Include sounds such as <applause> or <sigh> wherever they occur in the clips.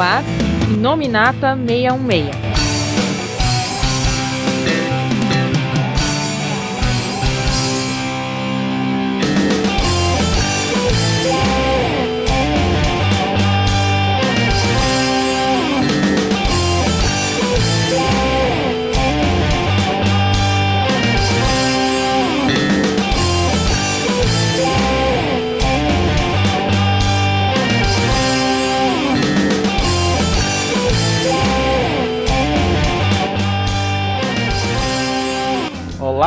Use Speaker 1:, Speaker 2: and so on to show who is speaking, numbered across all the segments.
Speaker 1: ar Nominata 616.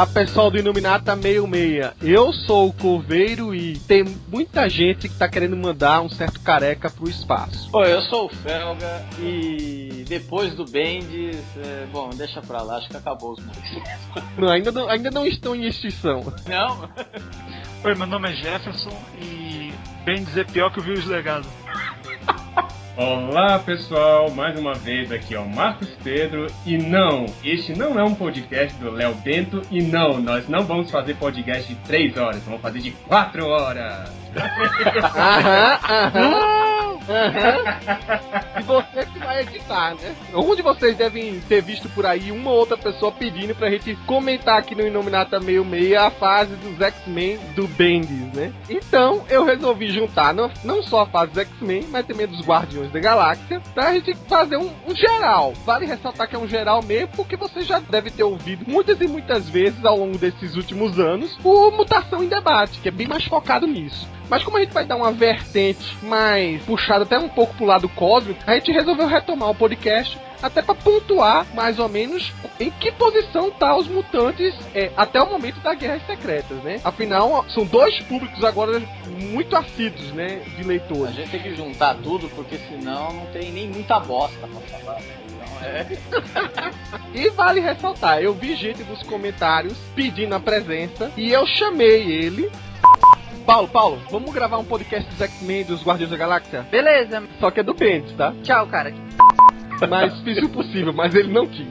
Speaker 2: Olá pessoal do Iluminata 66, eu sou o Coveiro e tem muita gente que tá querendo mandar um certo careca pro espaço.
Speaker 3: Oi, eu sou o Felga e depois do Bendis, é, bom, deixa pra lá, acho que acabou os músicos.
Speaker 2: Não, ainda não, ainda não estão em extinção.
Speaker 3: Não?
Speaker 4: Oi, meu nome é Jefferson e Bendis é pior que o Vírus Legado.
Speaker 5: Olá pessoal, mais uma vez aqui é o Marcos Pedro e não, este não é um podcast do Léo Bento e não, nós não vamos fazer podcast de 3 horas, vamos fazer de 4 horas. <laughs> <laughs>
Speaker 2: Aham, aham. E você que vai editar, né? Um de vocês devem ter visto por aí uma ou outra pessoa pedindo pra gente comentar aqui no Inominata 66 a fase dos X-Men do Bendis, né? Então eu resolvi juntar não, não só a fase dos X-Men, mas também dos Guardiões da Galáxia, pra gente fazer um, um geral. Vale ressaltar que é um geral mesmo, porque você já deve ter ouvido muitas e muitas vezes ao longo desses últimos anos o Mutação em Debate, que é bem mais focado nisso. Mas como a gente vai dar uma vertente mais puxada até um pouco pro lado cósmico, a gente resolveu retomar o podcast até para pontuar mais ou menos em que posição tá os mutantes é, até o momento das guerras secretas, né? Afinal, são dois públicos agora muito assíduos, né, de
Speaker 3: A
Speaker 2: leitores.
Speaker 3: gente tem que juntar tudo, porque senão não tem nem muita bosta pra falar. né? Então é. <laughs>
Speaker 2: E vale ressaltar, eu vi gente nos comentários pedindo a presença e eu chamei ele. Paulo, Paulo, vamos gravar um podcast dos X-Men dos Guardiões da Galáxia?
Speaker 1: Beleza,
Speaker 2: Só que é do Bendis, tá?
Speaker 1: tchau, cara.
Speaker 2: Mas fiz o possível, mas ele não quis.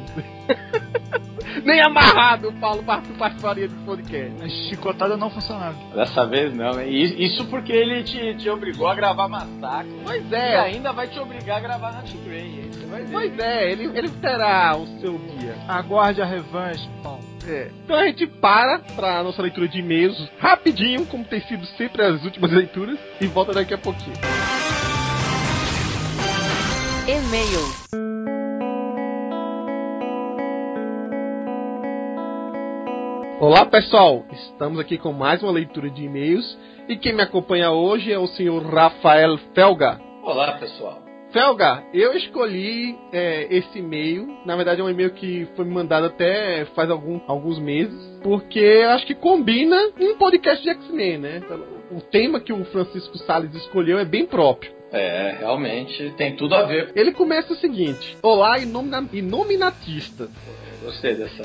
Speaker 2: Nem amarrado o Paulo part- participaria desse podcast.
Speaker 4: A chicotada não funcionava.
Speaker 3: Dessa vez não, né? E- Isso porque ele te, te obrigou a gravar Massacre.
Speaker 2: Pois
Speaker 3: E
Speaker 2: é,
Speaker 3: ainda vai te obrigar a gravar Nat Grey, hein?
Speaker 2: Pois é, ele, ele terá o seu dia.
Speaker 4: Aguarde a revanche, Paulo.
Speaker 2: É. Então a gente para pra nossa leitura de e-mails rapidinho, como tem sido sempre as últimas leituras, e volta daqui a pouquinho.
Speaker 1: E-mails.
Speaker 2: Olá pessoal, estamos aqui com mais uma leitura de e-mails e quem me acompanha hoje é o senhor Rafael Felga.
Speaker 3: Olá, pessoal.
Speaker 2: Felga, eu escolhi é, esse e-mail, na verdade é um e-mail que foi me mandado até faz algum, alguns meses, porque acho que combina um podcast de X-Men, né? O tema que o Francisco Salles escolheu é bem próprio.
Speaker 3: É, realmente tem tudo a ver.
Speaker 2: Ele começa o seguinte: Olá, inomina- inominatistas.
Speaker 3: Gostei dessa.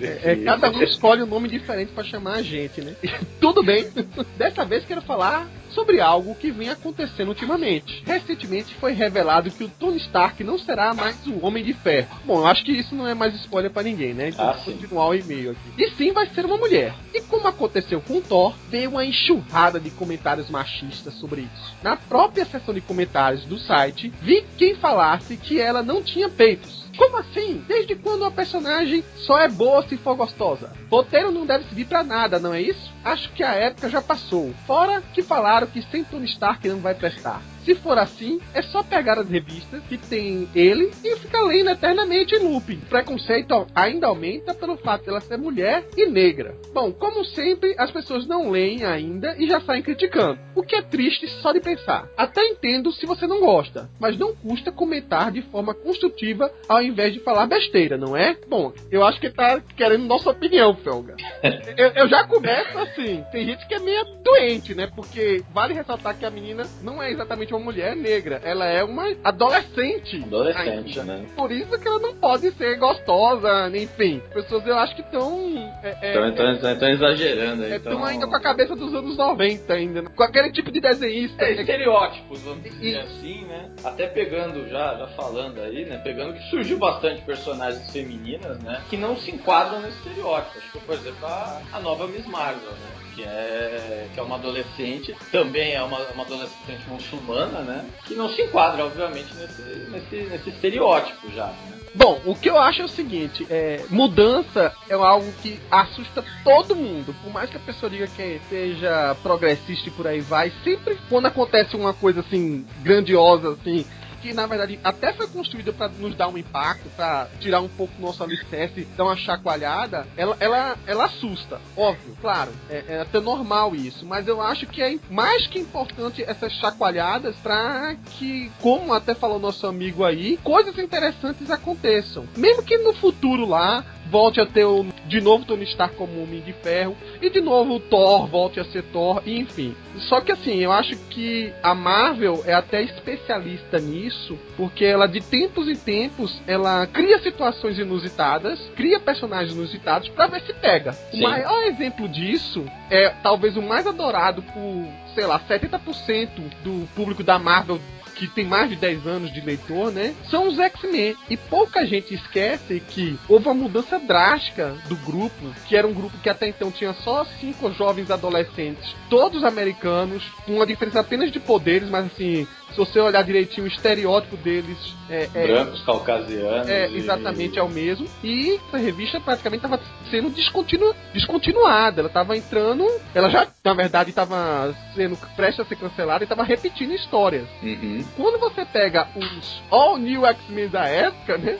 Speaker 2: É, é, cada um escolhe um nome diferente pra chamar a gente, né? Tudo bem. <laughs> Dessa vez quero falar sobre algo que vem acontecendo ultimamente. Recentemente foi revelado que o Tony Stark não será mais o Homem de Ferro. Bom, eu acho que isso não é mais spoiler pra ninguém, né? Então
Speaker 3: Ah,
Speaker 2: vou continuar o e-mail aqui. E sim, vai ser uma mulher. E como aconteceu com o Thor, veio uma enxurrada de comentários machistas sobre isso. Na própria seção de comentários do site, vi quem falasse que ela não tinha peitos. Como assim? Desde quando uma personagem só é boa se for gostosa? Roteiro não deve servir pra nada, não é isso? Acho que a época já passou. Fora que falaram que sem Tony Stark não vai prestar. Se for assim, é só pegar as revistas que tem ele e ficar lendo eternamente em looping. O preconceito ainda aumenta pelo fato dela ser mulher e negra. Bom, como sempre, as pessoas não leem ainda e já saem criticando. O que é triste só de pensar. Até entendo se você não gosta, mas não custa comentar de forma construtiva ao invés de falar besteira, não é? Bom, eu acho que tá querendo nossa opinião, Felga. <laughs> eu, eu já começo assim. Tem gente que é meio doente, né? Porque vale ressaltar que a menina não é exatamente uma mulher negra. Ela é uma adolescente.
Speaker 3: Adolescente,
Speaker 2: ainda.
Speaker 3: né?
Speaker 2: Por isso que ela não pode ser gostosa, enfim. Pessoas eu acho que estão. É, é,
Speaker 3: Então, então, então, então exagerando aí.
Speaker 2: é,
Speaker 3: então...
Speaker 2: tão ainda com a cabeça dos anos 90 ainda. né? Com aquele tipo de desenhista.
Speaker 3: É, estereótipos, vamos dizer
Speaker 2: E-
Speaker 3: assim, né? Até pegando, já, já falando aí, né? Pegando que surgiu bastante personagens femininas, né? Que não se enquadram nesse estereótipo. Acho que, por exemplo, a, a nova Miss Marvel, né? Que é, que é uma adolescente, também é uma, uma adolescente muçulmana, né? Que não se enquadra, obviamente, nesse, nesse, nesse estereótipo já, né?
Speaker 2: Bom, o que eu acho é o seguinte, é, mudança é algo que assusta todo mundo. Por mais que a pessoa diga que seja progressista e por aí vai, sempre quando acontece uma coisa assim, grandiosa, assim, que na verdade até foi construída para nos dar um impacto, para tirar um pouco nosso alicerce, dar uma chacoalhada, ela, ela, ela assusta, óbvio, claro, é, é até normal isso, mas eu acho que é mais que importante essas chacoalhadas para que, como até falou nosso amigo aí, coisas interessantes aconteçam. Mesmo que no futuro lá volte a ter o, de novo Tony Stark como Homem de Ferro e de novo o Thor volte a ser Thor, e enfim. Só que assim, eu acho que a Marvel é até especialista nisso, porque ela de tempos em tempos ela cria situações inusitadas, cria personagens inusitados para ver se pega. Sim. O maior exemplo disso é talvez o mais adorado por, sei lá, 70% do público da Marvel que tem mais de 10 anos de leitor, né? São os X-Men. E pouca gente esquece que houve uma mudança drástica do grupo, que era um grupo que até então tinha só cinco jovens adolescentes, todos americanos, com uma diferença apenas de poderes, mas assim, se você olhar direitinho, o estereótipo deles
Speaker 3: é. é Brancos, caucasianos.
Speaker 2: É, exatamente, e... é o mesmo. E essa revista praticamente estava sendo descontinu... descontinuada. Ela estava entrando. Ela já, na verdade, estava sendo prestes a ser cancelada e estava repetindo histórias.
Speaker 3: Uhum.
Speaker 2: Quando você pega os All New X-Men da época, né?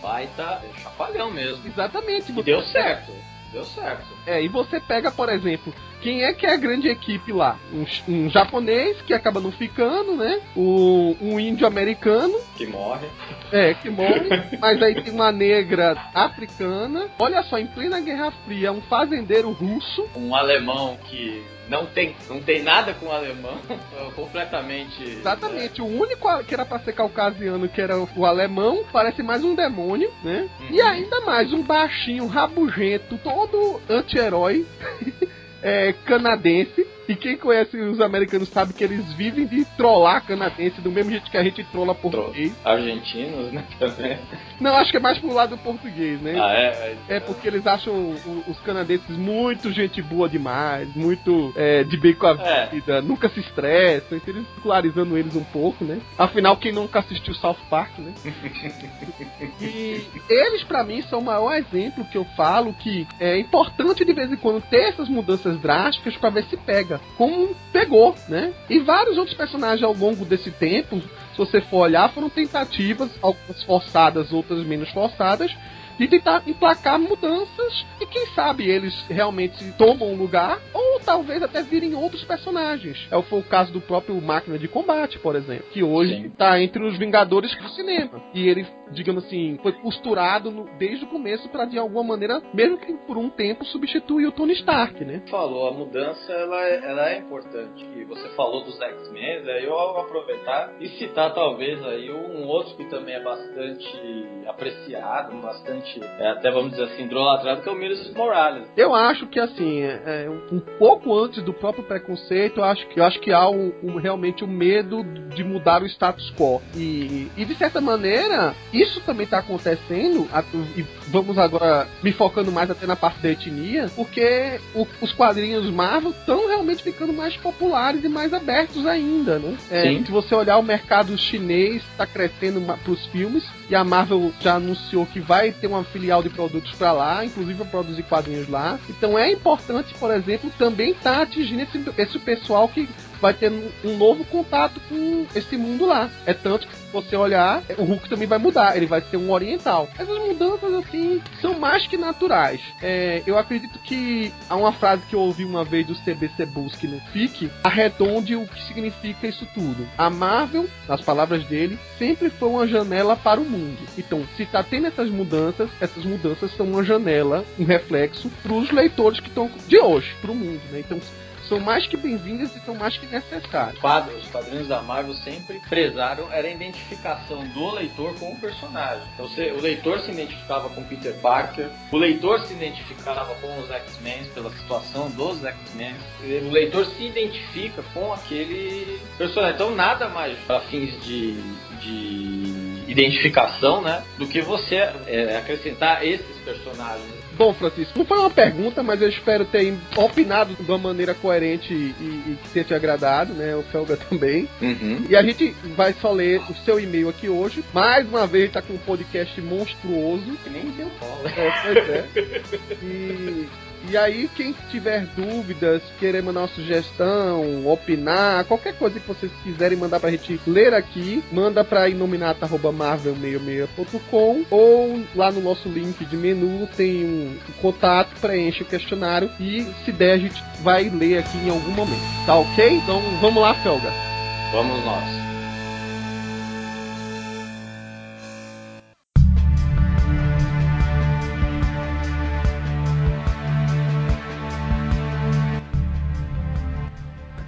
Speaker 3: Vai tá chapalhão mesmo.
Speaker 2: Exatamente. E
Speaker 3: deu certo. Deu certo.
Speaker 2: É, e você pega, por exemplo, quem é que é a grande equipe lá? Um, um japonês que acaba não ficando, né? O, um índio americano.
Speaker 3: Que morre.
Speaker 2: É, que morre. <laughs> mas aí tem uma negra africana. Olha só, em plena Guerra Fria, um fazendeiro russo.
Speaker 3: Um alemão que não tem, não tem nada com o alemão, completamente.
Speaker 2: Exatamente, né? o único que era pra ser caucasiano, que era o alemão, parece mais um demônio, né? Uhum. E ainda mais um baixinho, rabugento, todo anti-herói. <laughs> é, canadense. E quem conhece os americanos sabe que eles vivem de trollar canadense do mesmo jeito que a gente trola português.
Speaker 3: Argentinos, né? Também.
Speaker 2: Não, acho que é mais pro lado do português, né?
Speaker 3: Ah, é?
Speaker 2: É, é porque eles acham os canadenses muito gente boa demais, muito é, de bem com a é. vida, nunca se estressam, então eles popularizando eles um pouco, né? Afinal, quem nunca assistiu South Park, né? <laughs> e eles, para mim, são o maior exemplo que eu falo que é importante de vez em quando ter essas mudanças drásticas para ver se pega como pegou, né? E vários outros personagens ao longo desse tempo, se você for olhar, foram tentativas, algumas forçadas, outras menos forçadas, de tentar emplacar mudanças e quem sabe eles realmente tomam lugar talvez até virem outros personagens. É foi o caso do próprio Máquina de Combate, por exemplo, que hoje está entre os Vingadores do cinema. E ele, digamos assim, foi costurado no, desde o começo para de alguma maneira, mesmo que por um tempo, substituir o Tony Stark, né?
Speaker 3: Falou, a mudança ela é, ela é importante. E você falou dos X-Men, aí eu vou aproveitar e citar talvez aí um outro que também é bastante apreciado, bastante é, até vamos dizer assim, idolatrado, que é o Miles Morales.
Speaker 2: Eu acho que assim, é, é, um pouco antes do próprio preconceito, eu acho que, eu acho que há um, um, realmente o um medo de mudar o status quo. E, e de certa maneira, isso também está acontecendo, e vamos agora me focando mais até na parte da etnia, porque o, os quadrinhos Marvel estão realmente ficando mais populares e mais abertos ainda, né? É, se você olhar o mercado chinês, está crescendo para os filmes, e a Marvel já anunciou que vai ter uma filial de produtos para lá, inclusive para produzir quadrinhos lá. Então é importante, por exemplo, também estar tá atingindo esse, esse pessoal que vai ter um novo contato com esse mundo lá. É tanto que se você olhar, o Hulk também vai mudar, ele vai ser um oriental. Essas mudanças, assim, são mais que naturais. É, eu acredito que há uma frase que eu ouvi uma vez do CBC Busque no FIC, arredonde o que significa isso tudo. A Marvel, nas palavras dele, sempre foi uma janela para o mundo. Então, se está tendo essas mudanças, essas mudanças são uma janela, um reflexo para os leitores que estão de hoje, para o mundo. Né? Então, são mais que bem-vindas e são mais que necessárias.
Speaker 3: Os quadrinhos da Marvel sempre prezaram era a identificação do leitor com o personagem. Então, o leitor se identificava com Peter Parker, o leitor se identificava com os X-Men pela situação dos X-Men, o leitor se identifica com aquele personagem. Então, nada mais para fins de, de identificação, né, do que você é, acrescentar esses personagens
Speaker 2: Bom, Francisco, não foi uma pergunta, mas eu espero ter opinado de uma maneira coerente e, e que tenha te agradado, né? O Felga também.
Speaker 3: Uhum.
Speaker 2: E a gente vai só ler o seu e-mail aqui hoje. Mais uma vez, tá com um podcast monstruoso.
Speaker 3: Que nem deu bola.
Speaker 2: É, pois é. <laughs> E, e aí, quem tiver dúvidas, querer mandar uma sugestão, opinar, qualquer coisa que vocês quiserem mandar pra gente ler aqui, manda pra inominata.marvel66.com ou lá no nosso link de menu tem um contato, preenche o questionário e se der a gente vai ler aqui em algum momento. Tá ok? Então vamos lá, Felga.
Speaker 3: Vamos nós.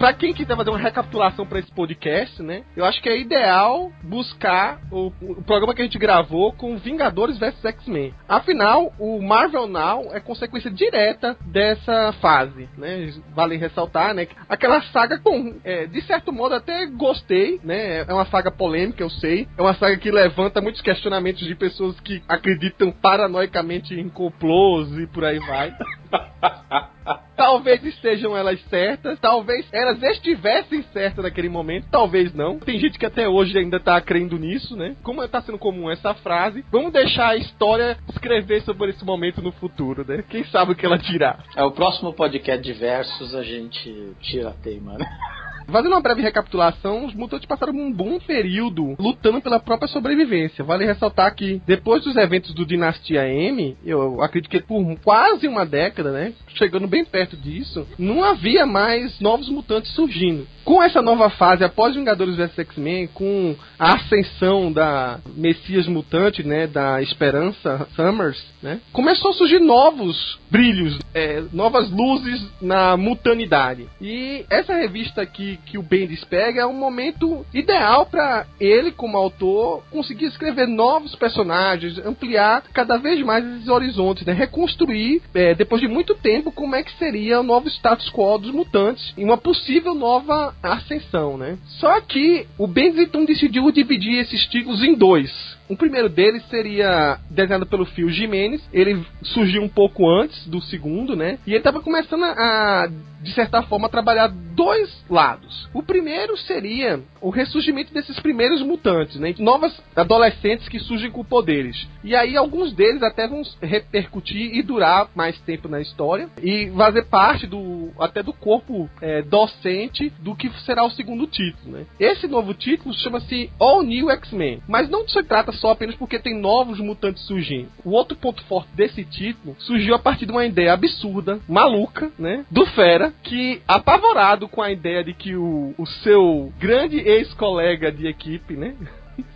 Speaker 2: Pra quem quiser fazer uma recapitulação pra esse podcast, né? Eu acho que é ideal buscar o, o programa que a gente gravou com Vingadores vs X-Men. Afinal, o Marvel Now é consequência direta dessa fase, né? Vale ressaltar, né? Aquela saga com, é, de certo modo, até gostei, né? É uma saga polêmica, eu sei. É uma saga que levanta muitos questionamentos de pessoas que acreditam paranoicamente em complôs e por aí vai. <laughs> Talvez estejam elas certas, talvez elas estivessem certas naquele momento, talvez não. Tem gente que até hoje ainda tá crendo nisso, né? Como tá sendo comum essa frase, vamos deixar a história escrever sobre esse momento no futuro, né? Quem sabe o que ela dirá.
Speaker 3: É o próximo podcast de versos a gente tira a teima, né? <laughs>
Speaker 2: Fazendo uma breve recapitulação, os mutantes passaram um bom período lutando pela própria sobrevivência. Vale ressaltar que, depois dos eventos do Dinastia M, eu acredito que por quase uma década, né? Chegando bem perto disso, não havia mais novos mutantes surgindo. Com essa nova fase, após Vingadores vs X-Men, com a ascensão da Messias Mutante, né? Da Esperança Summers, né? Começou a surgir novos brilhos, é, novas luzes na mutanidade. E essa revista aqui que o Bendis pega é um momento ideal para ele, como autor, conseguir escrever novos personagens, ampliar cada vez mais esses horizontes, né? reconstruir, é, depois de muito tempo, como é que seria o novo status quo dos mutantes em uma possível nova ascensão. Né? Só que o então decidiu dividir esses títulos em dois. O primeiro deles seria desenhado pelo Phil Jimenez. Ele surgiu um pouco antes do segundo, né? E ele estava começando a, de certa forma, trabalhar dois lados. O primeiro seria o ressurgimento desses primeiros mutantes, né? Novas adolescentes que surgem com poderes. E aí alguns deles até vão repercutir e durar mais tempo na história e fazer parte do até do corpo é, docente do que será o segundo título, né? Esse novo título chama-se All New X-Men, mas não se trata só apenas porque tem novos mutantes surgindo. O outro ponto forte desse título surgiu a partir de uma ideia absurda, maluca, né? Do Fera, que apavorado com a ideia de que o, o seu grande ex-colega de equipe, né?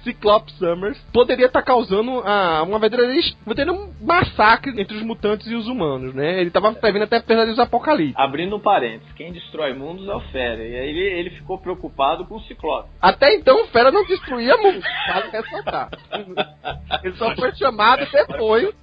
Speaker 2: Cyclops Summers poderia estar causando ah, uma verdadeira, verdadeira um massacre entre os mutantes e os humanos, né? Ele estava prevendo até pesadelos apocalipse.
Speaker 3: Abrindo um parênteses, quem destrói mundos é o Fera. E aí ele, ele ficou preocupado com o Ciclope.
Speaker 2: Até então o Fera não destruía mundos, vale ressaltar. <laughs> Ele só foi chamado depois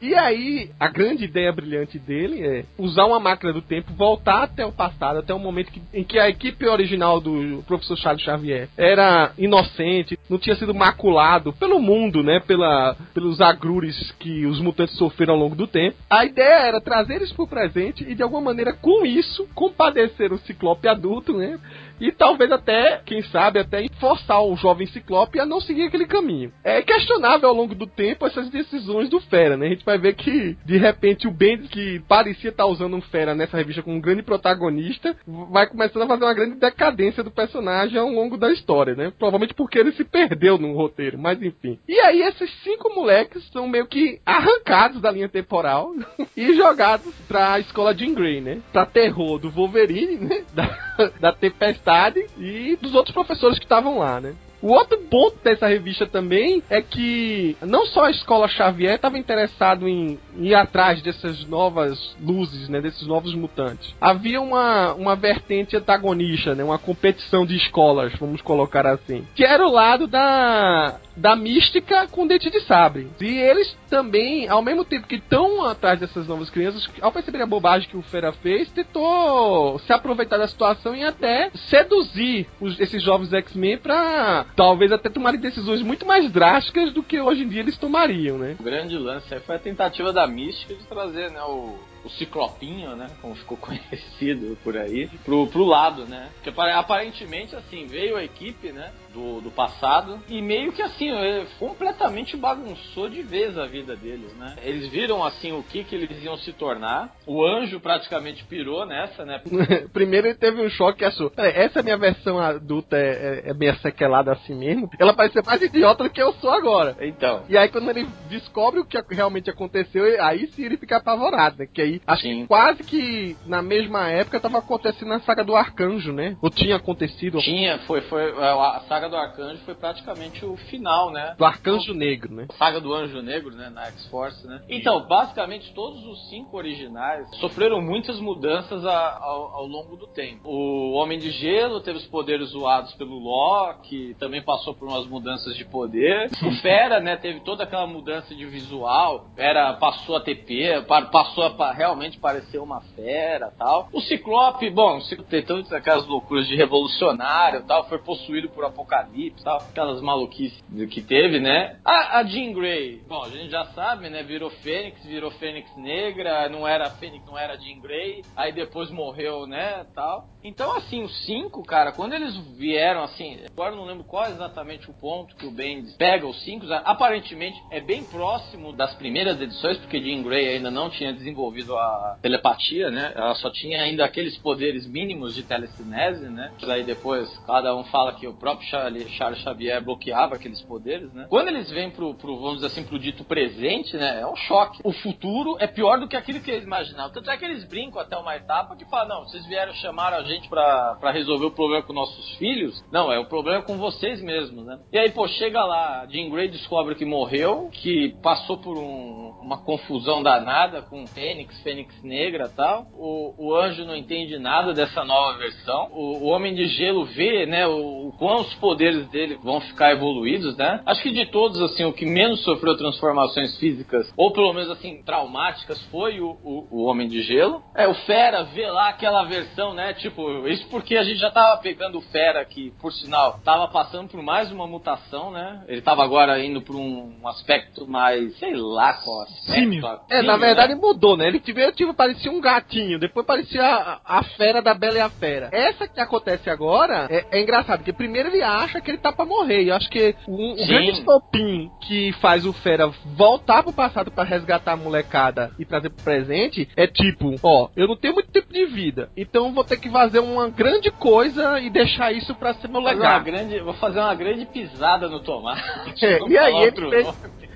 Speaker 2: e aí, a grande ideia brilhante dele é usar uma máquina do tempo, voltar até o passado, até o momento que, em que a equipe original do professor Charles Xavier era inocente, não tinha sido maculado pelo mundo, né? Pela, pelos agrures que os mutantes sofreram ao longo do tempo. A ideia era trazer eles pro presente e, de alguma maneira, com isso, compadecer o Ciclope adulto, né? E talvez até, quem sabe, até forçar o jovem Ciclope a não seguir aquele caminho. É questionável ao longo do tempo essas decisões do Fera, né? A gente vai ver que, de repente, o Bendis, que parecia estar usando um Fera nessa revista como um grande protagonista, vai começando a fazer uma grande decadência do personagem ao longo da história, né? Provavelmente porque ele se perdeu no roteiro, mas enfim. E aí, esses cinco moleques são meio que arrancados da linha temporal <laughs> e jogados pra escola Jean Grey, né? Pra terror do Wolverine, né? <laughs> Da, da Tempestade e dos outros professores que estavam lá, né? O outro ponto dessa revista também é que não só a escola Xavier estava interessado em ir atrás dessas novas luzes, né, desses novos mutantes. Havia uma, uma vertente antagonista, né, uma competição de escolas, vamos colocar assim, que era o lado da da mística com dente de sabre. E eles também, ao mesmo tempo que estão atrás dessas novas crianças, ao perceber a bobagem que o Fera fez, tentou se aproveitar da situação e até seduzir os, esses jovens X-Men para talvez até tomarem decisões muito mais drásticas do que hoje em dia eles tomariam, né?
Speaker 3: O grande lance foi a tentativa da mística de trazer, né, o, o Ciclopinho, né, como ficou <laughs> conhecido por aí, pro, pro lado, né? Porque aparentemente, assim, veio a equipe, né, do, do passado e meio que, assim, é, completamente bagunçou de vez a vida deles, né? Eles viram, assim, o que que eles iam se tornar. O anjo praticamente pirou nessa, né? <laughs>
Speaker 2: Primeiro ele teve um choque e achou, essa minha versão adulta é, é, é meio sequelada assim mesmo. Ela parece ser mais idiota do que eu sou agora.
Speaker 3: Então.
Speaker 2: E aí quando ele descobre o que realmente aconteceu, aí sim ele fica apavorado, né? Que aí acho sim. que quase que na mesma época tava acontecendo a saga do Arcanjo, né? Ou tinha acontecido?
Speaker 3: Tinha, foi, foi a saga do Arcanjo foi praticamente o final, né?
Speaker 2: Do Arcanjo Negro, né?
Speaker 3: A saga do Anjo Negro, né? Na X-Force, né? Então, basicamente todos os cinco originais sofreram muitas mudanças a, ao, ao longo do tempo. O Homem de Gelo teve os poderes zoados pelo Loki, também passou por umas mudanças de poder. <laughs> O Fera, né, teve toda aquela mudança de visual, era passou a TP, passou a realmente parecer uma fera, tal. O Ciclope, bom, tem todas aquelas loucuras de revolucionário, tal, foi possuído por Apocalipse, tal, aquelas maluquices que teve, né? A, a Jean Grey, bom, a gente já sabe, né, virou Fênix, virou Fênix Negra, não era Fênix, não era Jean Grey, aí depois morreu, né, tal. Então, assim, os cinco, cara, quando eles vieram, assim, agora não lembro qual é exatamente o ponto que o Bendis pega os cinco, aparentemente é bem próximo das primeiras edições, porque Jean Grey ainda não tinha desenvolvido a telepatia, né? Ela só tinha ainda aqueles poderes mínimos de telecinese, né? Aí depois cada um fala que o próprio Charles Xavier bloqueava aqueles poderes, né? Quando eles vêm pro, pro, vamos dizer assim, pro dito presente, né? É um choque. O futuro é pior do que aquilo que eles imaginavam. Tanto é que eles brincam até uma etapa que falam, não, vocês vieram chamar a gente para resolver o problema com nossos filhos. Não, é o problema com vocês mesmos, né? E aí, pô, chega lá, Jean Grey descobre que morreu, que passou por um, uma confusão danada com Fênix, Fênix Negra e tal. O, o anjo não entende nada dessa nova versão. O, o Homem de Gelo vê, né, o, o quão os poderes dele vão ficar evoluídos, né? Acho que de todos, assim, o que menos sofreu transformações físicas, ou pelo menos, assim, traumáticas, foi o, o, o Homem de Gelo. É, o Fera vê lá aquela versão, né, tipo, isso porque a gente já tava pegando o Fera, que, por sinal, tava passando por mais uma mutação, né? Ele tava agora indo por um aspecto mais, sei lá qual aspecto.
Speaker 2: É, na verdade né? mudou, né? Ele veio, tipo, parecia um gatinho, depois parecia a, a, fera da Bela e a Fera. Essa que acontece agora é, é engraçado, porque primeiro ele acha que ele tá pra morrer, e eu acho que um, o grande estopim que faz o Fera voltar pro passado para resgatar a molecada e trazer pro presente é tipo, ó, eu não tenho muito tempo de vida, então vou ter que fazer uma grande coisa e deixar isso pra ser meu legado.
Speaker 3: Grande, vou fazer uma grande pisada no tomate. <laughs>
Speaker 2: É, e aí ele fez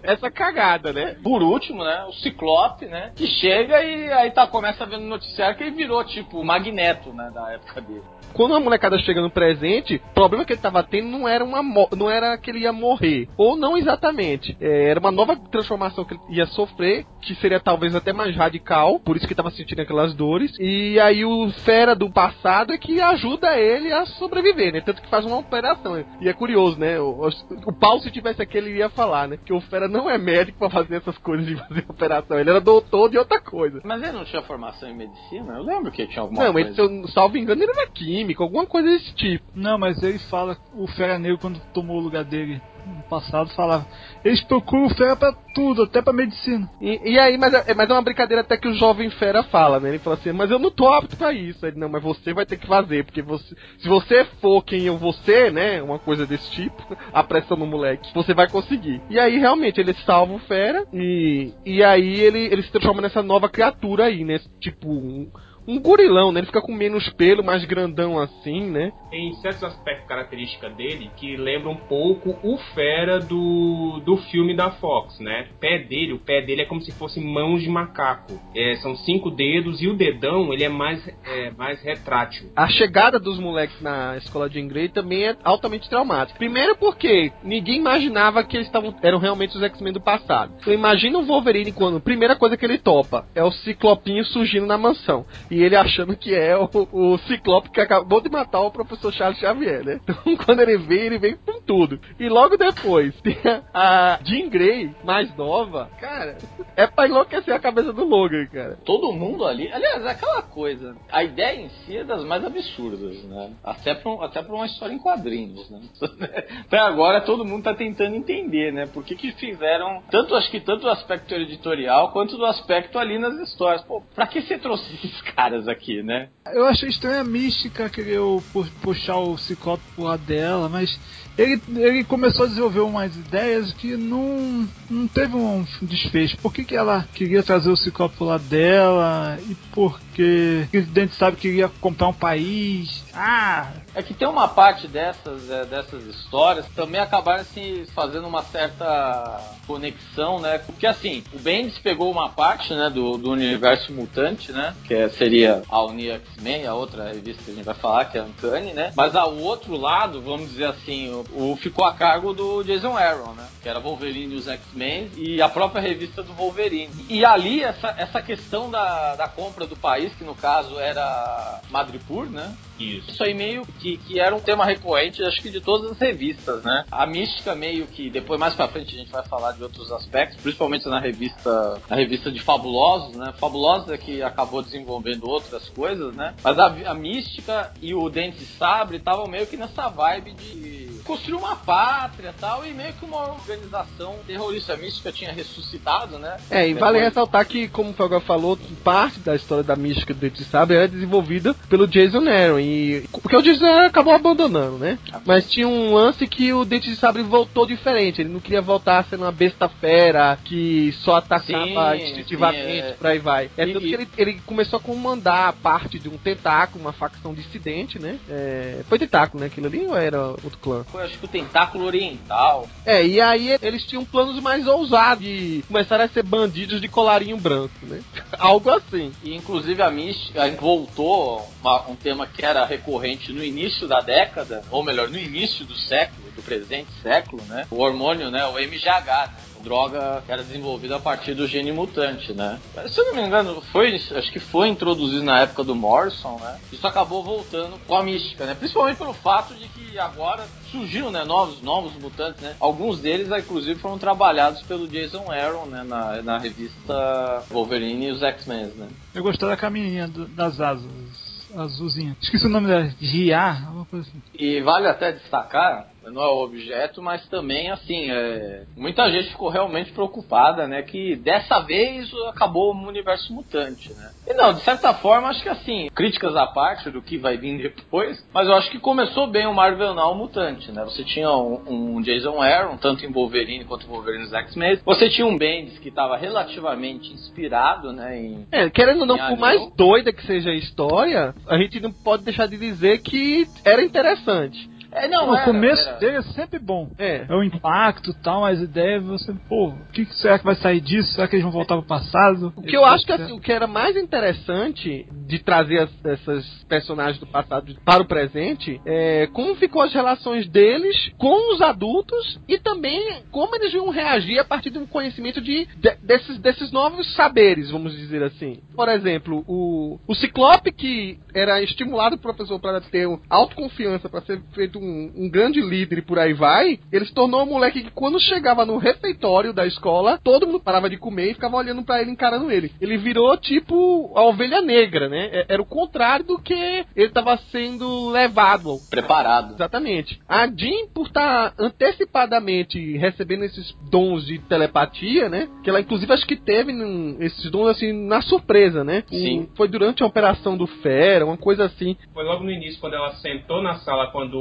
Speaker 2: essa cagada, né?
Speaker 3: Por último, né? O Ciclope, né? Que chega e aí tá, começa ver no noticiário que ele virou, tipo, o Magneto, né? Da época dele
Speaker 2: quando a molecada chega no presente, o problema que ele tava tendo não era uma não era que ele ia morrer, ou não exatamente. É, era uma nova transformação que ele ia sofrer, que seria talvez até mais radical, por isso que tava sentindo aquelas dores. E aí o fera do passado é que ajuda ele a sobreviver, né? Tanto que faz uma operação. E é curioso, né? O, o Paulo, se tivesse aqui, ele ia falar, né? Que o fera não é médico para fazer essas coisas de fazer <laughs> operação. Ele era doutor de outra coisa.
Speaker 3: Mas ele não tinha formação em medicina? Eu lembro que ele tinha alguma
Speaker 2: não,
Speaker 3: coisa.
Speaker 2: Não, mas se eu salvo engano, ele era químico química, alguma coisa desse tipo.
Speaker 4: Não, mas ele fala, o Fera Negro, quando tomou o lugar dele no passado, falava: eles procuram fera pra tudo, até pra medicina.
Speaker 2: E, e aí, mas é, mas é uma brincadeira até que o jovem fera fala, né? Ele fala assim: mas eu não tô apto pra isso. Ele, não, mas você vai ter que fazer, porque você, se você for quem eu vou ser, né? Uma coisa desse tipo, <laughs> a pressão no moleque, você vai conseguir. E aí, realmente, ele salva o fera e, e aí ele, ele se transforma nessa nova criatura aí, né? Tipo, um um gorilão, né? Ele fica com menos pelo, mais grandão assim, né?
Speaker 5: Tem certos aspectos características dele que lembram um pouco o Fera do, do filme da Fox, né? O pé dele, o pé dele é como se fosse mãos de macaco. É, são cinco dedos e o dedão ele é mais, é, mais retrátil.
Speaker 2: A chegada dos moleques na escola de Grey também é altamente traumática. Primeiro porque ninguém imaginava que eles tavam, eram realmente os X-Men do passado. Então imagina o Wolverine quando a primeira coisa que ele topa é o ciclopinho surgindo na mansão e ele achando que é o, o Ciclope que acabou de matar o professor Charles Xavier, né? <laughs> Então, quando ele vem, ele vem com tudo. E logo depois <laughs> tem a Jean Grey, mais nova. Cara, é pra enlouquecer a cabeça do Logan, cara.
Speaker 3: Todo mundo ali. Aliás, é aquela coisa. A ideia em si é das mais absurdas, né? Até pra, um- até pra uma história em quadrinhos, né? <laughs> Até agora todo mundo tá tentando entender, né? Por que que fizeram. Tanto, acho que tanto do aspecto editorial quanto do aspecto ali nas histórias. Pô, pra que você trouxe esses caras aqui, né?
Speaker 4: Eu achei estranha a mística pu- puxar o Ciclope pro lado dela, mas ele, ele começou a desenvolver umas ideias que não, não teve um desfecho. Por que, que ela queria trazer o Ciclope pro lado dela e por que o presidente sabe que iria comprar um país? Ah,
Speaker 3: É que tem uma parte dessas, é, dessas histórias também acabaram se fazendo uma certa conexão, né? Porque assim, o Bendis pegou uma parte, né, do, do universo mutante, né? Que é- seria a Uni X-Men, a outra revista que a gente vai falar, que é a Uncanny, né? Mas ao outro lado, vamos dizer assim, o, o ficou a cargo do Jason Aaron, né? Que era Wolverine e os X-Men e a própria revista do Wolverine. E ali, essa, essa questão da, da compra do país, que no caso era Madripoor, né?
Speaker 5: Isso.
Speaker 3: Isso aí meio que, que era um tema recorrente, acho que de todas as revistas, né? A mística meio que, depois mais pra frente a gente vai falar de outros aspectos, principalmente na revista, na revista de Fabulosos, né? Fabulosos é que acabou desenvolvendo outras coisas, né? Mas a, a mística e o Dente Sabre estavam meio que nessa vibe de construir uma pátria e tal, e meio que uma organização terrorista. Mística tinha ressuscitado, né?
Speaker 2: É, e vale
Speaker 3: Depois-
Speaker 2: ressaltar que, como o Felga falou, parte da história da mística do Dente de Sabre é desenvolvida pelo Jason Aaron. E, porque o Jason Aaron acabou abandonando, né? Mas tinha um lance que o Dente de Sabre voltou diferente. Ele não queria voltar sendo uma besta fera que só atacava
Speaker 3: Sim,
Speaker 2: instintivamente,
Speaker 3: sim, é.
Speaker 2: por aí vai. É
Speaker 3: E-
Speaker 2: tanto
Speaker 3: e-
Speaker 2: que ele, ele começou a comandar parte de um tentáculo, uma facção dissidente, né? É, foi tentáculo, né? Aquilo ali ou era outro clã?
Speaker 3: Foi, acho que o Tentáculo Oriental.
Speaker 2: É, e aí eles tinham planos mais ousados de começar a ser bandidos de colarinho branco, né? <laughs> Algo assim.
Speaker 3: E inclusive a mística voltou uma- um tema que era recorrente no início da década, ou melhor, no início do século, do presente século, né? O hormônio, né? O MGH, né? Droga que era desenvolvida a partir do gene mutante, né? Se eu não me engano, foi, acho que foi introduzido na época do Morrison, né? Isso acabou voltando com a mística, né? Principalmente pelo fato de que agora surgiram, né, novos, novos mutantes, né? Alguns deles, inclusive, foram trabalhados pelo Jason Aaron, né? Na, na revista Wolverine e os X-Men, né?
Speaker 4: eu gostei da caminhinha do- das asas. Azulzinha. Esqueci o nome dela. Gia, alguma coisa assim.
Speaker 3: E vale até destacar, não é o objeto, mas também, assim, é, muita gente ficou realmente preocupada, né? Que dessa vez acabou o universo mutante, né? E não, de certa forma, acho que assim, críticas à parte do que vai vir <laughs> depois, mas eu acho que começou bem o Marvel Now mutante, né? Você tinha um, um Jason Aaron, tanto em Wolverine quanto em Wolverine nos X-Men. Você tinha um Bendis que estava relativamente inspirado, né? Em,
Speaker 2: É, querendo ou não, por mais doida que seja a história, a gente não pode deixar de dizer que era interessante.
Speaker 3: É, não,
Speaker 4: o
Speaker 3: era-
Speaker 4: começo
Speaker 3: era-
Speaker 4: dele é sempre bom.
Speaker 2: É.
Speaker 4: É o impacto e tal, as ideias, você, pô, o que, que será que vai sair disso? Será que eles vão voltar pro passado?
Speaker 2: O que eu acho que assim, o que era mais interessante de trazer as- essas personagens do passado para o presente é como ficou as relações deles com os adultos e também como eles iam reagir a partir do conhecimento de, de- desses, desses novos saberes, vamos dizer assim. Por exemplo, o, o Ciclope, que era estimulado o professor para ter um- autoconfiança, para ser feito um, um grande líder e por aí vai, ele se tornou um moleque que quando chegava no refeitório da escola, todo mundo parava de comer e ficava olhando pra ele, encarando ele. Ele virou tipo a ovelha negra, né? É- Era o contrário do que ele estava sendo levado.
Speaker 3: preparado.
Speaker 2: Exatamente. A Jean, por estar antecipadamente recebendo esses dons de telepatia, né? Que ela, inclusive, acho que teve num- esses dons, assim, na surpresa, né?
Speaker 3: Sim.
Speaker 2: Um- foi durante a operação do Fera, uma coisa assim.
Speaker 5: Foi logo no início, quando ela sentou na sala, quando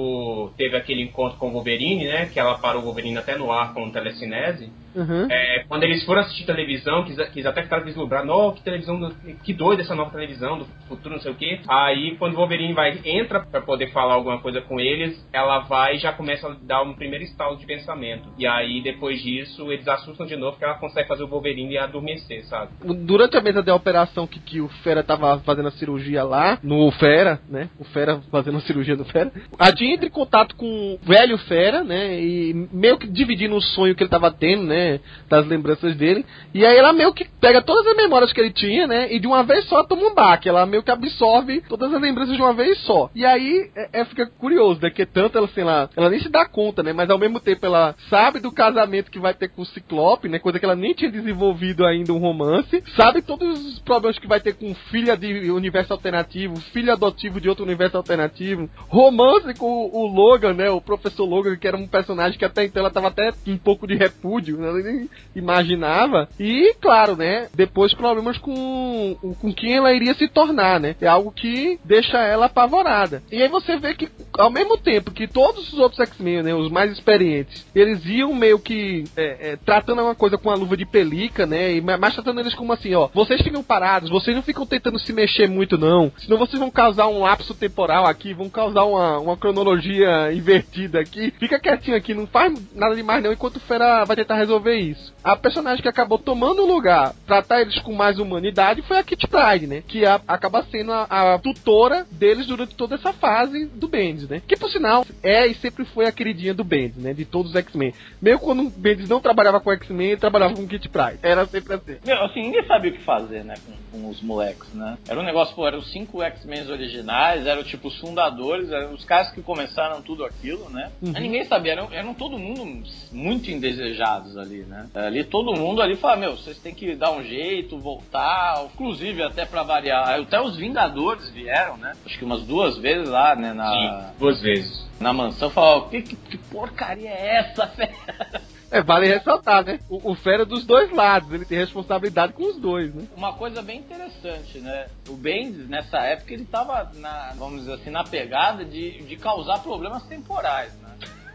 Speaker 5: teve aquele encontro com o Wolverine, né? Que ela parou o Wolverine até no ar com telecinese.
Speaker 2: Uhum.
Speaker 5: É, quando eles foram assistir televisão, quis, quis até ficar deslumbrado, oh, que televisão, do- que doida essa nova televisão do futuro, não sei o quê. Aí, quando o Wolverine vai, entra pra poder falar alguma coisa com eles, ela vai e já começa a dar um primeiro estalo de pensamento. E aí, depois disso, eles assustam de novo, que ela consegue fazer o Wolverine adormecer, sabe?
Speaker 2: Durante a mesa de operação que, que o Fera tava fazendo a cirurgia lá, no Fera, né? O Fera fazendo a cirurgia do Fera. A Jean entra em contato com o velho Fera, né? E meio que dividindo o sonho que ele tava tendo, né? Né? Das lembranças dele. E aí ela meio que pega todas as memórias que ele tinha, né? E de uma vez só toma um baque. Ela meio que absorve todas as lembranças de uma vez só. E aí é, é fica curioso, né? Que tanto ela, sei lá, ela nem se dá conta, né? Mas ao mesmo tempo ela sabe do casamento que vai ter com o Ciclope, né? Coisa que ela nem tinha desenvolvido ainda um romance. Sabe todos os problemas que vai ter com filha de universo alternativo, filho adotivo de outro universo alternativo. Romance com o Logan, né? O professor Logan, que era um personagem que até então ela tava até um pouco de repúdio, né? Ela nem imaginava. E, claro, né? Depois problemas com, com quem ela iria se tornar, né? É algo que deixa ela apavorada. E aí você vê que, ao mesmo tempo que todos os outros X-Men, né? Os mais experientes, eles iam meio que é, é, tratando uma coisa com a luva de pelica, né? E, mas tratando eles como assim, ó. Vocês ficam parados, vocês não ficam tentando se mexer muito, não. Senão vocês vão causar um lapso temporal aqui, vão causar uma, uma cronologia invertida aqui. Fica quietinho aqui, não faz nada demais não, enquanto o Fera vai tentar resolver isso. A personagem que acabou tomando o lugar, tratar eles com mais humanidade, foi a Kit Pride, né? Que a, acaba sendo a, a, tutora deles durante toda essa fase do Bendis, né? Que por sinal é e sempre foi a queridinha do Bendis, né? De todos os X-Men. Mesmo quando o Bendis não trabalhava com X-Men, ele trabalhava com Kit Pride. Era sempre assim.
Speaker 3: Meu, assim, ninguém sabia o que fazer, né? Com, com os moleques, né? Era um negócio, pô, eram os cinco X-Men originais, eram tipo os fundadores, eram os caras que começaram tudo aquilo, né? Uhum. Mas ninguém sabia, eram, eram todo mundo muito indesejados ali, né? Ali todo mundo ali fala, meu, vocês têm que dar um jeito, voltar, inclusive até pra variar. Até os Vingadores vieram, né? Acho que umas duas vezes lá, né? Na,
Speaker 5: Sim, duas vezes.
Speaker 3: Na mansão, falaram, que, que, que porcaria é essa, <laughs> fera?
Speaker 2: É, vale ressaltar, né? O, o Fera é dos dois lados, ele tem responsabilidade com os dois, né?
Speaker 3: Uma coisa bem interessante, né? O Bendis, nessa época, ele tava, na, vamos dizer assim, na pegada de, de causar problemas temporais, né?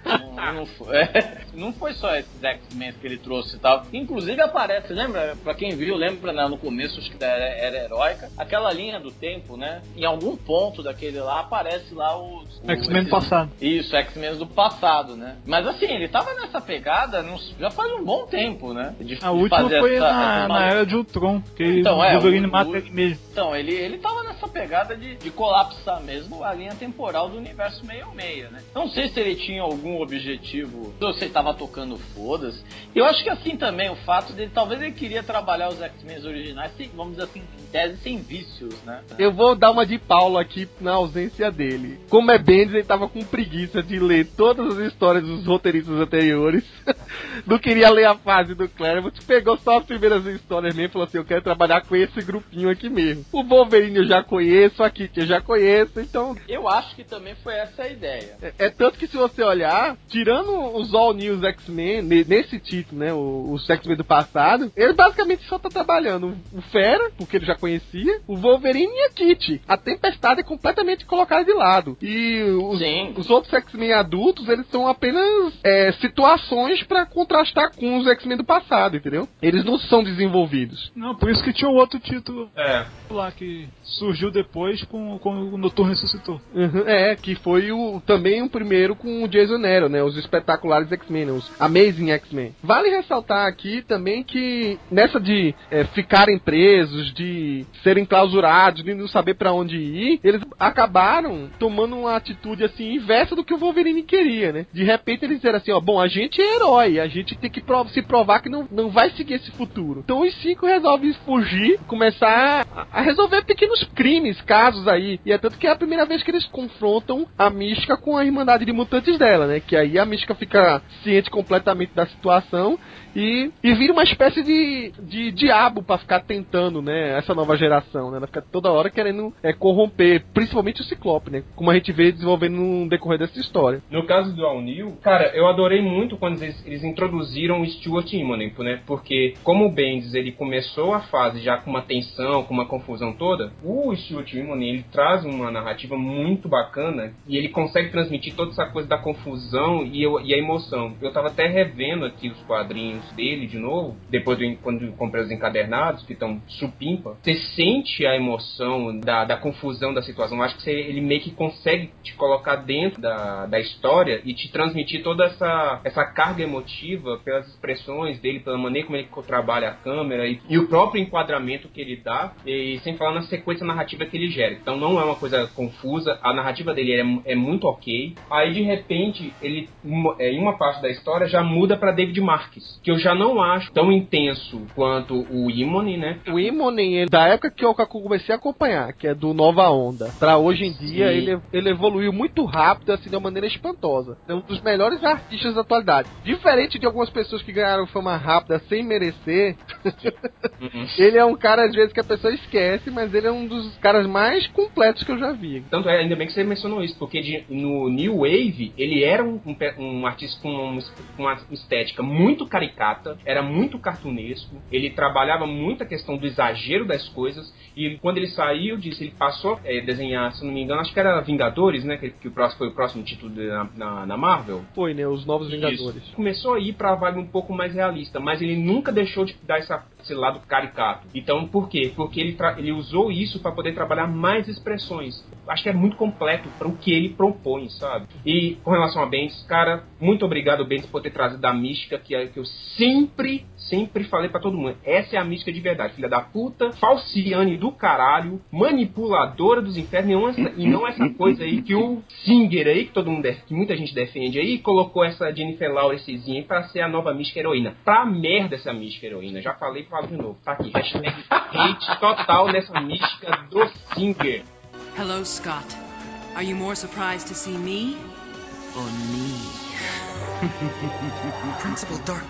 Speaker 3: Não, não, foi, é, não, foi, só esses X-Men que ele trouxe e tal. Inclusive aparece, lembra? Pra quem viu, lembra né, no começo, acho que era, era heróica, aquela linha do tempo, né? Em algum ponto daquele lá aparece lá os.
Speaker 4: X-Men do passado.
Speaker 3: Isso, X-Men do passado, né? Mas assim, ele tava nessa pegada já faz um bom tempo, né?
Speaker 4: De, a última foi essa, na, essa na, era de Ultron, que
Speaker 3: então, é,
Speaker 4: o Wolverine
Speaker 3: mata ele mesmo. Então, ele, ele tava nessa pegada de, de colapsar mesmo a linha temporal do universo meio-meia, né? Não sei se ele tinha algum objetivo, você tava tocando foda-se. Eu acho que assim também, o fato dele, talvez ele queria trabalhar os X-Men originais, sem, vamos dizer assim, em tese, sem vícios, né?
Speaker 2: Eu vou dar uma de Paulo aqui na ausência dele. Como é Bendis, ele tava com preguiça de ler todas as histórias dos roteiristas anteriores. <laughs> Não queria ler a fase do Claremont, pegou só as primeiras histórias mesmo e falou assim, eu quero trabalhar com esse grupinho aqui mesmo. O Wolverine eu já conheço, a Kitty eu já conheço, então...
Speaker 3: Eu acho que também foi essa a ideia.
Speaker 2: É, é tanto que se você olhar, tirando os All News X-Men, nesse título, né? Os X-Men do passado, ele basicamente só tá trabalhando o Fera, porque ele já conhecia, o Wolverine e a Kitty. A Tempestade é completamente colocada de lado. E os, os outros X-Men adultos, eles são apenas é, situações para contrastar com os X-Men do passado, entendeu? Eles não são desenvolvidos.
Speaker 4: Não, por isso que tinha um outro título é. lá que surgiu depois com, com o Noturno ressuscitou.
Speaker 2: Uhum, é, que foi o, também o primeiro com o Jason Né? Os espetaculares X-Men, os Amazing X-Men. Vale ressaltar aqui também que nessa de é, ficarem presos, de serem clausurados, de não saber para onde ir, eles acabaram tomando uma atitude assim inversa do que o Wolverine queria, né? De repente eles disseram assim, ó, bom, a gente é herói, a gente tem que prov se provar que não, não vai seguir esse futuro. Então os cinco resolvem fugir, começar a, a resolver pequenos crimes, casos aí. E é tanto que é a primeira vez que eles confrontam a Mística com a Irmandade de Mutantes dela, né? Que aí a mística fica ciente completamente da situação e, e vira uma espécie de, de diabo para ficar tentando, né? Essa nova geração, né? Ela fica toda hora querendo é, corromper, principalmente o Ciclope, né? Como a gente vê desenvolvendo no decorrer dessa história.
Speaker 5: No caso do All New, cara, eu adorei muito quando eles, eles introduziram o Stuart Immonen, né? Porque como o Bendis ele começou a fase já com uma tensão, com uma confusão toda, o Stuart Immonen ele traz uma narrativa muito bacana e ele consegue transmitir toda essa coisa da confusão e, eu, e a emoção. Eu tava até revendo aqui os quadrinhos dele de novo, depois do, quando comprei os encadernados, que estão supimpa, você sente a emoção da, da confusão da situação. Eu acho que você, ele meio que consegue te colocar dentro da, da história e te transmitir toda essa, essa carga emotiva pelas expressões dele, pela maneira como ele trabalha a câmera e, e o próprio enquadramento que ele dá, e sem falar na sequência narrativa que ele gera. Então não é uma coisa confusa, a narrativa dele é, é muito ok. Aí de repente, ele, em uma parte da história, já muda para David Marques, que eu eu já não acho tão intenso quanto o Imone, né?
Speaker 2: O Imone, ele- da época que eu comecei a acompanhar, que é do Nova Onda, pra hoje em dia,
Speaker 5: Sim.
Speaker 2: ele, ele evoluiu muito rápido, assim, de uma maneira espantosa. É um dos melhores artistas da atualidade. Diferente de algumas pessoas que ganharam fama rápida sem merecer,
Speaker 5: Uhum. <laughs>
Speaker 2: ele é um cara, às vezes, que a pessoa esquece, mas ele é um dos caras mais completos que eu já vi.
Speaker 5: Tanto é, ainda bem que você mencionou isso, porque de- no New Wave ele era um, um um artista com uma, com uma estética muito caricata, era muito cartunesco, ele trabalhava muito a questão do exagero das coisas, e quando ele saiu disso, ele passou a é, desenhar, se não me engano, acho que era Vingadores, né? Que, que o próximo, foi o próximo título de- na, na, na Marvel.
Speaker 2: Foi, né? Os Novos Vingadores.
Speaker 5: Isso. Começou a ir pra vibe um pouco mais realista, mas ele nunca deixou de dar essa- esse lado caricato. Então, por quê? Porque ele, ele usou isso para poder trabalhar mais expressões. Acho que é muito completo para o que ele propõe, sabe? E com relação a Bendis, cara, muito obrigado, Bendis, por ter trazido a mística que, é- que eu sempre, sempre falei para todo mundo. Essa é a mística de verdade, filha da puta, falciane do caralho, manipuladora dos infernos, e não essa, e não essa coisa aí que o Singer aí, que todo mundo que muita gente defende aí, colocou essa Jennifer Lawrencezinha pra ser a nova mística heroína. Pra merda essa mística heroína, já falei e falo de novo. Tá aqui, hashtag hate total nessa mística do Singer.
Speaker 6: Hello, Scott. Are you more surprised to see me or me? <laughs>
Speaker 7: Principal Dark,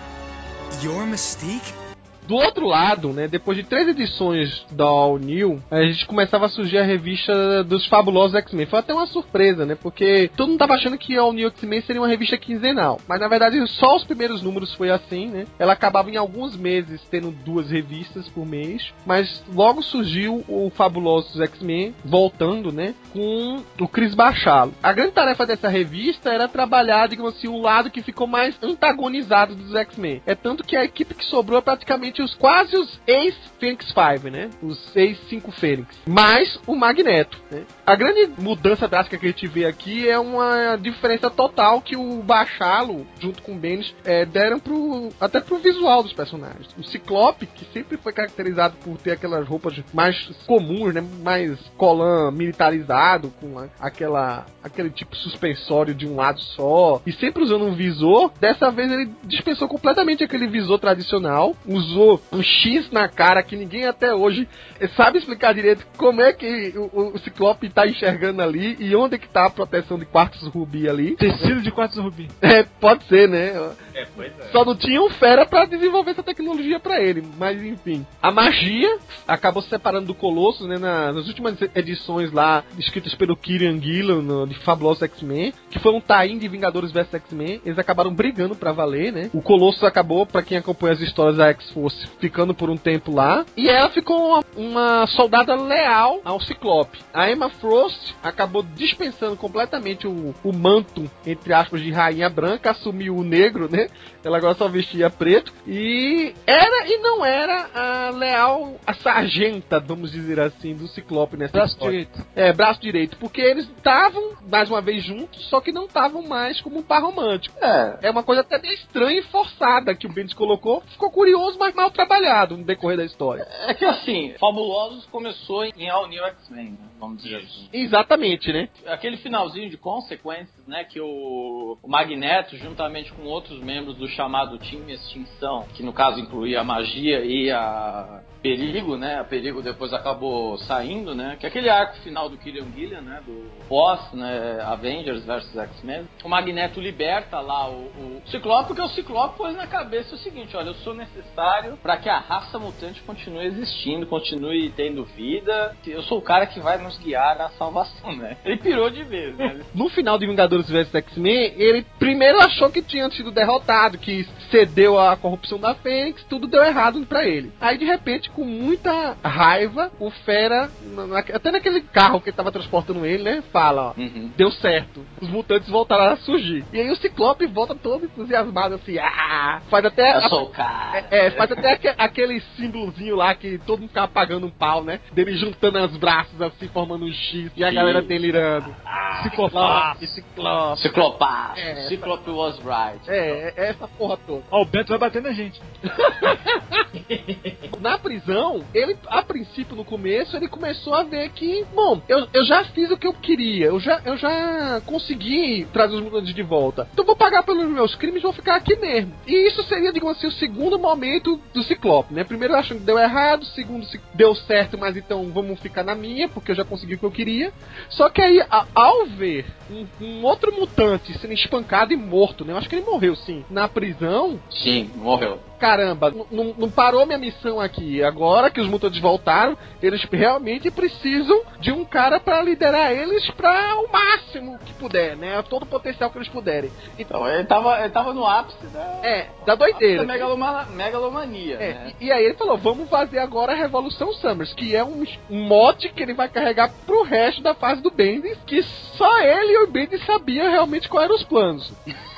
Speaker 7: you're Mystique?
Speaker 2: Do outro lado, né, depois de três edições da All New, a gente começava a surgir a revista dos fabulosos X-Men. Foi até uma surpresa, né, porque todo mundo tava achando que a All New X-Men seria uma revista quinzenal. Mas na verdade só os primeiros números foi assim, né. Ela acabava em alguns meses tendo duas revistas por mês, mas logo surgiu o Fabulosos X-Men voltando, né, com o Chris Bachalo. A grande tarefa dessa revista era trabalhar, digamos assim, o lado que ficou mais antagonizado dos X-Men. É tanto que a equipe que sobrou é praticamente os quase os ex-Phoenix 5, né? Os ex-5 Fênix. Mais o Magneto, né? A grande mudança drástica que a gente vê aqui é uma diferença total que o Bachalo, junto com o Bendis, é, deram pro, até pro visual dos personagens. O Ciclope, que sempre foi caracterizado por ter aquelas roupas mais comuns, né? Mais colã militarizado, com aquela, aquele tipo suspensório de um lado só, e sempre usando um visor, dessa vez ele dispensou completamente aquele visor tradicional, usou um X na cara que ninguém até hoje sabe explicar direito como é que o, o Ciclope tá enxergando ali e onde é que tá a proteção de quartos rubi ali.
Speaker 4: Tecido de quartzo rubi.
Speaker 2: É, pode ser, né?
Speaker 5: É, pois é.
Speaker 2: Só não tinha um fera pra desenvolver essa tecnologia pra ele, mas enfim. A magia acabou se separando do Colosso, né, na- nas últimas edições lá, escritas pelo Kieran Gillan, no- de Fabuloso X-Men, que foi um tie de Vingadores vs X-Men, eles acabaram brigando pra valer, né? O Colosso acabou, pra quem acompanha as histórias da X-Force, ficando por um tempo lá, e ela ficou uma, uma soldada leal ao Ciclope. A Emma Frost acabou dispensando completamente o, o manto, entre aspas, de rainha branca, assumiu o negro, né? Ela agora só vestia preto. E era e não era a leal, a sargenta, vamos dizer assim, do Ciclope nessa
Speaker 4: Braço
Speaker 2: história.
Speaker 4: direito.
Speaker 2: É, braço direito. Porque eles estavam, mais uma vez, juntos, só que não estavam mais como um par romântico.
Speaker 3: É,
Speaker 2: É uma coisa até meio estranha e forçada que o Bendis colocou. Ficou curioso, mas mal trabalhado no decorrer da história.
Speaker 3: é que assim, Fabulosos começou em All New X-Men, né, vamos dizer assim.
Speaker 2: Exatamente, né?
Speaker 3: Aquele finalzinho de consequências, né, que o, o Magneto, juntamente com outros membros do chamado time Extinção, que no caso incluía a magia e a Perigo, né, a Perigo depois acabou saindo, né, que é aquele arco final do Kieran Gillian, né, do boss, né, Avengers vs X-Men. O Magneto liberta lá o, o Ciclope, porque o Ciclope pôs na cabeça o seguinte, olha, eu sou necessário para que a raça mutante continue existindo, continue tendo vida, eu sou o cara que vai nos guiar à salvação, né. Ele pirou de vez, né. <laughs>
Speaker 2: No final de Vingadores vs X-Men, ele primeiro achou que tinha sido derrotado, que cedeu à corrupção da Fênix, tudo deu errado pra ele. Aí de repente, com muita raiva, o Fera, até naquele carro que tava transportando ele, né, fala, ó,
Speaker 3: Uhum.
Speaker 2: deu certo. Os mutantes voltaram a surgir. E aí o Ciclope volta todo entusiasmado assim, ah, faz até
Speaker 3: Eu sou o cara.
Speaker 2: é, é, faz até aque- aquele símbolozinho lá que todo mundo ficava pagando um pau, né? Dele juntando os braços assim, formando um X e a galera delirando. Ciclope.
Speaker 3: Ciclopaço.
Speaker 2: É.
Speaker 3: Ciclope was right.
Speaker 2: É, é essa porra toda.
Speaker 4: Ó, o Beto vai bater na gente. <laughs>
Speaker 2: Na prisão, ele, a princípio, no começo, ele começou a ver que, bom, eu, eu já fiz o que eu queria, eu já, eu já consegui trazer os mutantes de volta. Então vou pagar pelos meus crimes e vou ficar aqui mesmo. E isso seria, digamos assim, o segundo momento do Ciclope, né? Primeiro achando que deu errado, segundo se deu certo, mas então vamos ficar na minha, porque eu já consegui o que eu queria. Só que aí, a- ao ver um, um outro mutante sendo espancado e morto, né? Eu acho que ele morreu sim. Na prisão,
Speaker 3: Sim, morreu.
Speaker 2: caramba, não- parou minha missão aqui. Agora que os mutantes voltaram, eles realmente precisam de um cara pra liderar eles pra o máximo que puder, né? Todo o potencial que eles puderem. Então,
Speaker 3: Então, ele tava, ele tava no ápice da,
Speaker 2: é, da doideira.
Speaker 3: da megaloma- megalomania,
Speaker 2: É,
Speaker 3: né?
Speaker 2: e, e aí ele falou, vamos fazer agora a Revolução Summers, que é um, um mote que ele vai carregar pro resto da fase do Bendis, que só ele o Bendis sabiam realmente quais eram os planos. <laughs>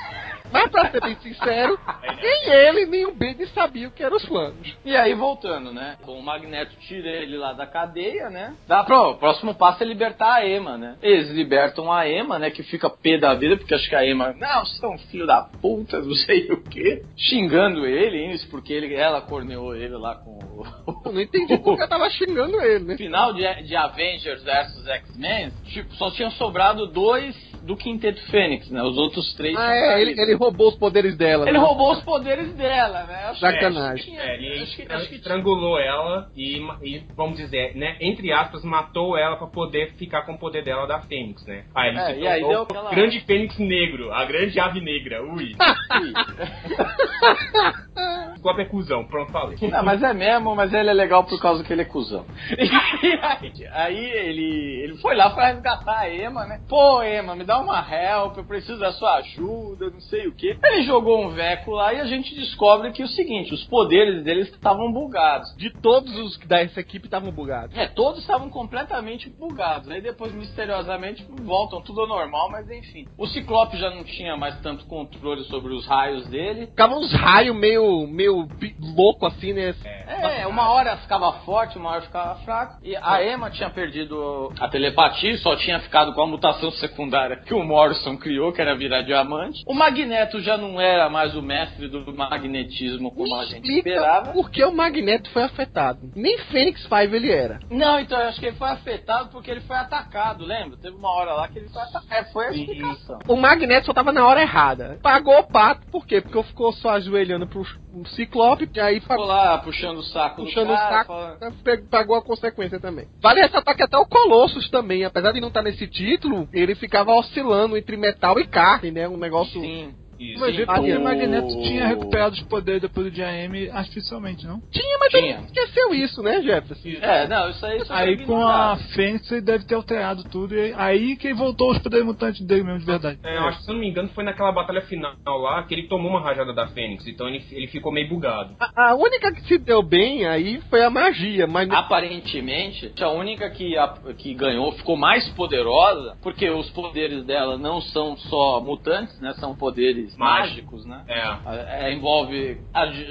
Speaker 2: Mas pra ser bem sincero, nem ele nem o Bendis sabiam que eram os planos.
Speaker 3: E aí, voltando, né? Bom, o Magneto tira ele lá da cadeia, né? Dá pro o próximo passo é libertar a Emma, né? Eles libertam a Emma, né? Que fica pé da vida, porque acho que a Emma, não, você é um filho da puta, não sei o quê. Xingando ele, isso porque ele, ela corneou ele lá com o.
Speaker 2: Eu não entendi <laughs> porque eu tava xingando ele, né?
Speaker 3: No final de, de Avengers vs X-Men, tipo, só tinham sobrado dois do Quinteto Fênix, né? Os outros três.
Speaker 2: Ah, é, ele, ele roubou os poderes dela.
Speaker 3: Ele
Speaker 2: né?
Speaker 3: roubou os poderes dela, né? Acho
Speaker 2: Sacanagem.
Speaker 5: É, ele
Speaker 3: acho que- acho que-
Speaker 5: estrangulou ela e, e, vamos dizer, né, entre aspas, matou ela pra poder ficar com o poder dela da Fênix, né? Aí ele
Speaker 3: É,
Speaker 5: se
Speaker 3: e aí
Speaker 5: tornou
Speaker 3: deu aquela-
Speaker 5: o grande Fênix negro, a grande ave negra, ui. <laughs> Golpe é cuzão, pronto, falei.
Speaker 3: Não, mas é mesmo, mas ele é legal por causa que ele é cuzão. E <laughs> aí, aí ele, ele foi lá pra resgatar a Emma, né? Pô, Emma, me dá uma help, eu preciso da sua ajuda, não sei o que. Ele jogou um veco lá e a gente descobre que é o seguinte, os poderes deles estavam bugados.
Speaker 2: De todos os dessa equipe estavam bugados.
Speaker 3: É, todos estavam completamente bugados. Aí depois, misteriosamente, voltam tudo ao normal, mas enfim. O Ciclope já não tinha mais tanto controle sobre os raios dele.
Speaker 2: Ficavam uns raios meio, meio louco assim, né?
Speaker 3: É, uma hora ficava forte, uma hora ficava fraco. E a Emma tinha perdido a telepatia, só tinha ficado com a mutação secundária que o Morrison criou, que era virar diamante. O Magneto já não era mais o mestre do magnetismo como a gente esperava.
Speaker 2: por que o Magneto foi afetado. Nem Fênix 5 ele era.
Speaker 3: Não, então eu acho que ele foi afetado porque ele foi atacado, lembra? Teve uma hora lá que ele foi atacado. É, foi a explicação.
Speaker 2: O Magneto só tava na hora errada. Pagou o pato, por quê? Porque ficou só ajoelhando pro Ciclope, e aí
Speaker 3: Ficou
Speaker 2: pagou,
Speaker 3: lá puxando o saco
Speaker 2: puxando
Speaker 3: do
Speaker 2: o
Speaker 3: cara,
Speaker 2: saco,
Speaker 3: falando-
Speaker 2: pe- pagou a consequência também. Vale ressaltar que até o Colossus também, apesar de não estar nesse título, ele ficava oscilando entre metal e carne, né? Um negócio...
Speaker 3: Sim.
Speaker 5: Isso.
Speaker 4: Mas
Speaker 3: o-
Speaker 4: o Magneto tinha recuperado os poderes depois do DAM artificialmente, não?
Speaker 2: Tinha, mas
Speaker 3: Tinha.
Speaker 2: mundo esqueceu isso, né, Jefferson?
Speaker 3: É, não, isso aí isso
Speaker 4: Aí com a Fênix ele deve ter alterado tudo. E aí que voltou os poderes mutantes dele mesmo, de verdade.
Speaker 5: É, eu acho que, se eu não me engano, foi naquela batalha final lá que ele tomou uma rajada da Fênix, então ele, ele ficou meio bugado.
Speaker 2: A, a única que se deu bem aí foi a magia, mas...
Speaker 3: Aparentemente, a única que, a- que ganhou ficou mais poderosa, porque os poderes dela não são só mutantes, né? São poderes mágicos, né?
Speaker 5: É.
Speaker 3: É, envolve,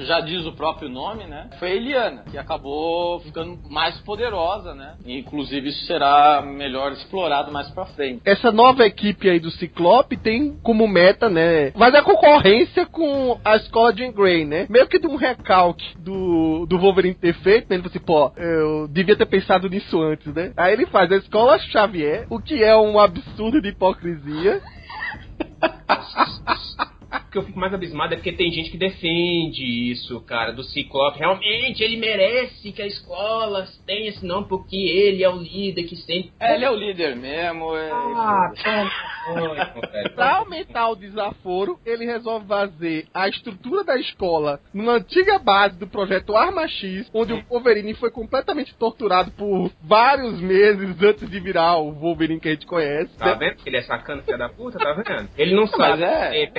Speaker 3: já diz o próprio nome, né? Foi a Eliana, que acabou ficando mais poderosa, né? E, inclusive isso será melhor explorado mais pra frente.
Speaker 2: essa nova equipe aí do Ciclope tem como meta, né? Mas a concorrência com a escola Jean Grey, né? Meio que de um recalque do, do Wolverine ter feito, né? Ele falou assim, pô, eu devia ter pensado nisso antes, né? Aí ele faz a escola Xavier, o que é um absurdo de hipocrisia. <laughs>
Speaker 5: O que eu fico mais abismado é porque tem gente que defende isso, cara, do Ciclope. Realmente, ele merece que a escola tenha esse nome, porque ele é o líder que sempre.
Speaker 3: É, ele é o líder mesmo. É...
Speaker 5: Ah, velho. <laughs>
Speaker 2: Pra aumentar o desaforo, ele resolve fazer a estrutura da escola numa antiga base do projeto Arma X, onde o Wolverine foi completamente torturado por vários meses antes de virar o Wolverine que a gente conhece.
Speaker 5: Tá vendo? Ele é sacana, filha da puta, tá vendo? Ele não sabe
Speaker 3: é-
Speaker 5: ser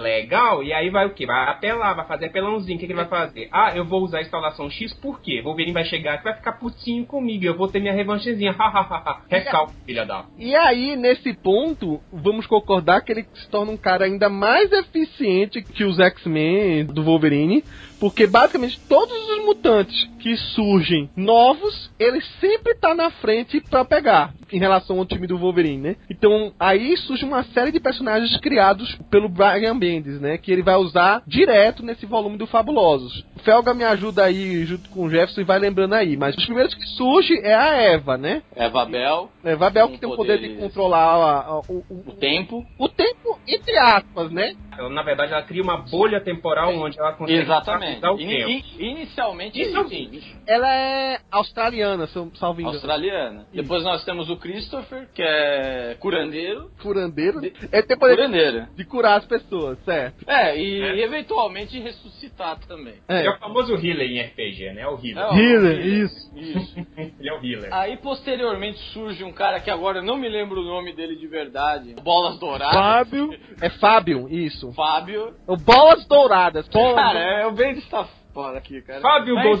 Speaker 5: legal, e aí vai o quê? Vai apelar, vai fazer apelãozinho. O que, que ele vai fazer? Ah, eu vou usar a instalação X por quê? Wolverine vai chegar aqui vai ficar putinho comigo, eu vou ter minha revanchezinha. <laughs> Hahaha. Recalque, filha da.
Speaker 2: E aí, nesse ponto, vamos concordar que ele se torna um cara ainda mais eficiente que os X-Men do Wolverine, Porque basicamente todos os mutantes que surgem novos, ele sempre tá na frente pra pegar em relação ao time do Wolverine, né? Então aí surge uma série de personagens criados pelo Brian Bendis, né? Que ele vai usar direto nesse volume do Fabulosos. O Felga me ajuda aí junto com o Jefferson e vai lembrando aí, mas os primeiros que surge é a Eva, né?
Speaker 3: Eva Bell,
Speaker 2: Eva Bell
Speaker 3: Com
Speaker 2: que tem o poder de controlar a- a- o,
Speaker 3: o
Speaker 2: o,
Speaker 3: tempo.
Speaker 2: o tempo, entre aspas, né?
Speaker 5: Ela, na verdade, ela cria uma bolha temporal onde ela consegue
Speaker 3: Exatamente.
Speaker 5: O tempo.
Speaker 3: in- inicialmente,
Speaker 5: Inicialmente.
Speaker 2: Ela é australiana, se eu salvo engano.
Speaker 3: australiana. Depois nós temos o Christopher, que é curandeiro.
Speaker 2: Curandeiro. É ter poder de,
Speaker 3: Curandeiro.
Speaker 2: de curar as pessoas, certo?
Speaker 3: É, e
Speaker 5: É.
Speaker 3: eventualmente ressuscitar também.
Speaker 2: É.
Speaker 5: É o famoso healer em RPG, né? É o healer.
Speaker 3: É, ó,
Speaker 4: Healer,
Speaker 3: healer.
Speaker 4: isso.
Speaker 3: Isso. <laughs>
Speaker 5: Ele é o healer.
Speaker 3: Aí posteriormente surge um cara que agora eu não me lembro o nome dele de verdade. Bolas Douradas.
Speaker 4: Fábio.
Speaker 2: É Fábio, isso.
Speaker 3: Fábio.
Speaker 2: O Bolas Douradas. Bolas
Speaker 3: Cara, é, o Ben está fora aqui, cara.
Speaker 5: Fábio
Speaker 3: Mas.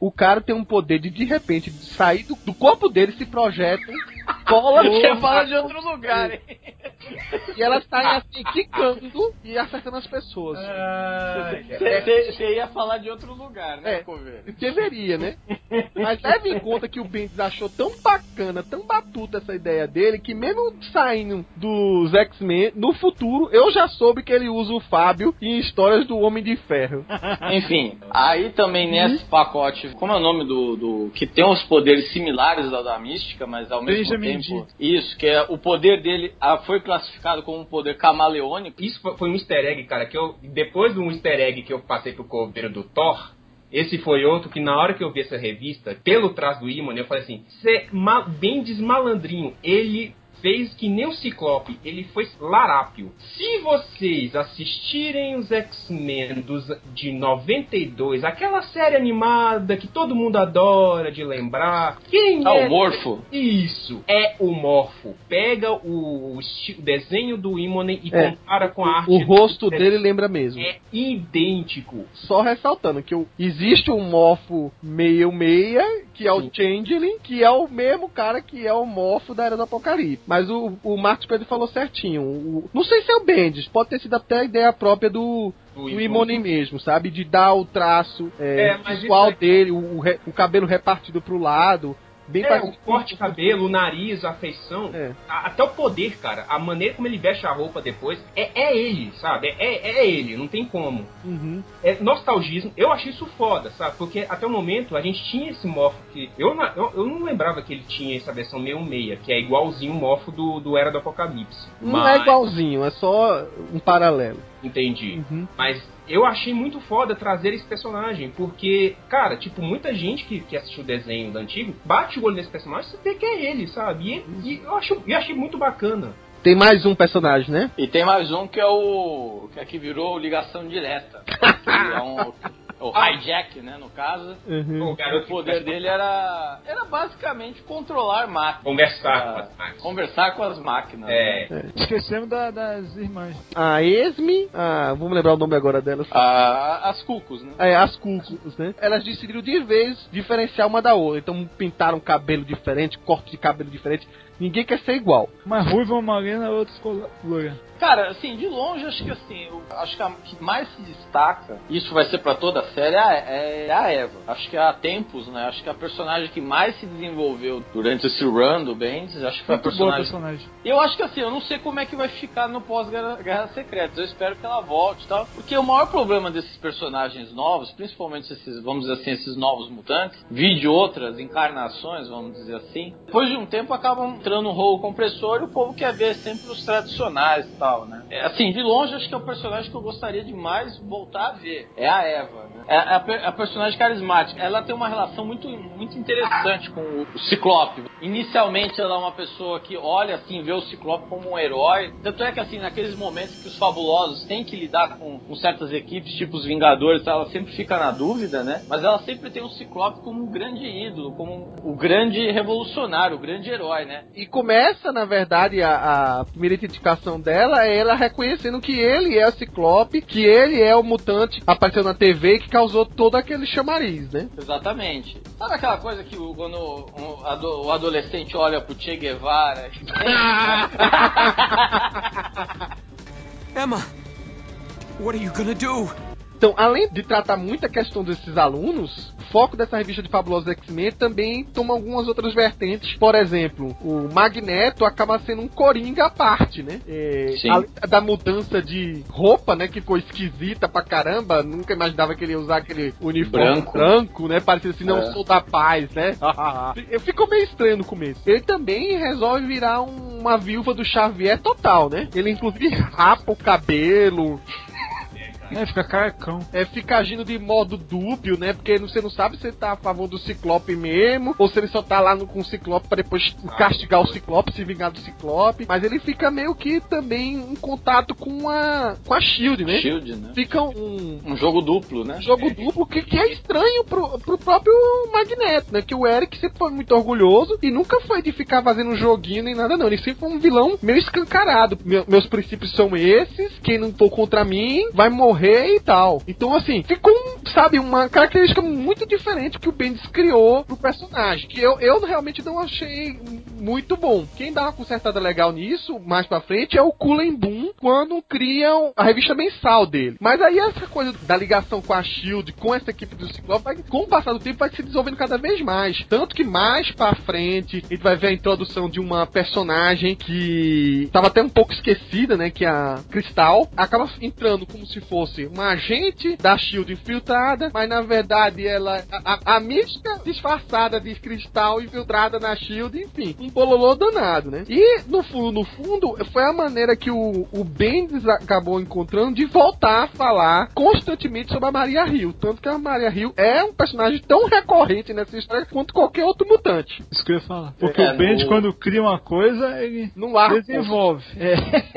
Speaker 2: O cara tem um poder de, de repente, de sair do, do corpo dele, se projetam bolas <laughs>
Speaker 3: Você fala de outro lugar, hein?
Speaker 2: E elas saem assim, quicando e acertando as pessoas. <laughs>
Speaker 3: Você ia falar de outro lugar, né,
Speaker 2: É. Deveria, né? <laughs> Mas leve em conta que o Bendis achou tão bacana, tão batuta essa ideia dele, que mesmo saindo dos X-Men, no futuro eu já soube que ele usa o Fábio em histórias do Homem de Ferro. <laughs>
Speaker 3: Enfim, aí também nesse pacote, como é o nome do, do que tem os poderes similares ao da mística, mas ao mesmo
Speaker 4: Benjamin
Speaker 3: tempo, isso, que é o poder dele ah, foi classificado como um poder camaleônico.
Speaker 5: Isso foi- um easter egg, cara, que eu. Depois do easter egg que eu passei pro coveiro do Thor, esse foi outro que na hora que eu vi essa revista, pelo trás do Imon, eu falei assim, cê, ma, Bendis malandrinho, ele fez que nem o Ciclope, ele foi larápio. Se vocês assistirem os X-Men dos- de 92, aquela série animada que todo mundo adora de lembrar, quem
Speaker 3: Ah,
Speaker 5: é
Speaker 3: o Morfo.
Speaker 5: isso, é o Morfo. Pega o, o desenho do Immonen e
Speaker 2: É.
Speaker 5: compara com a arte.
Speaker 2: O rosto
Speaker 5: do-
Speaker 2: dele lembra mesmo.
Speaker 5: é idêntico.
Speaker 2: Só ressaltando que o- existe um morfo meio meia, que é o. Changeling, que é o mesmo cara que é o morfo da Era do Apocalipse. Mas o, o Marcos Pedro falou certinho. O- não sei se é o Bendis, pode ter sido até a ideia própria do,
Speaker 5: Do
Speaker 2: do mesmo, sabe? De dar o traço é,
Speaker 5: É,
Speaker 2: visual
Speaker 5: aí-
Speaker 2: dele, o, o cabelo repartido pro lado. Bem
Speaker 5: É, o corte cabelo, o nariz, a feição,
Speaker 2: É.
Speaker 5: a- até o poder, cara. A maneira como ele veste a roupa depois é, é ele, sabe? É, é ele, não tem como.
Speaker 2: Uhum.
Speaker 5: É nostalgismo. Eu achei isso foda, sabe? Porque até o momento a gente tinha esse morfo que. Eu, eu, eu não lembrava que ele tinha essa versão meio meia, que é igualzinho o morfo do, do Era do Apocalipse.
Speaker 2: Não
Speaker 5: Mas-
Speaker 2: é igualzinho, é só um paralelo.
Speaker 5: Entendi.
Speaker 2: Uhum.
Speaker 5: Mas eu achei muito foda trazer esse personagem, porque, cara, tipo, muita gente que, que assistiu o desenho do antigo bate o olho nesse personagem e vê que é ele, sabe? E, e eu, acho, eu achei muito bacana.
Speaker 2: Tem mais um personagem, né?
Speaker 3: E tem mais um que é o. que é que virou ligação direta. <laughs> Que é um, o hijack, né, no caso.
Speaker 2: Uhum.
Speaker 5: O
Speaker 3: O
Speaker 5: garoto
Speaker 3: poder
Speaker 5: que
Speaker 3: dele era. era basicamente controlar máquinas.
Speaker 5: conversar com
Speaker 3: Ah,
Speaker 5: as máquinas.
Speaker 3: Conversar com as máquinas. né?
Speaker 5: É.
Speaker 4: Esquecemos da- das irmãs.
Speaker 2: A Esme, a, vamos lembrar o nome agora delas.
Speaker 3: Ah, as cucos, né?
Speaker 2: É, as Cucos, né? Elas decidiram de vez diferenciar uma da outra. Então pintaram cabelo diferente, corte de cabelo diferente. Ninguém quer ser igual.
Speaker 4: Uma ruiva, uma morena, outra ficou loira.
Speaker 3: Cara, assim, de longe, acho que assim, eu acho que a que mais se destaca, isso vai ser pra toda a série, é a, é a Eva. Acho que há tempos, né? Acho que a personagem que mais se desenvolveu durante esse run do Bendis, acho que foi a
Speaker 4: Muito a
Speaker 3: personagem.
Speaker 4: personagem.
Speaker 3: Eu acho que assim, eu não sei como é que vai ficar no pós-Guerra Secretas. Eu espero que ela volte e tal. Porque o maior problema desses personagens novos, principalmente esses, vamos dizer assim, esses novos mutantes, vi de outras encarnações, vamos dizer assim, depois de um tempo acabam entrando no rolo compressor e o povo quer ver sempre os tradicionais e tal, né? É, assim, de longe, acho que é o personagem que eu gostaria de mais voltar a ver. É a Eva, né? É a, per- a personagem carismática. Ela tem uma relação muito, muito interessante com o, o Ciclope. Inicialmente, ela é uma pessoa que olha assim, vê o Ciclope como um herói. Tanto é que, assim, naqueles momentos que os fabulosos têm que lidar com, com certas equipes, tipo os Vingadores, ela sempre fica na dúvida, né? Mas ela sempre tem o Ciclope como um grande ídolo, como o grande revolucionário, o grande herói, né?
Speaker 2: E começa, na verdade, a, a primeira identificação dela é ela reconhecendo que ele é o Ciclope, que ele é o mutante apareceu na TV que causou todo aquele chamariz, né?
Speaker 3: Exatamente. Sabe aquela coisa que o- quando o, ado- o adolescente olha pro Che Guevara? <laughs>
Speaker 7: Emma, what are you gonna do?
Speaker 2: Então, além de tratar muito a questão desses alunos, o foco dessa revista de Fabulosos X-Men também toma algumas outras vertentes. Por exemplo, o Magneto acaba sendo um coringa à parte, né? É,
Speaker 3: Sim.
Speaker 2: além da mudança de roupa, né? Que ficou esquisita pra caramba. Nunca imaginava que ele ia usar aquele uniforme
Speaker 3: Branco.
Speaker 2: branco, né? Parecia assim, não
Speaker 3: É.
Speaker 2: sou da paz, né? <laughs> Ficou meio estranho no começo. Ele também resolve virar um- uma viúva do Xavier total, né? Ele inclusive rapa o cabelo,
Speaker 4: É, fica carcão.
Speaker 2: é, fica agindo de modo dúbio, né? Porque você não sabe se ele tá a favor do Ciclope mesmo, ou se ele só tá lá no, com o Ciclope pra depois castigar o Ciclope, se vingar do Ciclope. Mas ele fica meio que também em contato com a, com a Shield, né?
Speaker 3: Shield, né?
Speaker 2: Fica um,
Speaker 3: Um jogo duplo, né?
Speaker 2: jogo duplo que, que é estranho pro, pro próprio Magneto, né? Que o Eric sempre foi muito orgulhoso e nunca foi de ficar fazendo um joguinho nem nada, não. Ele sempre foi um vilão meio escancarado. Meu- meus princípios são esses, quem não for contra mim vai morrer e tal. Então, assim, ficou, sabe, uma característica muito diferente que o Bendis criou pro personagem. Que eu, eu realmente não achei muito bom. Quem dá uma consertada legal nisso, mais pra frente, é o Cullen Boom, quando criam a revista mensal dele. Mas aí essa coisa da ligação com a SHIELD, com essa equipe do Ciclope, vai, com o passar do tempo vai se desenvolvendo cada vez mais. Tanto que mais pra frente, a gente vai ver a introdução de uma personagem que estava até um pouco esquecida, né, que é a Cristal, acaba entrando como se fosse uma agente da SHIELD infiltrada, mas na verdade ela, a, a, a mística disfarçada de Cristal infiltrada na SHIELD, enfim, um bololô danado, né? E no fundo, no fundo, foi a maneira que o, o Bendis acabou encontrando de voltar a falar constantemente sobre a Maria Hill. Tanto que a Maria Hill é um personagem tão recorrente nessa história quanto qualquer outro mutante.
Speaker 4: Isso que eu ia falar. Porque
Speaker 3: É,
Speaker 4: o Bend,
Speaker 3: no-
Speaker 4: quando cria uma coisa, ele
Speaker 2: Não larga.
Speaker 4: desenvolve. É.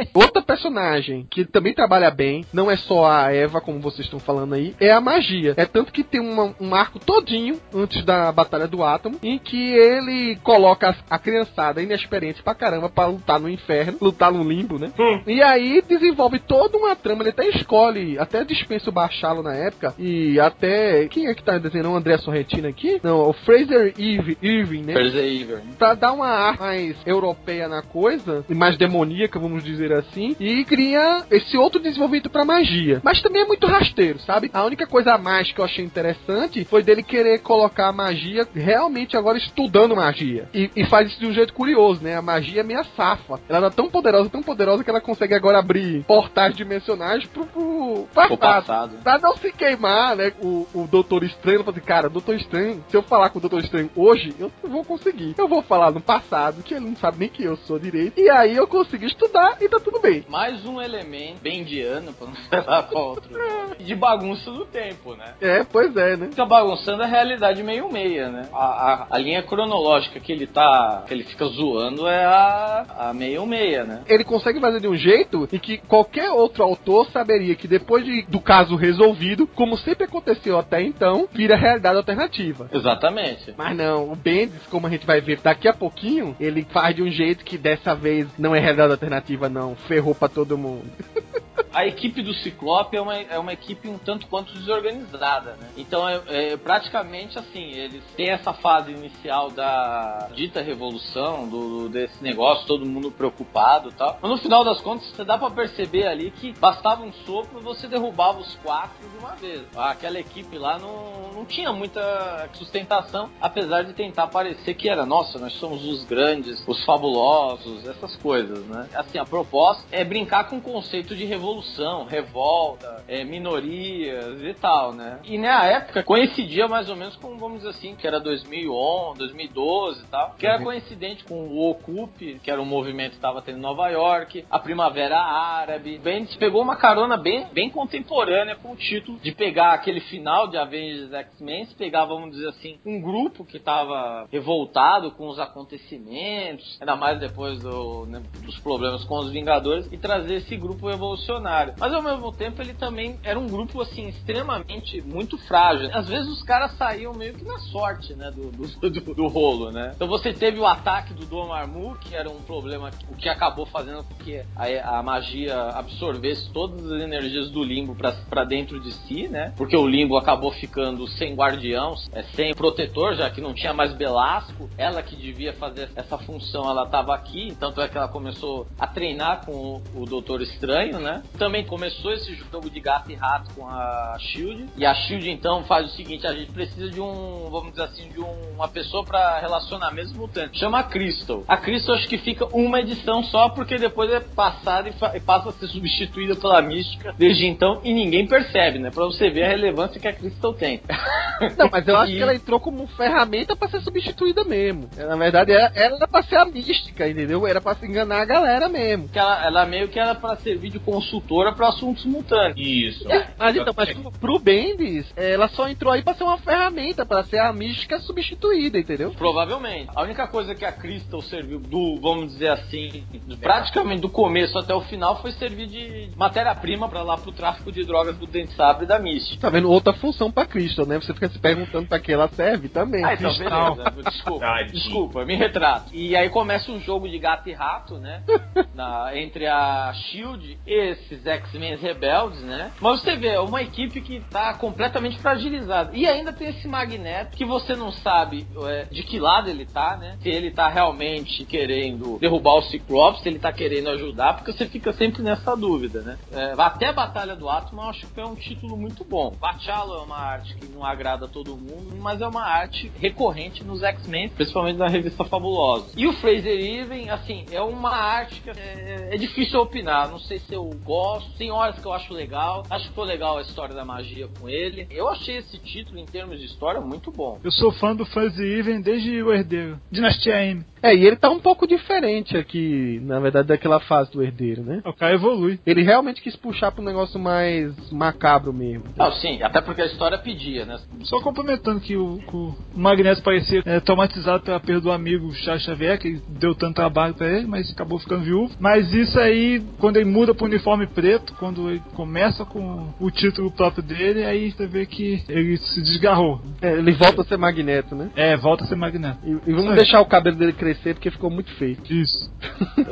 Speaker 4: <laughs>
Speaker 2: Outra personagem que também trabalha bem, não é só a Eva, como vocês estão falando aí, é a magia. É tanto que tem uma- um arco todinho antes da Batalha do Átomo, em que ele coloca a, a criançada inexperiente pra caramba pra lutar no inferno, lutar no limbo, né? E aí desenvolve toda uma trama, ele até escolhe, até dispensa o baixá-lo na época, e até. Quem é que tá desenhando? O André Sorrentino aqui? Não, o Fraser Irvi- Irving, né?
Speaker 3: Persever.
Speaker 2: pra dar uma arte mais europeia na coisa, e mais demoníaca, vamos dizer assim, e cria esse outro desenvolvimento pra magia. Mas também é muito rasteiro, sabe? A única coisa a mais que eu achei interessante foi dele querer colocar a magia realmente agora estudando magia. E, e faz isso de um jeito curioso, né? A magia é meio safa. Ela é tão poderosa, tão poderosa que ela consegue agora abrir portais dimensionais pro, pro passado. Pra não se queimar, né? O, o Doutor Estranho, eu falei, cara, Doutor Estranho, se eu falar com o Doutor Estranho hoje, eu não vou conseguir. Eu vou falar no passado, que ele não sabe nem que eu sou direito. E aí eu consegui estudar e tá tudo bem.
Speaker 3: Mais um elemento bendiano, pra não <laughs> sei nome, <laughs> de bagunça do tempo, né?
Speaker 2: É, pois é, né?
Speaker 3: Fica bagunçando a realidade meio meia, né? A, a, a linha cronológica que ele tá. que ele fica zoando é a, a meio meia, né?
Speaker 2: Ele consegue fazer de um jeito em que qualquer outro autor saberia que depois de- do caso resolvido, como sempre aconteceu até então, vira realidade alternativa.
Speaker 3: Exatamente.
Speaker 2: Mas não, o Bendis, como a gente vai ver daqui a pouquinho, ele faz de um jeito que dessa vez não é realidade alternativa, não. Ferrou pra todo mundo. <laughs>
Speaker 3: A equipe do Ciclope é uma, é uma equipe um tanto quanto desorganizada, né? Então é, é praticamente assim, eles têm essa fase inicial da dita revolução, do, desse negócio, todo mundo preocupado e tal. Mas no final das contas, você dá pra perceber ali que bastava um sopro você derrubava os quatro de uma vez. Aquela equipe lá não, não tinha muita sustentação, apesar de tentar parecer que era, nossa, nós somos os grandes, os fabulosos, essas coisas, né? Assim, a proposta é brincar com o conceito de revolução, revolta, é, minorias e tal, né? E na época coincidia mais ou menos com, vamos dizer assim, que era 2011, 2012 e tal, que era coincidente com o Occupy, que era um movimento que estava tendo em Nova York, a Primavera Árabe. Bendis pegou uma carona bem, bem contemporânea com o título de pegar aquele final de Avengers X-Men, pegar, vamos dizer assim, um grupo que estava revoltado com os acontecimentos, ainda mais depois do, né, dos problemas com os Vingadores, e trazer esse grupo revolucionário. Mas ao mesmo tempo ele também era um grupo assim extremamente muito frágil. Às vezes os caras saíam meio que na sorte, né, do, do, <laughs> do, do rolo, né? Então você teve o ataque do Dom Marmu, que era um problema, o que acabou fazendo com que a, a magia absorvesse todas as energias do limbo para dentro de si, né? Porque o limbo acabou ficando sem guardião, é, sem protetor, já que não tinha mais Belasco. Ela que devia fazer essa função, ela estava aqui, tanto é que ela começou a treinar com o, o Doutor Estranho, né? também começou esse de gato e rato com a Shield. E a Shield então faz o seguinte: a gente precisa de um, vamos dizer assim, de um, uma pessoa para relacionar mesmo mutante. Chama a Crystal. A Crystal acho que fica uma edição só, porque depois é passada e, e passa a ser substituída pela mística desde então e ninguém percebe, né? Pra você ver a relevância que a Crystal tem. <laughs>
Speaker 2: Não, mas eu acho
Speaker 3: E-
Speaker 2: que ela entrou como ferramenta pra ser substituída mesmo. Na verdade, ela ela era pra ser a mística, entendeu? Era pra se enganar a galera mesmo.
Speaker 3: Que ela, ela meio que era para servir de consultora para assuntos mutantes.
Speaker 5: Isso.
Speaker 2: É, mas então, mas pro, pro Bendis, ela só entrou aí pra ser uma ferramenta, pra ser a mística substituída, entendeu?
Speaker 3: Provavelmente. A única coisa que a Crystal serviu do, vamos dizer assim, do- praticamente do começo até o final foi servir de matéria-prima para lá pro tráfico de drogas do Dente Sabre e da Mystic.
Speaker 2: Tá vendo? Outra função pra Crystal, né? Você fica se perguntando pra que ela serve também.
Speaker 3: Ah, então beleza. Desculpa,
Speaker 5: Tadinho.
Speaker 3: desculpa, me retrato. E aí começa um jogo de gato e rato, né? <laughs> Na- entre a Shield e esses X-Men rebeldes, né? Mas você vê, é uma equipe que tá completamente fragilizada. E ainda tem esse Magneto que você não sabe é, de que lado ele tá, né? Se ele tá realmente querendo derrubar o Ciclope, se ele tá querendo ajudar, porque você fica sempre nessa dúvida, né? É, até a Batalha do Átomo eu acho que é um título muito bom. Bachala é uma arte que não agrada a todo mundo, mas é uma arte recorrente nos X-Men, principalmente na revista Fabulosa. E o Fraser Even, assim, é uma arte que é, é difícil opinar. Não sei se eu gosto. Tem horas que eu acho legal. Acho que foi legal a história da magia com ele. Eu achei esse título, em termos de história, muito bom.
Speaker 4: Eu sou fã do Fuzzy Even desde o Herdeiro. Dinastia M.
Speaker 2: É, e ele tá um pouco diferente aqui, na verdade, daquela fase do herdeiro, né?
Speaker 4: O cara evolui.
Speaker 2: Ele realmente quis puxar pra um negócio mais macabro mesmo.
Speaker 3: Não, sim, até porque a história pedia, né?
Speaker 4: Só complementando que o, o Magneto parecia é, traumatizado pela perda do amigo Charles Xavier, que deu tanto trabalho pra ele, mas acabou ficando viúvo. Mas isso aí, quando ele muda pro uniforme preto, quando ele começa com o título próprio dele, aí você vê que ele se desgarrou.
Speaker 2: É, ele volta a ser Magneto, né?
Speaker 4: É, volta a ser Magneto.
Speaker 2: E, e vamos deixar o cabelo dele crescer porque ficou muito feio.
Speaker 4: Isso.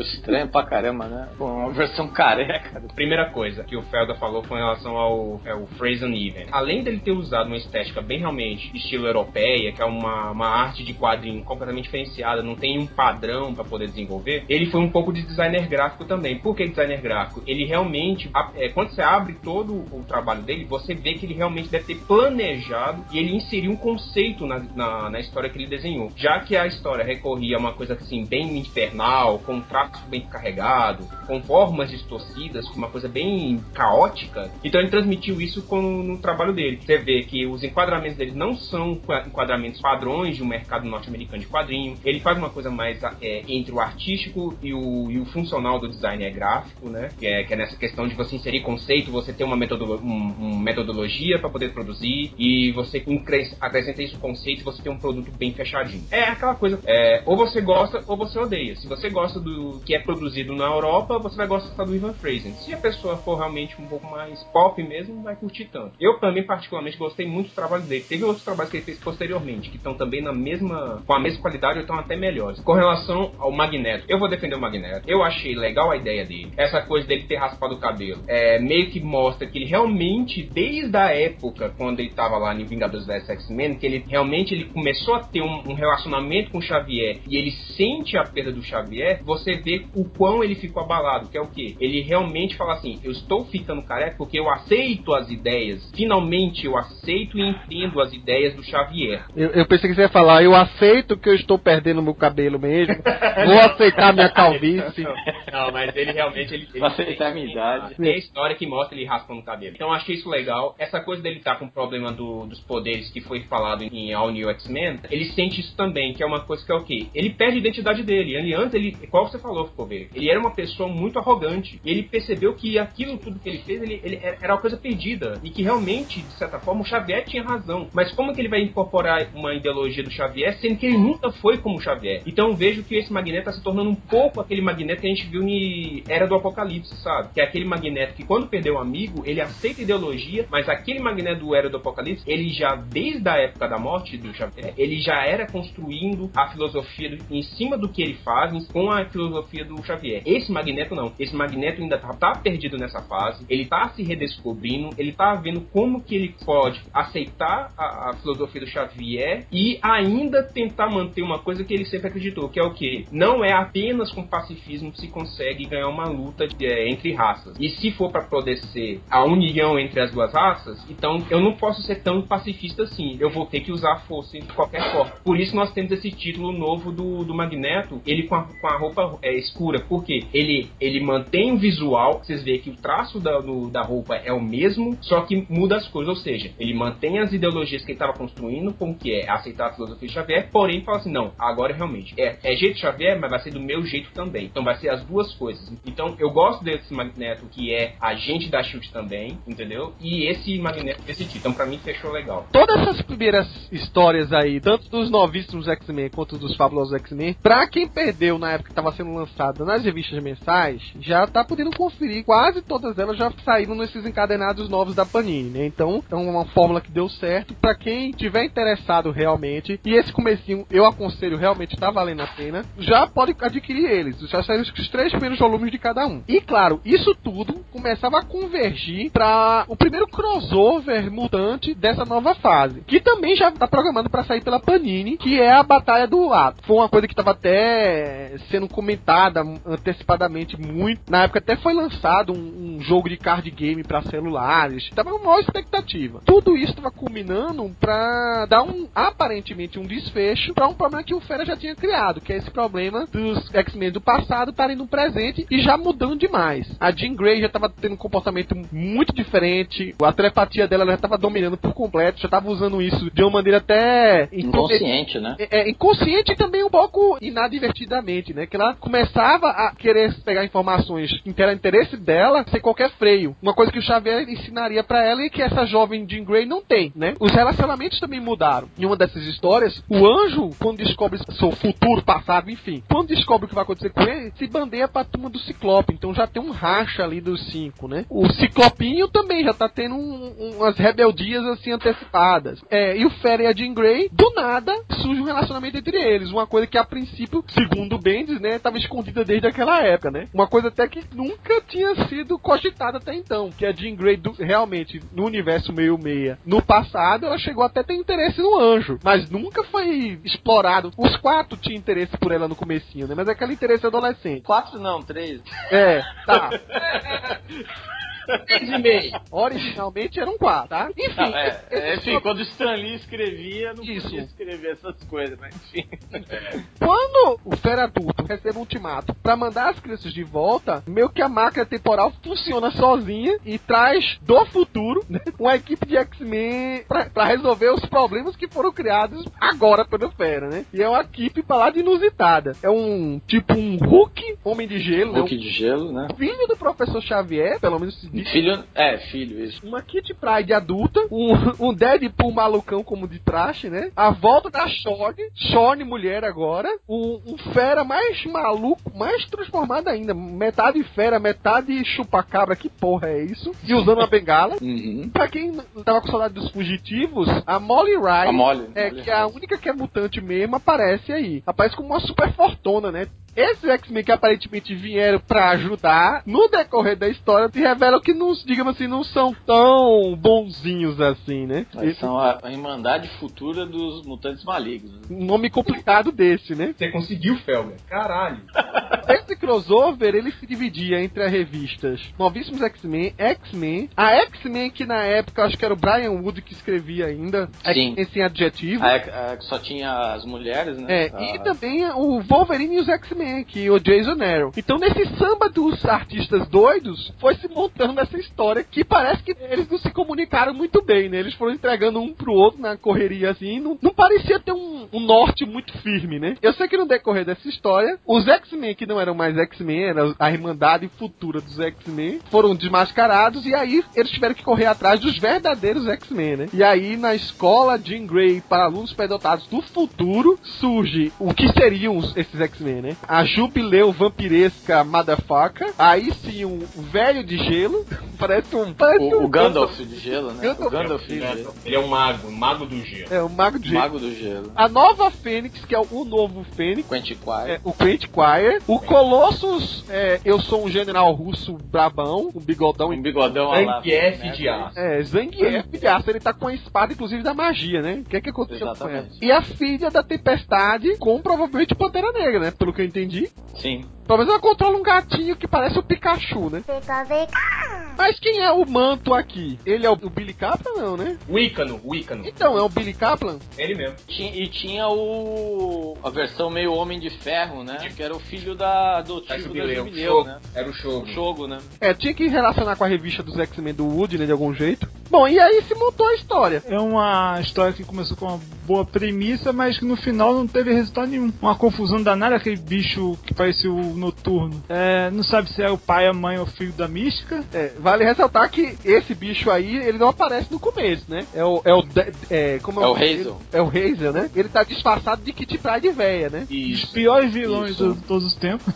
Speaker 3: Estranho pra caramba, né? Pô, uma versão careca.
Speaker 5: Primeira coisa que o Felda falou foi em relação ao, ao Fraser Even. Além dele ter usado uma estética bem realmente estilo europeia, que é uma, uma arte de quadrinho completamente diferenciada, não tem um padrão para poder desenvolver, ele foi um pouco de designer gráfico também. Por que designer gráfico? Ele realmente, a- é, quando você abre todo o trabalho dele, você vê que ele realmente deve ter planejado e ele inseriu um conceito na, na, na história que ele desenhou. Já que a história recorria a uma coisa assim, bem infernal, com um traço bem carregado, com formas distorcidas, uma coisa bem caótica, então ele transmitiu isso com, no trabalho dele. Você vê que os enquadramentos dele não são qua- enquadramentos padrões de um mercado norte-americano de quadrinho. Ele faz uma coisa mais é, entre o artístico e o, e o funcional do design é gráfico, né? Que é, que é nessa questão de você inserir você ter uma, um- metodologia para poder produzir e você acrescenta isso conceito você tem um produto bem fechadinho. É aquela coisa, é, ou você gosta ou você odeia. Se você gosta do que é produzido na Europa, você vai gostar do Ivan Fraser. Se a pessoa for realmente um pouco mais pop mesmo, vai curtir tanto. Eu também particularmente gostei muito do trabalho dele. Teve outros trabalhos que ele fez posteriormente que estão também na mesma com a mesma qualidade ou estão até melhores. Com relação ao Magneto, eu vou defender o Magneto. Eu achei legal a ideia dele. Essa coisa dele ter raspado o cabelo. É, meio que mostra que ele realmente, desde a época quando ele tava lá em Vingadores vs X-Men, que ele realmente ele começou a ter um, um relacionamento com o Xavier e ele sente a perda do Xavier, você vê o quão ele ficou abalado, que é o quê? Ele realmente fala assim, eu estou ficando careca porque eu aceito as ideias, finalmente eu aceito e entendo as ideias do Xavier.
Speaker 2: Eu, eu pensei que você ia falar, eu aceito que eu estou perdendo meu cabelo mesmo, <laughs> vou aceitar minha calvície.
Speaker 5: Não, mas ele realmente ele, ele
Speaker 3: aceitar a minha idade.
Speaker 5: Tem a história que mostra ele raspando o cabelo. Então achei isso legal. Essa coisa dele estar com o problema do- dos poderes que foi falado em All New X-Men, ele sente isso também, que é uma coisa que é o quê? Ele perde a identidade dele. Ele antes, ele, qual você falou, ficou ver? Ele era uma pessoa muito arrogante. E ele percebeu que aquilo tudo que ele fez, ele, ele era uma coisa perdida. E que realmente, de certa forma, o Xavier tinha razão. Mas como que ele vai incorporar uma ideologia do Xavier, sendo que ele nunca foi como o Xavier? Então vejo que esse Magneto tá se tornando um pouco aquele Magneto que a gente viu em Era do Apocalipse, sabe? Que é aquele Magneto que quando perdeu um amigo, ele aceita ideologia, mas aquele Magneto do Era do Apocalipse, ele já, desde a época da morte do Xavier, ele já era construindo a filosofia do- em cima do que ele faz, com a filosofia do Xavier. Esse Magneto não. Esse Magneto ainda tá, tá perdido nessa fase, ele tá se redescobrindo, ele tá vendo como que ele pode aceitar a, a filosofia do Xavier e ainda tentar manter uma coisa que ele sempre acreditou, que é o que? Não é apenas com pacifismo que se consegue ganhar uma luta é, entre raças. E se for para poder ser a união entre as duas raças, então eu não posso ser tão pacifista assim. Eu vou ter que usar a força de qualquer forma. Por isso nós temos esse título novo do, do Magneto, ele com a, com a roupa é, escura. Porque ele, ele mantém o visual, vocês veem que o traço da, do, da roupa é o mesmo, só que muda as coisas. Ou seja, ele mantém as ideologias que ele estava construindo, como que é aceitar a filosofia de Xavier, porém fala assim, não, agora realmente é, é jeito Xavier, mas vai ser do meu jeito também. Então vai ser as duas coisas. Então eu gosto desse Magneto que é agente da Shield também, entendeu? E esse Magneto desse tipo. Então pra mim fechou legal.
Speaker 2: Todas essas primeiras histórias aí, tanto dos novíssimos X-Men quanto dos fabulosos X-Men, pra quem perdeu na época que tava sendo lançada nas revistas mensais, já tá podendo conferir. Quase todas elas já saíram nesses encadenados novos da Panini, né? Então é uma fórmula que deu certo. Pra quem tiver interessado realmente, e esse comecinho eu aconselho realmente tá valendo a pena, já pode adquirir eles. Já saíram os três primeiros volumes de cada um. E claro, isso tudo começava convergir para o primeiro crossover mutante dessa nova fase, que também já tá programado para sair pela Panini, que é a Batalha do Ato. Foi uma coisa que estava até sendo comentada antecipadamente muito. Na época até foi lançado um, um jogo de card game para celulares. Tava uma maior expectativa. Tudo isso estava culminando para dar um aparentemente um desfecho para um problema que o Fera já tinha criado, que é esse problema dos X-Men do passado estarem no presente e já mudando demais. A Jean Grey já estava tendo comportamento muito diferente, a telepatia dela já estava dominando por completo, já estava usando isso de uma maneira até
Speaker 3: inconsciente, né?
Speaker 2: É, é, inconsciente e também um pouco inadvertidamente, né? Que ela começava a querer pegar informações que era interesse dela sem qualquer freio. Uma coisa que o Xavier ensinaria para ela e que essa jovem Jean Grey não tem, né? Os relacionamentos também mudaram. Em uma dessas histórias, o anjo, quando descobre seu futuro, passado, enfim, quando descobre o que vai acontecer com ele, se bandeia pra turma do Ciclope. Então já tem um racha ali dos cinco, né? O Ciclopinho também já tá tendo um, umas rebeldias assim antecipadas. É, e o Fera e a Jean Grey, do nada, surge um relacionamento entre eles. Uma coisa que a princípio, segundo o Bendis, né, tava escondida desde aquela época, né? Uma coisa até que nunca tinha sido cogitada até então. Que a Jean Grey, do, realmente, no universo meio-meia, no passado, ela chegou até a ter interesse no anjo. Mas nunca foi explorado. Os quatro tinham interesse por ela no comecinho, né? Mas é aquele interesse adolescente.
Speaker 3: Quatro não, três.
Speaker 2: É, tá. <laughs> Três e meio. Originalmente eram quatro, tá? Enfim.
Speaker 3: Não, é, é, enfim,
Speaker 2: só-
Speaker 3: quando o Stan Lee escrevia, não
Speaker 2: Isso.
Speaker 3: podia escrever essas coisas, mas enfim.
Speaker 2: Quando o Fera adulto recebe um ultimato pra mandar as crianças de volta, meio que a máquina temporal funciona sozinha e traz do futuro né, uma equipe de X-Men pra, pra resolver os problemas que foram criados agora pelo Fera, né? E é uma equipe pra lá de inusitada. É um tipo um Hulk, homem de gelo, né?
Speaker 3: Hulk de gelo, né?
Speaker 2: Filho do professor Xavier, pelo menos se diz.
Speaker 3: Filho, é, filho, isso.
Speaker 2: Uma Kit Pride adulta, um, um Deadpool malucão como de traje, né? A volta da Shone, Shone mulher agora, um, um fera mais maluco, mais transformado ainda, metade fera, metade chupacabra, que porra é isso? E usando uma bengala.
Speaker 3: Uhum.
Speaker 2: Pra quem tava com saudade dos fugitivos, a Molly Riley,
Speaker 3: A Molly.
Speaker 2: é
Speaker 3: Molly
Speaker 2: que é a única que é mutante mesmo, aparece aí. Aparece como uma super fortuna, né? Esses X-Men que aparentemente vieram pra ajudar, no decorrer da história, se revelam que, não, digamos assim, não são tão bonzinhos assim, né?
Speaker 3: Mas
Speaker 2: Esse-
Speaker 3: são a, a Irmandade Futura dos Mutantes Malignos.
Speaker 2: um nome complicado desse, né?
Speaker 5: Você conseguiu, Felga? Caralho. <laughs>
Speaker 2: Esse crossover, ele se dividia entre as revistas Novíssimos X-Men, X-Men, a X-Men que na época, acho que era o Brian Wood que escrevia ainda,
Speaker 3: Sim.
Speaker 2: X-Men sem adjetivo.
Speaker 3: A, a, que só tinha as mulheres, né?
Speaker 2: É, e
Speaker 3: A-
Speaker 2: também o Wolverine e os X-Men, que o Jason Aaron. Então, nesse samba dos artistas doidos, foi se montando essa história que parece que eles não se comunicaram muito bem, né? Eles foram entregando um pro outro na correria assim, não, não parecia ter um, um norte muito firme, né? Eu sei que no decorrer dessa história, os X-Men que não eram mais X-Men, era a Irmandade futura dos X-Men, foram desmascarados e aí eles tiveram que correr atrás dos verdadeiros X-Men, né? E aí na escola Jean Grey para alunos pedotados do futuro surge o que seriam esses X-Men, né? A Jubileu vampiresca motherfucker, aí sim um velho de gelo, <laughs> parece um parece
Speaker 3: O,
Speaker 2: um
Speaker 3: o Gandalf de gelo, né?
Speaker 2: Gandalf.
Speaker 3: O Gandalf de gelo.
Speaker 5: Ele é um mago, um mago do gelo.
Speaker 2: É, o mago de gelo.
Speaker 3: Mago do gelo.
Speaker 2: A nova Fênix, que é o novo Fênix,
Speaker 3: Quentin Quire.
Speaker 2: é, o Quent Quire, o Colossus, é, eu sou um general russo brabão, um bigodão.
Speaker 3: Um bigodão.
Speaker 5: Zangief
Speaker 3: né?
Speaker 5: de aço.
Speaker 2: É, Zangief de aço, ele tá com a espada, inclusive, da magia, né? O que é que aconteceu com
Speaker 3: Exatamente.
Speaker 2: ela? E a filha da Tempestade com provavelmente o Pantera Negra, né? Pelo que eu entendi.
Speaker 3: Sim.
Speaker 2: Pelo menos ela controla um gatinho que parece o Pikachu, né? Mas quem é o manto aqui? Ele é o, Billy Kaplan, não, né?
Speaker 5: O Ícano, o Ícano.
Speaker 2: Então, é o Billy Kaplan?
Speaker 5: Ele mesmo.
Speaker 3: Ti- E tinha o. a versão meio Homem de Ferro, né? Que era o filho da, do
Speaker 5: Da
Speaker 3: tio da
Speaker 5: Jubileu.
Speaker 3: Jubileu, né?
Speaker 5: Era o Shogo.
Speaker 3: O Shogo, né?
Speaker 2: É, tinha que relacionar com a revista dos X-Men do Woody, né? De algum jeito. Bom, e aí se montou a história.
Speaker 4: É uma história que começou com uma boa premissa, mas que no final não teve resultado nenhum. Uma confusão danada, aquele bicho que parecia o noturno. É, não sabe se é o pai, a mãe ou o filho da mística.
Speaker 2: É, vale ressaltar que esse bicho aí, ele não aparece no começo, né? É o. É o. de- É, como
Speaker 3: É o
Speaker 2: nome dele?
Speaker 3: Hazel.
Speaker 2: É o Hazel, né? Ele tá disfarçado de Kit Pride véia, né?
Speaker 4: Os
Speaker 3: Isso.
Speaker 4: piores vilões
Speaker 3: Isso.
Speaker 4: de todos os tempos.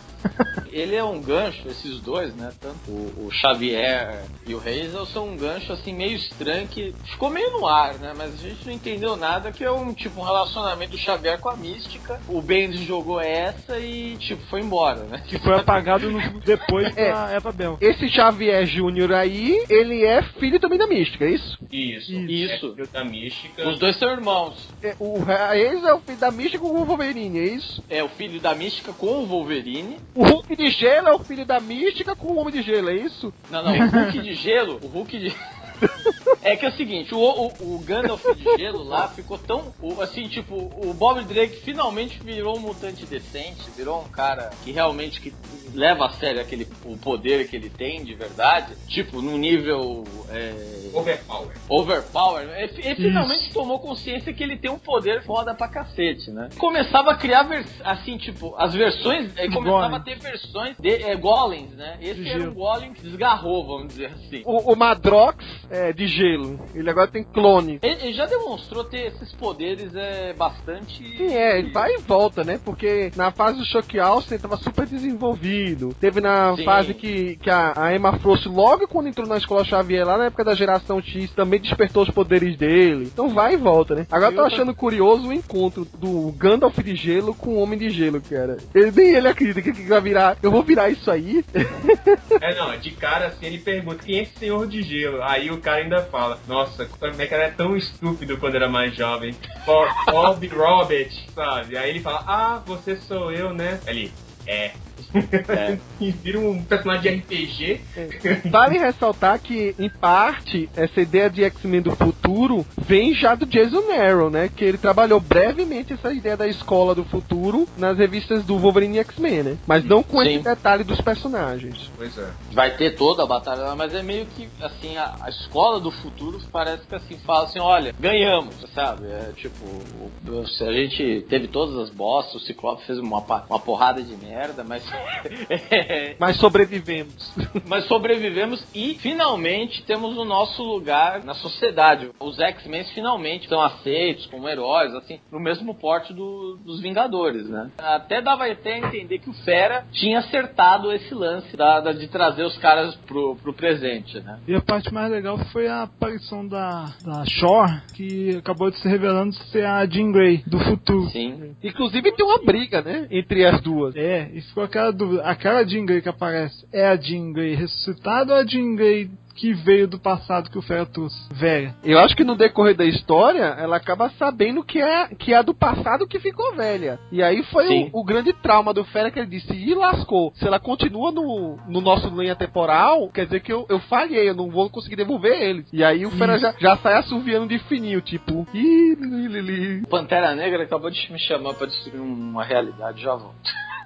Speaker 3: Ele é um gancho, esses dois, né? Tanto o, o Xavier e o Hazel são um gancho assim meio estranho que ficou meio no ar, né? Mas a gente não entendeu nada que é um tipo um relacionamento do Xavier com a mística. O Bendis jogou essa e tipo foi embora, né?
Speaker 4: Que foi apagado no- depois
Speaker 2: É.
Speaker 4: da Eva Bell.
Speaker 2: Esse Xavier Júnior aí, ele é filho também da Mística, é isso?
Speaker 5: Isso.
Speaker 3: Isso.
Speaker 5: É filho da mística.
Speaker 3: Os dois são irmãos.
Speaker 2: É, o Hazel é o filho da Mística com o Wolverine, é isso?
Speaker 3: É o filho da mística com o Wolverine.
Speaker 2: O Hulk de Gelo é o filho da Mística com o Homem de Gelo, é isso?
Speaker 3: Não, não, o Hulk de gelo, o Hulk de. <laughs> É que é o seguinte, o, o, o Gandalf de gelo lá ficou tão. o- Assim, tipo, o Bob Drake finalmente virou um mutante decente, virou um cara que realmente que leva a sério aquele, o poder que ele tem de verdade. Tipo, num nível. É,
Speaker 5: Overpower.
Speaker 3: overpower. Ele, ele finalmente tomou consciência que ele tem um poder foda pra cacete, né? Começava a criar, vers- assim, tipo, as versões. Ele começava
Speaker 4: Golem.
Speaker 3: a ter versões de é, golems, né? Esse
Speaker 4: De
Speaker 3: era um golem que desgarrou, vamos dizer assim.
Speaker 2: O, o Madrox é de gelo. Ele agora tem clone.
Speaker 3: Ele, ele já demonstrou ter esses poderes é, bastante.
Speaker 2: Sim, é, ele vai e volta, né? Porque na fase do Shock Alcen tava super desenvolvido. Teve na
Speaker 3: Sim.
Speaker 2: fase que, que a, a Emma Frost, logo quando entrou na escola Xavier, lá na época da geração X, também despertou os poderes dele. Então vai e volta, né? Agora eu tô achando curioso o encontro do Gandalf de gelo com o Homem de Gelo, cara. Ele, nem ele acredita que, que vai virar. Eu vou virar isso aí.
Speaker 5: É, não, de cara assim ele pergunta quem é esse senhor de gelo? Aí o cara ainda fala, nossa, como é que era tão estúpido quando era mais jovem? Bo- Bob Robert, sabe? Aí ele fala, ah, você sou eu, né? Ele, é.
Speaker 3: É. <laughs>
Speaker 5: e vira um personagem de RPG.
Speaker 2: Vale ressaltar que, em parte, essa ideia de X-Men do futuro vem já do Jason Aaron, né? Que ele trabalhou brevemente essa ideia da escola do futuro nas revistas do Wolverine e X-Men, né? Mas não com
Speaker 3: Sim.
Speaker 2: esse detalhe dos personagens.
Speaker 5: Pois é.
Speaker 3: Vai ter toda a batalha lá, mas é meio que assim, a, a escola do futuro parece que assim fala assim, olha, ganhamos, sabe? É tipo, o- se a gente teve todas as bostas, o Ciclope fez uma, uma porrada de merda, mas é, <laughs>
Speaker 2: Mas sobrevivemos. <laughs>
Speaker 3: mas sobrevivemos e finalmente temos o nosso lugar na sociedade. Os X-Men finalmente são aceitos como heróis, assim, no mesmo porte do- dos Vingadores, né? Até dava até a entender que o Fera tinha acertado esse lance da- da- de trazer os caras pro, pro presente, né?
Speaker 4: E a parte mais legal foi a aparição da, da Shore, que acabou de se revelando ser a Jean Grey do futuro.
Speaker 3: Sim.
Speaker 2: Inclusive tem uma briga, né? Entre as duas.
Speaker 4: É, e ficou aquela dúvida. Aquela Jean Grey que aparece é a Jean Grey ressuscitada ou a Jean Grey que veio do passado que o Fera trouxe? Velha.
Speaker 2: Eu acho que no decorrer da história, ela acaba sabendo que é, que é a do passado que ficou velha. E aí foi o, o grande trauma do Fera que ele disse, e lascou. Se ela continua no, no nosso linha temporal, quer dizer que eu, eu falhei, eu não vou conseguir devolver eles. E aí o Fera já, já sai assoviando de fininho, tipo, ih, li, li, li.
Speaker 3: O Pantera Negra acabou de me chamar pra destruir uma realidade, já volto.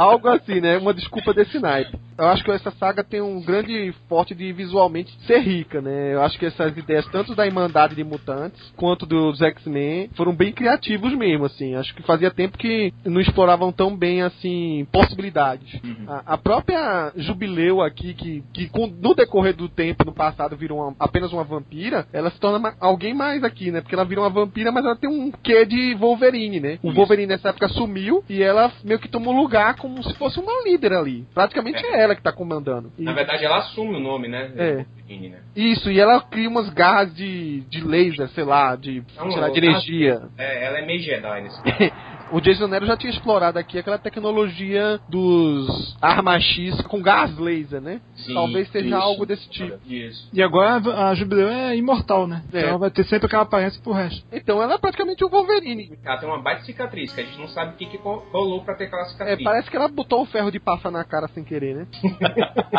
Speaker 2: Algo assim, né? Uma desculpa desse naipe. Eu acho que essa saga tem um grande forte de visualmente ser rica, né? Eu acho que essas ideias, tanto da Irmandade de Mutantes, quanto dos X-Men, foram bem criativos mesmo, assim. Acho que fazia tempo que não exploravam tão bem, assim, possibilidades. A, a própria Jubileu aqui, que, que com- no decorrer do tempo, no passado, virou uma- apenas uma vampira, ela se torna alguém mais aqui, né? Porque ela vira uma vampira, mas ela tem um quê de Wolverine, né? O Wolverine nessa época sumiu e ela meio que tomou lugar como se fosse uma líder ali. Praticamente é, ela que tá comandando. E-
Speaker 5: Na verdade, ela assume o nome, né?
Speaker 2: É. Isso, e ela cria umas garras de, de laser, sei lá, de,
Speaker 5: É
Speaker 2: sei lá, de energia. <laughs>
Speaker 5: É, ela é meio Jedi nesse <laughs>
Speaker 2: O Jason Nero já tinha explorado aqui aquela tecnologia dos armas X com gás laser, né?
Speaker 3: Sim,
Speaker 2: Talvez seja
Speaker 3: isso.
Speaker 2: algo desse tipo.
Speaker 3: Isso.
Speaker 4: E agora a Jubileu é imortal, né?
Speaker 2: É.
Speaker 4: Então ela vai ter sempre aquela aparência pro resto.
Speaker 2: Então ela é praticamente o Wolverine.
Speaker 5: Ela tem uma baita cicatriz, que a gente não sabe o que, que rolou pra ter aquela
Speaker 2: É,
Speaker 5: cicatriz.
Speaker 2: parece que ela botou o ferro de passar na cara sem querer, né? <laughs>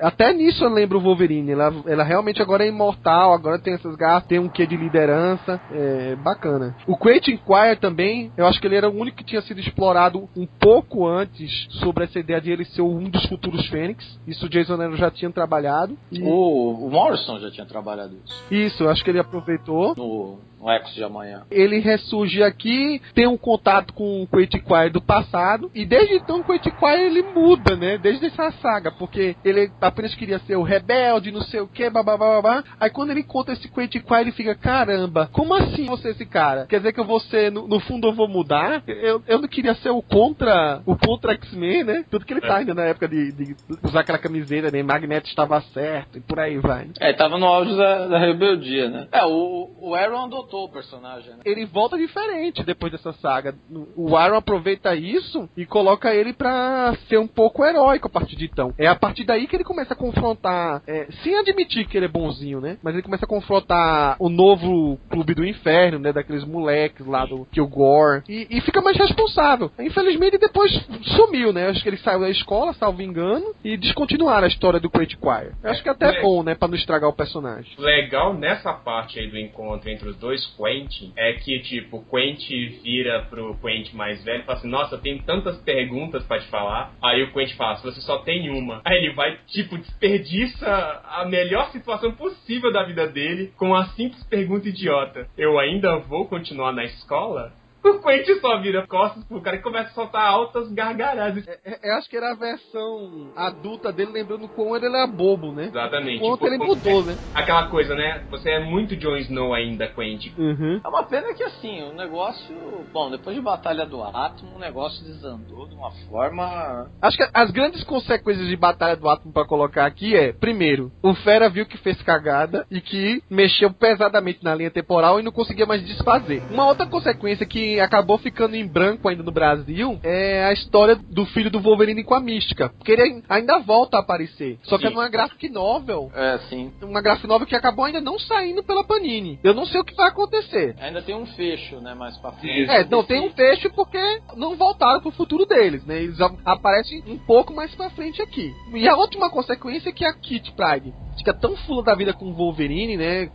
Speaker 2: Até nisso eu lembro o Wolverine. Ela, ela realmente agora é imortal, agora tem essas garras, tem um quê de liderança. É bacana. O Quentin Quire também, eu acho que ele era o único que tinha sido explorado um pouco antes sobre essa ideia de ele ser um dos futuros Fênix. Isso o Jason Aaron já tinha trabalhado. E-
Speaker 3: O, o Morrison já tinha trabalhado isso
Speaker 2: Isso, eu acho que ele aproveitou.
Speaker 3: no, no Ecos de Amanhã.
Speaker 2: Ele ressurge aqui, tem um contato com o Quentin Quire do passado, e desde então o Quentin Quire ele muda, né? Desde essa saga, porque ele apenas queria ser o rebelde, não sei o que, babá, babá. Aí quando ele encontra esse Quentin Quire, ele fica, caramba, como assim você esse cara? Quer dizer que eu vou ser, no, no fundo eu vou mudar? Eu, eu não queria ser o contra, o contra X-Men, né? Tudo que ele tá ainda na época de, de usar aquela camiseta, né? Magneto estava certo, e por aí vai. né?
Speaker 3: É, tava no auge da, da rebeldia, né? É, o, o Aaron adotou o personagem, né?
Speaker 2: ele volta diferente depois dessa saga. O Aaron aproveita isso e coloca ele pra ser um pouco heróico a partir de então. É a partir daí que ele começa a confrontar, é, sem admitir que ele é bonzinho, né? Mas ele começa a confrontar o novo clube do inferno, né? Daqueles moleques lá do Kilgore. E, e fica mais responsável. Infelizmente depois sumiu, né? Acho que ele saiu da escola, salvo engano, e descontinuaram a história do Quentin Quire. Eu acho que até é bom, né? Pra não estragar o personagem.
Speaker 5: legal nessa parte aí do encontro entre os dois Quentin é que, tipo, Quentin vira pro Quentin mais velho e fala assim: Nossa, eu tenho tantas perguntas pra te falar. Aí o Quentin fala: você só tem uma. Aí ele vai, tipo, desperdiça a melhor situação possível da vida dele com a simples pergunta idiota: Eu ainda vou continuar na escola? O Quentin só vira costas pro cara e começa a soltar altas gargalhadas.
Speaker 2: É, Eu acho que era a versão adulta dele, lembrando o quão ele era bobo, né?
Speaker 5: Exatamente.
Speaker 2: Quanto ele
Speaker 5: Como-
Speaker 2: mudou, né?
Speaker 5: Aquela coisa, né? Você é muito Jon Snow ainda, Quentin.
Speaker 2: Uhum.
Speaker 3: É uma pena que assim, o negócio. Bom, depois de Batalha do Átomo, o negócio desandou de uma forma.
Speaker 2: Acho que as grandes consequências de Batalha do Átomo pra colocar aqui é, primeiro, o Fera viu que fez cagada e que mexeu pesadamente na linha temporal e não conseguia mais desfazer. Uma outra consequência que acabou ficando em branco ainda no Brasil é a história do filho do Wolverine com a Mística, porque ele ainda volta a aparecer, só que é
Speaker 5: Sim.
Speaker 2: numa graphic novel,
Speaker 3: É, sim.
Speaker 2: uma graphic novel que acabou ainda não saindo pela Panini. Eu não sei o que vai acontecer.
Speaker 3: Ainda tem um fecho, né, mais pra frente.
Speaker 2: É, não, tem um fecho porque não voltaram pro futuro deles, né? Eles aparecem um pouco mais pra frente aqui. E a última consequência é que a Kit Pride fica tão fula da vida com o Wolverine, né?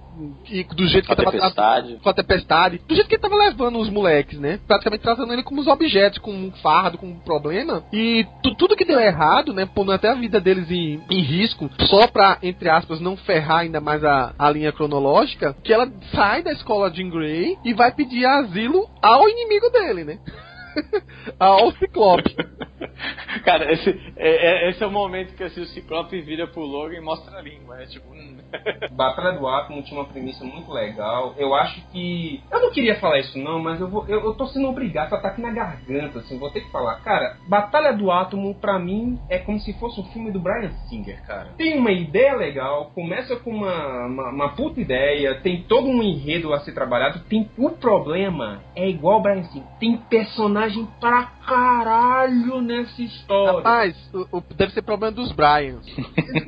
Speaker 2: E do jeito
Speaker 3: Com a
Speaker 2: que tava
Speaker 3: tempestade.
Speaker 2: com a tempestade, do jeito que ele tava levando os moleques, né? Praticamente tratando ele como os objetos, como um fardo, como um problema. E tu- tudo que deu errado, né? Pondo até a vida deles em, em risco, só pra, entre aspas, não ferrar ainda mais a, a linha cronológica, que ela sai da escola de Grey e vai pedir asilo ao inimigo dele, né? <laughs> <laughs> ao Ciclope. <laughs>
Speaker 3: Cara, esse é, é- esse é o momento que assim, o Ciclope vira pro Logan e mostra a língua. É tipo. hum. <laughs>
Speaker 5: Batalha do Átomo tinha uma premissa muito legal. Eu acho que. Eu não queria falar isso, não, mas eu, vou, eu, eu tô sendo obrigado, só tá aqui na garganta, assim, vou ter que falar. Cara, Batalha do Átomo, pra mim, é como se fosse um filme do Brian Singer, cara. Tem uma ideia legal, começa com uma, uma, uma puta ideia, tem todo um enredo a ser trabalhado. Tem O problema é igual o Brian Singer. Tem personagem pra caralho nessa história.
Speaker 2: Rapaz, o- o- deve ser problema dos Bryans.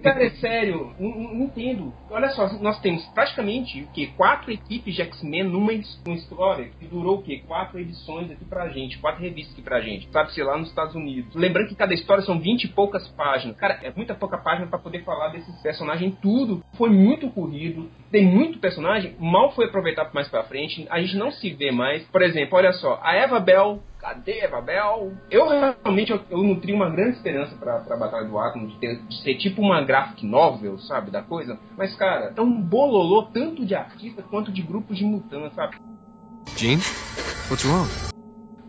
Speaker 5: Cara, é sério, entendo. Olha só, nós temos praticamente o quê? Quatro equipes de X-Men numa his- uma história que durou o quê? Quatro edições aqui pra gente, quatro revistas aqui pra gente, sabe-se lá nos Estados Unidos. Lembrando que cada história são vinte e poucas páginas. Cara, é muita pouca página pra poder falar desses personagens tudo. Foi muito corrido, tem muito personagem, mal foi aproveitado mais pra frente, a gente não se vê mais. Por exemplo, olha só, a Eva Bell Cadê Eva Bell? Eu realmente eu, eu nutri uma grande esperança pra, pra Batalha do Átomo de, ter- de ser tipo uma graphic novel, sabe, da coisa. Mas, cara, é um bololô tanto de artista quanto de grupos de mutantes, sabe?
Speaker 7: Jean? What's wrong?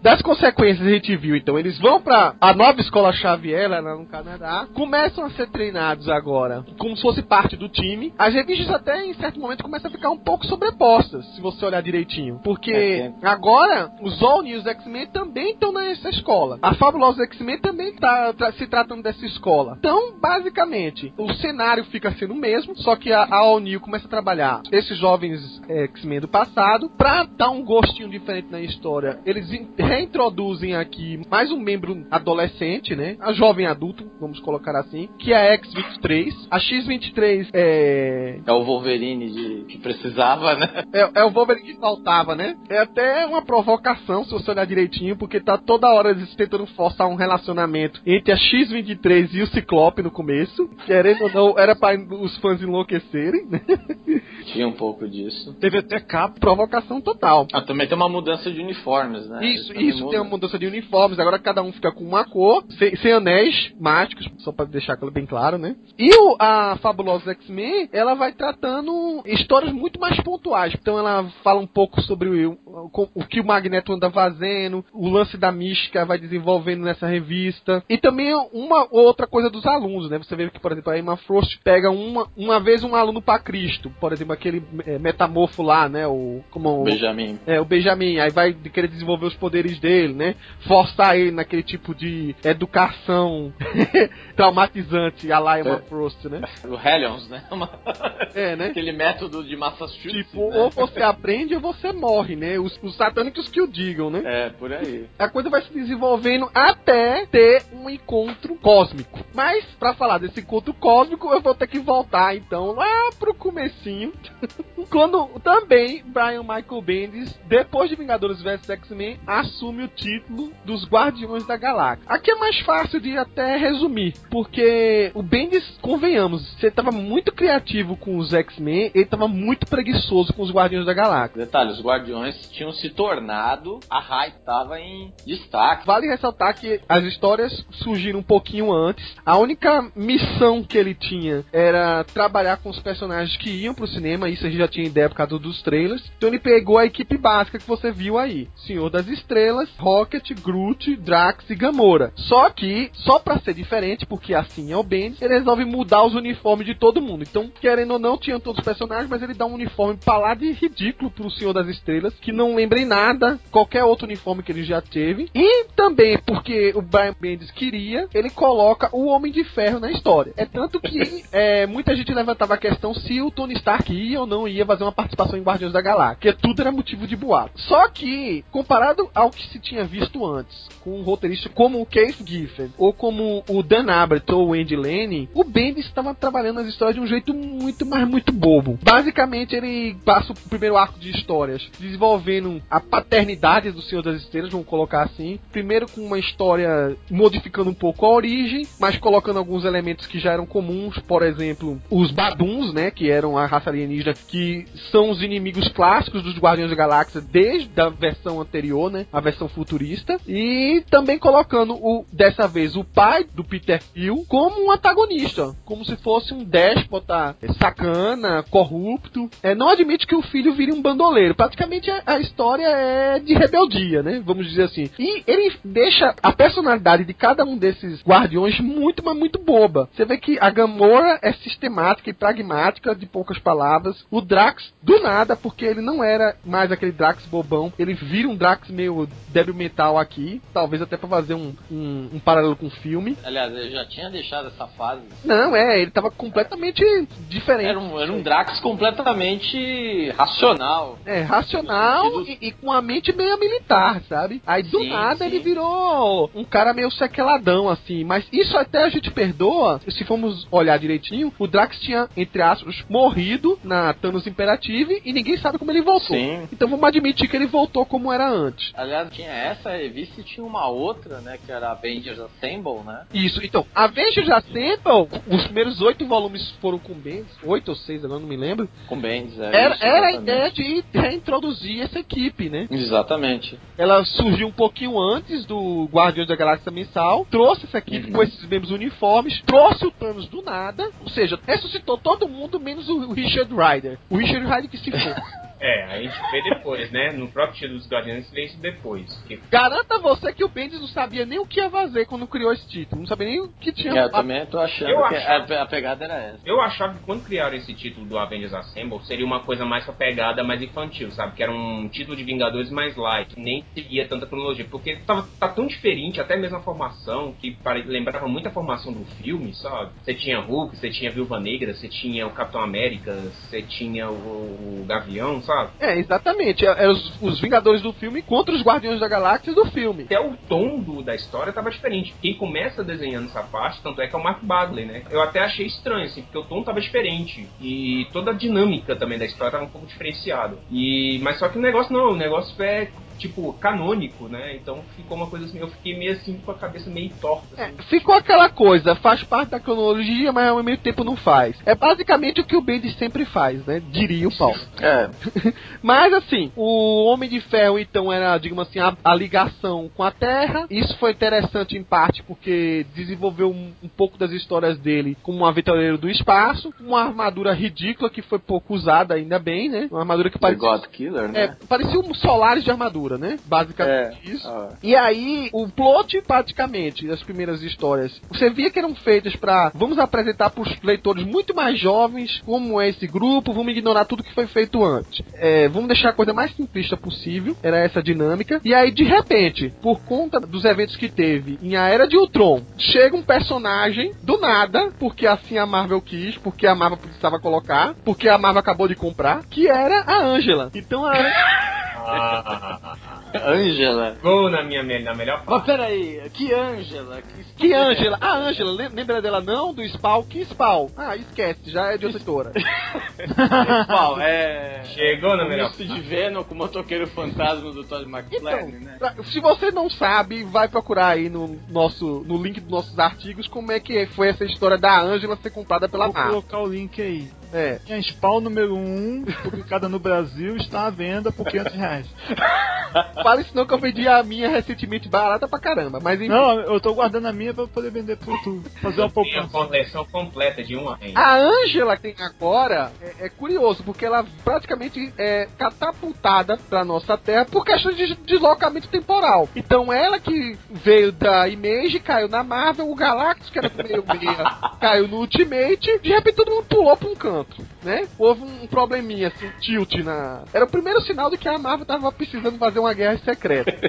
Speaker 2: Das consequências a gente viu, então, eles vão pra a nova escola Xavier, lá no Canadá, começam a ser treinados agora como se fosse parte do time. As revistas até em certo momento começam a ficar um pouco sobrepostas, se você olhar direitinho. Porque
Speaker 3: É,
Speaker 2: agora os All News X-Men também estão nessa escola. A Fabulosa X-Men também tá tra- se tratando dessa escola. Então, basicamente, o cenário fica sendo o mesmo, só que a, a All New começa a trabalhar esses jovens é, X-Men do passado pra dar um gostinho diferente na história. Eles reintroduzem aqui mais um membro adolescente, né? A jovem adulto, vamos colocar assim, que é a X-23. A X-23 é
Speaker 3: É o Wolverine de, que precisava, né?
Speaker 2: é, é o Wolverine que faltava, né? É até uma provocação, se você olhar direitinho, porque tá toda hora eles tentando forçar um relacionamento entre a X-23 e o Ciclope no começo. Querendo ou não, era pra os fãs enlouquecerem, né?
Speaker 3: Tinha um pouco disso.
Speaker 4: Teve até capa.
Speaker 2: Provocação total.
Speaker 3: Ah, também tem uma mudança de uniformes, né?
Speaker 2: Isso, isso tem uma mudança de uniformes, agora cada um fica com uma cor, sem, sem anéis mágicos, só pra deixar aquilo bem claro, né? E o, a Fabulosa X-Men, ela vai tratando histórias muito mais pontuais. Então ela fala um pouco sobre o, o, o que o Magneto anda fazendo, o lance da mística vai desenvolvendo nessa revista. E também uma outra coisa dos alunos, né? Você vê que, por exemplo, a Emma Frost pega uma, uma vez um aluno pra Cristo, por exemplo, aquele é, metamorfo lá, né? O, como o-
Speaker 3: Benjamin.
Speaker 2: é, o Benjamin, aí vai querer desenvolver os poderes dele, né? Forçar ele naquele tipo de educação <laughs> traumatizante, a lá Emma
Speaker 3: É.
Speaker 2: Frost, né?
Speaker 3: O Hellions, né? Uma- <laughs>
Speaker 2: É, né?
Speaker 3: Aquele método de Massachusetts.
Speaker 2: Tipo,
Speaker 3: né?
Speaker 2: ou você aprende ou você morre, né? Os, os satânicos que o digam, né?
Speaker 3: É, por aí.
Speaker 2: A coisa vai se desenvolvendo até ter um encontro cósmico. Mas, pra falar desse encontro cósmico, eu vou ter que voltar, então, lá pro comecinho. <laughs> Quando também Brian Michael Bendis, depois de Vingadores vs X-Men, assume o título dos Guardiões da Galáxia. Aqui é mais fácil de até resumir, porque o Bendis, convenhamos, você tava muito criativo com os X-Men, ele tava muito preguiçoso com os Guardiões da Galáxia.
Speaker 3: Detalhe, os Guardiões tinham se tornado, a hype tava em destaque.
Speaker 2: Vale ressaltar que as histórias surgiram um pouquinho antes. A única missão que ele tinha era trabalhar com os personagens que iam pro cinema. Isso a gente já tinha ideia por causa dos trailers. Então ele pegou a equipe básica que você viu aí: Senhor das Estrelas, Rocket, Groot, Drax e Gamora. Só que, só pra ser diferente, porque assim é o Bendis, ele resolve mudar os uniformes de todo mundo. Então, querendo ou não, tinham todos os personagens, mas ele dá um uniforme pra lá de ridículo pro Senhor das Estrelas, que não lembra em nada qualquer outro uniforme que ele já teve. E também porque o Brian Bendis queria, ele coloca o Homem de Ferro na história. É tanto que <laughs> é, muita gente levantava a questão se o Tony Stark ia ou não ia fazer uma participação em Guardiões da Galáxia, porque tudo era motivo de boato. Só que, comparado ao que se tinha visto antes, com um roteirista como o Keith Giffen, ou como o Dan Abnett ou o Andy Lanning, o Bendis estava trabalhando as histórias de um jeito muito, mas muito bobo. Basicamente, ele passa o primeiro arco de histórias desenvolvendo a paternidade do Senhor das Estrelas, vamos colocar assim. Primeiro com uma história modificando um pouco a origem, mas colocando alguns elementos que já eram comuns, por exemplo, os Baduns, né, que eram a raça alienígena, que são os inimigos clássicos dos Guardiões da Galáxia desde a versão anterior, né, a versão futurista, e também colocando o dessa vez o pai do Peter Quill como um antagonista, como se fosse um déspota, sacana, corrupto. É, não admite que o filho vire um bandoleiro. Praticamente a, a história é de rebeldia, né? Vamos dizer assim. E ele deixa a personalidade de cada um desses guardiões muito, mas muito boba. Você vê que a Gamora é sistemática e pragmática, de poucas palavras. O Drax, do nada, porque ele não era mais aquele Drax bobão, ele vira um Drax meio débil mental aqui, talvez até pra fazer um, um, um paralelo com o filme.
Speaker 3: Aliás, eu já tinha deixado essa fase.
Speaker 2: Não, é, ele tava completamente diferente.
Speaker 3: Era um, era um Drax completamente racional.
Speaker 2: É, racional e, e com a mente meio militar, sabe? Aí do
Speaker 3: Sim,
Speaker 2: nada
Speaker 3: sim.
Speaker 2: ele virou um cara meio sequeladão, assim. Mas isso até a gente perdoa, se formos olhar direitinho. O Drax tinha, entre aspas, morrido na Thanos Imperative e ninguém sabe como ele voltou.
Speaker 3: Sim.
Speaker 2: Então vamos admitir que ele voltou como era antes.
Speaker 3: Aliás, tinha essa revista e tinha uma outra, né? Que era Avengers Assemble, né?
Speaker 2: Isso, então, Avengers Assemble, os primeiros oito volumes foram com Bendis, oito ou seis, agora não me lembro.
Speaker 3: Com Bendis. é
Speaker 2: Era,
Speaker 3: isso,
Speaker 2: era a ideia de reintroduzir essa equipe, né?
Speaker 3: Exatamente.
Speaker 2: Ela surgiu um pouquinho antes do Guardiões da Galáxia mensal, trouxe essa equipe
Speaker 3: Uhum.
Speaker 2: com esses mesmos uniformes, trouxe o Thanos do nada, ou seja, ressuscitou todo mundo menos o Richard Rider. O Richard Rider que se foi. <laughs>
Speaker 5: É, a gente vê depois, né? No próprio título dos Guardiões vê isso depois. Que
Speaker 2: Garanta você que o Bendis não sabia nem o que ia fazer quando criou esse título. Não sabia nem o que tinha.
Speaker 3: É, eu também tô achando
Speaker 5: Eu
Speaker 3: que
Speaker 5: achava-
Speaker 3: a, a pegada era essa.
Speaker 5: Eu achava que quando criaram esse título do Avengers Assemble seria uma coisa mais pra pegada mais infantil, sabe? Que era um título de Vingadores mais light, nem seguia tanta cronologia, porque tava, tá tão diferente, até mesmo a formação, que pare- lembrava muito a formação do filme, sabe? Você tinha Hulk, você tinha Viúva Negra, você tinha o Capitão América, você tinha o, o Gavião, sabe?
Speaker 2: É, exatamente. É, é os, os Vingadores do filme contra os Guardiões da Galáxia do filme.
Speaker 5: Até o tom do- da história tava diferente. Quem começa desenhando essa parte, tanto é que é o Mark Bagley, né? Eu até achei estranho, assim, porque o tom tava diferente. E toda a dinâmica também da história tava um pouco diferenciada. E, mas só que o negócio não, o negócio é tipo canônico, né? Então ficou uma coisa assim, eu fiquei meio assim com a cabeça meio torta.
Speaker 2: É,
Speaker 5: Assim.
Speaker 2: ficou aquela coisa, faz parte da cronologia, mas ao mesmo tempo não faz. É basicamente o que o Bendis sempre faz, né? Diria o Paulo.
Speaker 3: É, <laughs>
Speaker 2: Mas assim, o Homem de Ferro então era, digamos assim, a, a ligação com a Terra. Isso foi interessante em parte porque desenvolveu um, um pouco das histórias dele como um aventureiro do espaço, uma armadura ridícula que foi pouco usada ainda bem, né? Uma armadura que parecia
Speaker 3: God Killer, né?
Speaker 2: é, parecia um Solaris de armadura, né? Basicamente
Speaker 3: É.
Speaker 2: isso.
Speaker 3: Ah.
Speaker 2: E aí, o plot, praticamente, das primeiras histórias, você via que eram feitas pra. Vamos apresentar pros leitores muito mais jovens como é esse grupo, vamos ignorar tudo que foi feito antes. É, vamos deixar a coisa mais simplista possível, era essa dinâmica. E aí, de repente, por conta dos eventos que teve em A Era de Ultron, chega um personagem do nada, porque assim a Marvel quis, porque a Marvel precisava colocar, porque a Marvel acabou de comprar, que era a Angela. Então a. <laughs>
Speaker 5: Ah,
Speaker 3: Angela.
Speaker 5: gol na minha na melhor
Speaker 3: Mas
Speaker 5: parte.
Speaker 3: peraí, que Angela? Que,
Speaker 2: Que Angela? A Angela, lem- lembra dela não? Do Spawn? Que Spawn? Ah, esquece, já é de outra <laughs> editora.
Speaker 3: Qual? É.
Speaker 5: Chegou na melhor
Speaker 3: misto de Venom com o motoqueiro fantasma do Todd
Speaker 2: Então,
Speaker 3: McFarlane, né?
Speaker 2: pra- se você não sabe, vai procurar aí no nosso no link dos nossos artigos como é que foi essa história da Angela ser comprada pela
Speaker 4: Vou colocar o link aí.
Speaker 2: É.
Speaker 4: Minha Spawn número 1, publicada no Brasil, está à venda por 500 reais. <laughs>
Speaker 2: Fala isso não que eu vendi a minha recentemente barata pra caramba, mas enfim.
Speaker 4: Não, eu tô guardando a minha pra poder vender pro YouTube. Fazer uma
Speaker 5: Tem a
Speaker 4: poupança.
Speaker 5: coleção completa de um a cem.
Speaker 2: A Angela que tem agora é, é curioso, porque ela praticamente é catapultada pra nossa Terra por questão de deslocamento temporal. Então ela que veio da Image, caiu na Marvel, o Galactus, que era do meio meia, <laughs> caiu no Ultimate, de repente todo mundo pulou pra um canto, né? Houve um probleminha, assim, um tilt na... Era o primeiro sinal de que a Marvel tava precisando fazer uma guerra secreta. <laughs>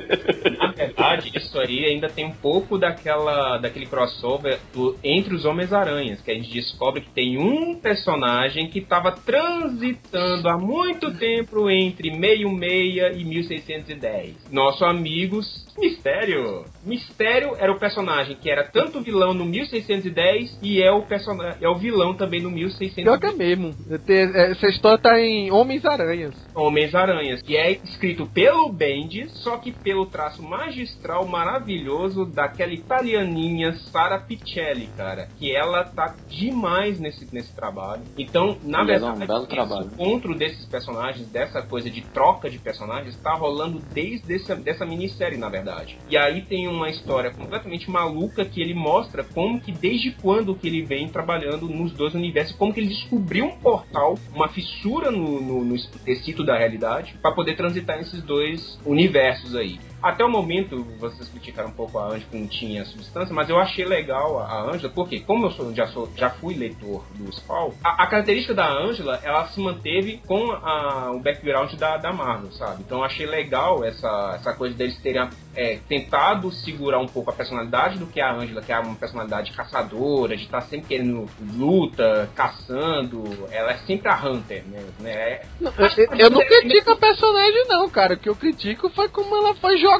Speaker 5: Na verdade, isso aí ainda tem um pouco daquela, daquele crossover do- entre os Homens-Aranhas, que a gente descobre que tem um personagem que estava transitando há muito tempo entre 66 e 1610. Nosso amigo Mistério. Mistério era o personagem que era tanto vilão no 1610 e é o, persona- é o vilão também no
Speaker 2: Pior que
Speaker 5: 1610.
Speaker 2: É mesmo. Tem- Essa história tá em Homens-Aranhas.
Speaker 5: Homens-Aranhas, que é escrito pelo Bendis, só que pelo traço magistral maravilhoso daquela italianinha Sara Pichelli, cara. Que ela tá demais nesse, nesse trabalho. Então, na
Speaker 3: é um
Speaker 5: verdade,
Speaker 3: belo
Speaker 5: esse
Speaker 3: trabalho.
Speaker 5: encontro desses personagens, dessa coisa de troca de personagens, tá rolando desde essa, dessa minissérie, na verdade. E aí tem uma história completamente maluca que ele mostra como que desde quando que ele vem trabalhando nos dois universos, como que ele descobriu um portal, uma fissura no, no, no tecido da realidade, para poder transitar nesses dois universos aí. Até o momento, vocês criticaram um pouco a que não tinha substância, mas eu achei legal a Ângela, porque como eu sou, já, sou, já fui leitor do Spawn, a, a característica da Ângela, ela se manteve com a- o background da, da Marvel, sabe? Então eu achei legal essa, essa coisa deles terem é, tentado segurar um pouco a personalidade do que a Ângela, que é uma personalidade caçadora, de estar sempre querendo luta, caçando, ela é sempre a Hunter mesmo, né? É-
Speaker 2: Não, eu, eu não critico a personagem, não, cara. O que eu critico foi como ela foi jogada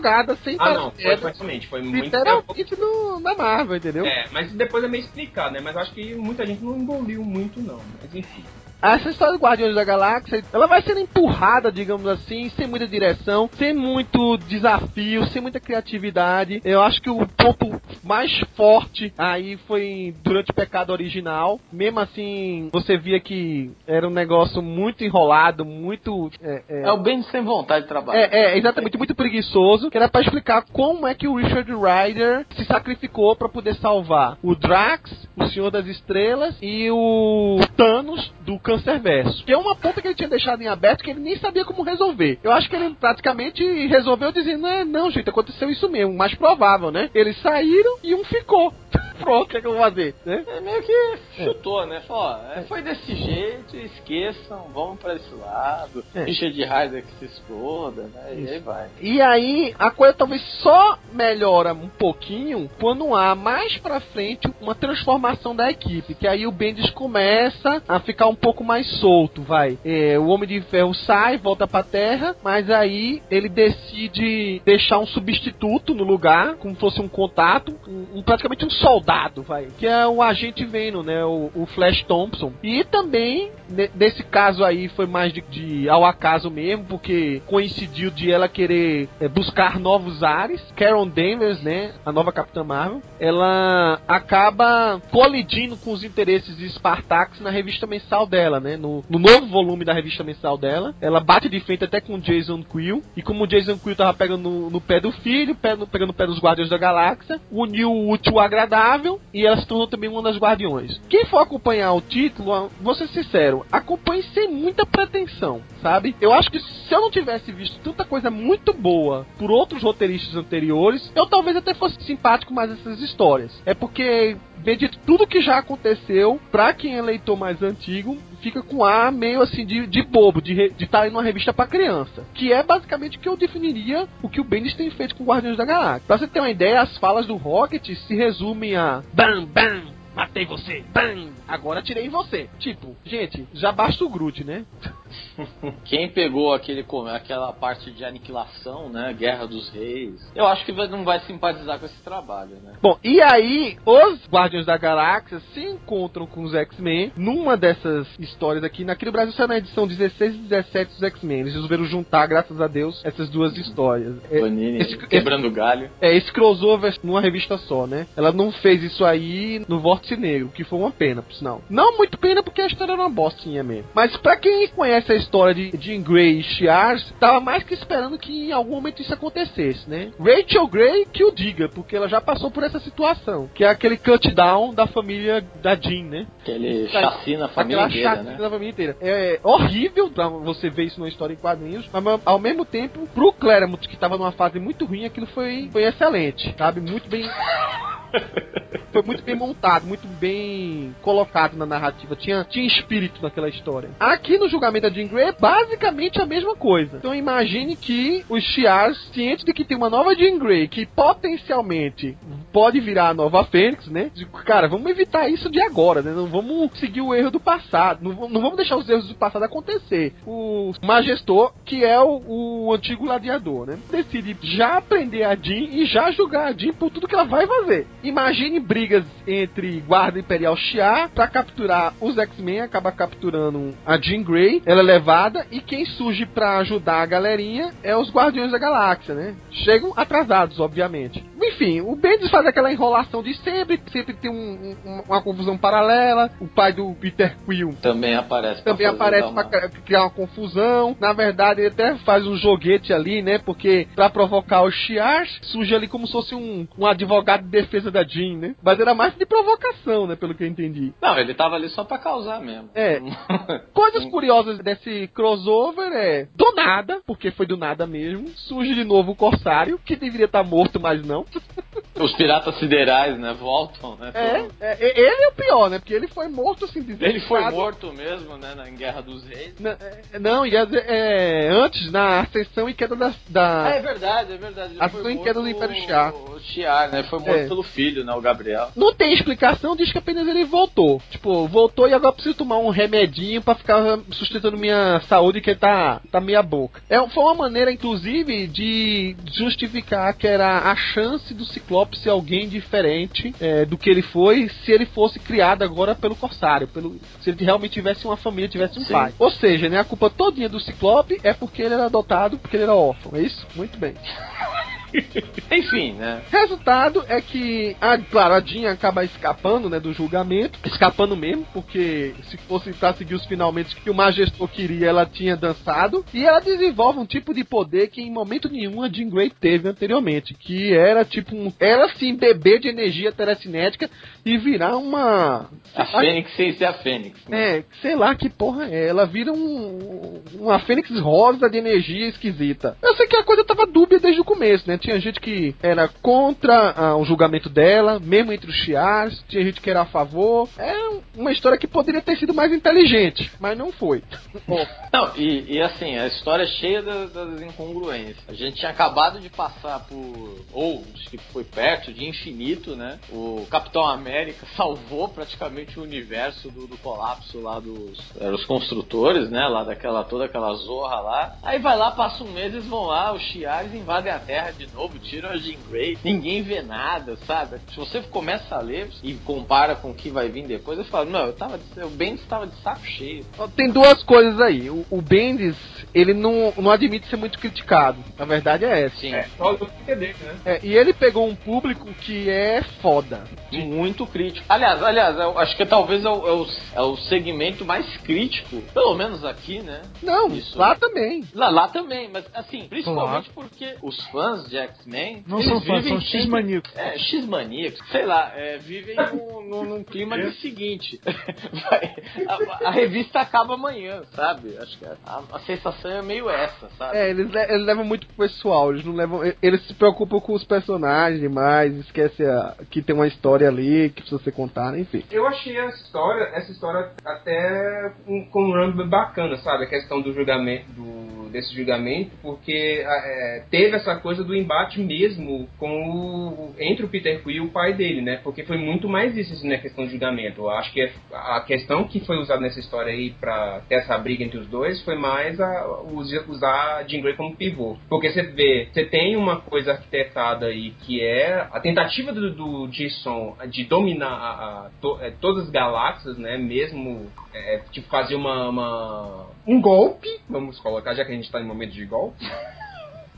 Speaker 2: sem
Speaker 5: Ah, não, foi, foi, realmente, foi muito
Speaker 2: literalmente no, na Marvel, entendeu?
Speaker 5: É, mas depois é meio explicado, né? Mas acho que muita gente não engoliu muito, não. Mas enfim.
Speaker 2: Essa história do Guardiões da Galáxia, ela vai sendo empurrada, digamos assim, sem muita direção, sem muito desafio, sem muita criatividade. Eu acho que o ponto mais forte aí foi durante o Pecado Original. Mesmo assim, você via que era um negócio muito enrolado, muito... É, é,
Speaker 3: É o bem sem vontade de trabalhar.
Speaker 2: É, é, exatamente, muito preguiçoso, que era pra explicar como é que o Richard Rider se sacrificou pra poder salvar o Drax, o Senhor das Estrelas e o Thanos do câncer verso. Que é uma ponta que ele tinha deixado em aberto que ele nem sabia como resolver. Eu acho que ele praticamente resolveu dizendo, é, não, gente, aconteceu isso mesmo, mais provável, né? Eles saíram e um ficou. Pronto, o que, é que eu vou fazer? Né?
Speaker 3: É meio que chutou, né? Falou, ó, é, foi desse jeito, esqueçam, vamos pra esse lado.
Speaker 2: É.
Speaker 3: Richard Rider que se exploda, né? E aí vai.
Speaker 2: E aí a coisa talvez só melhora um pouquinho quando há mais pra frente uma transformação da equipe, que aí o Bendis começa a ficar um pouco mais solto, vai. É, o Homem de Ferro sai, volta pra Terra, mas aí ele decide deixar um substituto no lugar, como fosse um contato, um, um- praticamente um soldado, vai, que é o agente Venom, né, o, o Flash Thompson. E também ne- nesse caso aí foi mais de, de ao acaso mesmo, porque coincidiu de ela querer é, buscar novos ares. Carol Danvers, né, a nova Capitã Marvel, ela acaba colidindo com os interesses de Spartax na revista mensal dela, né, no, no novo volume da revista mensal dela. Ela bate de frente até com Jason Quill, e como Jason Quill tava pegando no, no pé do filho, pé no- pegando no pé dos Guardiões da Galáxia, uniu o útil ao agradável, e ela se tornou também uma das Guardiões. Quem for acompanhar o título, vou ser sincero, acompanhe sem muita pretensão, sabe? Eu acho que se eu não tivesse visto tanta coisa muito boa por outros roteiristas anteriores, eu talvez até fosse simpático mais essas histórias. É porque, de tudo que já aconteceu, pra quem é leitor mais antigo, fica com ar meio assim de, de bobo, de estar em uma revista pra criança. Que é basicamente o que eu definiria o que o Bendis tem feito com Guardiões da Galáxia. Pra você ter uma ideia, as falas do Rocket se resumem a Bam, bam, matei você, bam, agora tirei você. Tipo, gente, já basta o Groot, né? <laughs> <laughs>
Speaker 3: Quem pegou aquele, aquela parte de aniquilação, né? Guerra dos Reis, eu acho que não vai simpatizar com esse trabalho, né?
Speaker 2: Bom, e aí os Guardiões da Galáxia se encontram com os X-Men numa dessas histórias aqui. No Brasil saiu na edição 16 e 17 dos X-Men. Eles resolveram juntar, graças a Deus, essas duas histórias. É,
Speaker 3: Panini
Speaker 2: esse-
Speaker 3: quebrando galho.
Speaker 2: é, esse crossover numa revista só, né? Ela não fez isso aí no Vórtice Negro, que foi uma pena, por sinal. Não muito pena, porque a história era uma bostinha mesmo. Mas pra quem conhece a história de Jean Grey e Shiars, tava mais que esperando que em algum momento isso acontecesse, né? Rachel Grey que o diga, porque ela já passou por essa situação. Que é aquele cut down da família da Jean, né?
Speaker 3: Aquele chacina a família
Speaker 2: Aquela
Speaker 3: inteira, né?
Speaker 2: da família inteira. É horrível pra você ver isso numa história em quadrinhos, mas ao mesmo tempo, pro Claremont, que tava numa fase muito ruim, aquilo foi, foi excelente, sabe? Muito bem. <laughs> Foi muito bem montado, muito bem colocado na narrativa. Tinha, tinha espírito naquela história. Aqui no julgamento da Jean Grey é basicamente a mesma coisa. Então imagine que os Shi'ars, cientes de que tem uma nova Jean Grey que potencialmente pode virar a nova Fênix, né? Cara, vamos evitar isso de agora, né? Não vamos seguir o erro do passado. Não, vamos- não vamos deixar os erros do passado acontecer. O Majestor, que é o, o antigo gladiador, né? Decide já aprender a Jean e já julgar a Jean por tudo que ela vai fazer. Imagine brigas entre Guarda Imperial Shi'ar pra capturar os X-Men, acaba capturando a Jean Grey, ela é levada e quem surge pra ajudar a galerinha é os Guardiões da Galáxia, né? Chegam atrasados, obviamente. Enfim, o Bendis faz aquela enrolação de sempre, sempre tem um- um- uma confusão paralela. O pai do Peter Quill
Speaker 3: Também aparece pra
Speaker 2: também aparece
Speaker 3: uma-
Speaker 2: cri- criar uma confusão. Na verdade, ele até faz um joguete ali, né? Porque pra provocar os Shi'ars, surge ali como se fosse um, um advogado de defesa da Jean, né? Mas era mais de provocação, né? Pelo que eu entendi.
Speaker 3: Não, ele tava ali só pra causar mesmo.
Speaker 2: É. <laughs> Coisas curiosas desse crossover é, do nada, porque foi do nada mesmo, surge de novo o Corsário, que deveria estar morto, mas não. <laughs>
Speaker 3: Os piratas siderais, né? Voltam, né?
Speaker 2: É, é, é, ele é o pior, né? Porque ele foi morto assim,
Speaker 3: Ele foi morto mesmo, né? Na Guerra dos Reis.
Speaker 2: Na- é, Não, e é, antes, na ascensão e queda da. da-
Speaker 3: Ah, é verdade, é verdade. Ele
Speaker 2: A
Speaker 3: foi
Speaker 2: sua
Speaker 3: morto
Speaker 2: queda do Império Shi'ar.
Speaker 3: O Shi'ar, né? Foi morto
Speaker 2: É.
Speaker 3: pelo filho, né? O Gabriel.
Speaker 2: Não tem explicação, diz que apenas ele voltou. Tipo, voltou e agora preciso tomar um remedinho pra ficar sustentando minha saúde que tá, tá meia boca. É, foi uma maneira, inclusive, de justificar que era a chance do Ciclope ser alguém diferente é, do que ele foi se ele fosse criado agora pelo Corsário. Pelo, se ele realmente tivesse uma família, tivesse um
Speaker 3: Sim.
Speaker 2: pai. Ou seja, né, a culpa todinha do Ciclope é porque ele era adotado, porque ele era órfão. É isso? Muito bem. <laughs> <laughs>
Speaker 3: Enfim, né?
Speaker 2: Resultado é que, a, claro, a Jean acaba escapando, né, do julgamento. Escapando mesmo, porque se fosse pra seguir os finalmente que o Majestor queria, ela tinha dançado. E ela desenvolve um tipo de poder que em momento nenhum a Jean Grey teve anteriormente. Que era tipo um. Era sim beber de energia telecinética e virar uma.
Speaker 3: A Fênix sem ser a Fênix. né?
Speaker 2: É, sei lá que porra é. Ela vira um, uma Fênix rosa de energia esquisita. Eu sei que a coisa tava dúbia desde o começo, né? Tinha gente que era contra ah, o julgamento dela, mesmo entre os Shiars. Tinha gente que era a favor. É uma história que poderia ter sido mais inteligente, mas não foi. <laughs>
Speaker 3: Não, e, e assim, a história é cheia da- das incongruências. A gente tinha acabado de passar por, ou acho que foi perto de infinito, né? O Capitão América <laughs> salvou praticamente o universo do, do colapso lá dos os construtores, né? Lá daquela, toda aquela zorra lá. Aí vai lá, passa um mês, eles vão lá, os Chiares invadem a Terra de novo, tiram a Jean Grey, ninguém vê nada, sabe? Se você começa a ler e compara com o que vai vir depois, eu falo, não, eu tava, de- o Bendis estava de saco cheio.
Speaker 2: Tem duas coisas aí. O, o Bendis, ele não, não admite ser muito criticado. A verdade é essa.
Speaker 3: Sim.
Speaker 5: É, só do entender, né?
Speaker 2: É, e ele pegou um público que é foda.
Speaker 3: Muito crítico. Aliás, aliás, eu acho que talvez é o, é o- é o segmento mais crítico, pelo menos aqui, né?
Speaker 2: Não,
Speaker 3: Isso.
Speaker 2: lá também.
Speaker 3: Lá, lá também, mas assim, principalmente porque os fãs de X-Men.
Speaker 4: Não
Speaker 3: eles
Speaker 4: são fãs,
Speaker 3: vivem
Speaker 4: são X-maníacos.
Speaker 3: É, X-maníacos, sei lá, é, vivem num, num- num clima do seguinte: <laughs> vai- a, a revista acaba amanhã, sabe? Acho que a, a sensação é meio essa, sabe?
Speaker 2: É, eles, le- eles levam muito pro pessoal, eles não levam. Eles se preocupam com os personagens demais, esquece a- que tem uma história ali que precisa ser contada, enfim.
Speaker 5: Eu achei essa história, essa história até um, com um run bacana, sabe? A questão do julgamento, do, desse julgamento, porque é, teve essa coisa do embate mesmo com o, entre o Peter Quill e o pai dele, né? Porque foi muito mais isso, na questão do julgamento. Eu acho que a questão que foi usada nessa história aí pra ter essa briga entre os dois foi mais a, us- usar Jean Grey como pivô. Porque você vê, você tem uma coisa arquitetada aí que é a tentativa do, do Jason de dominar a- a- to- é, todas as galáxias, né? Mesmo é, tipo fazer uma, uma- um golpe, vamos colocar, já que a gente tá em momento de golpe. <laughs>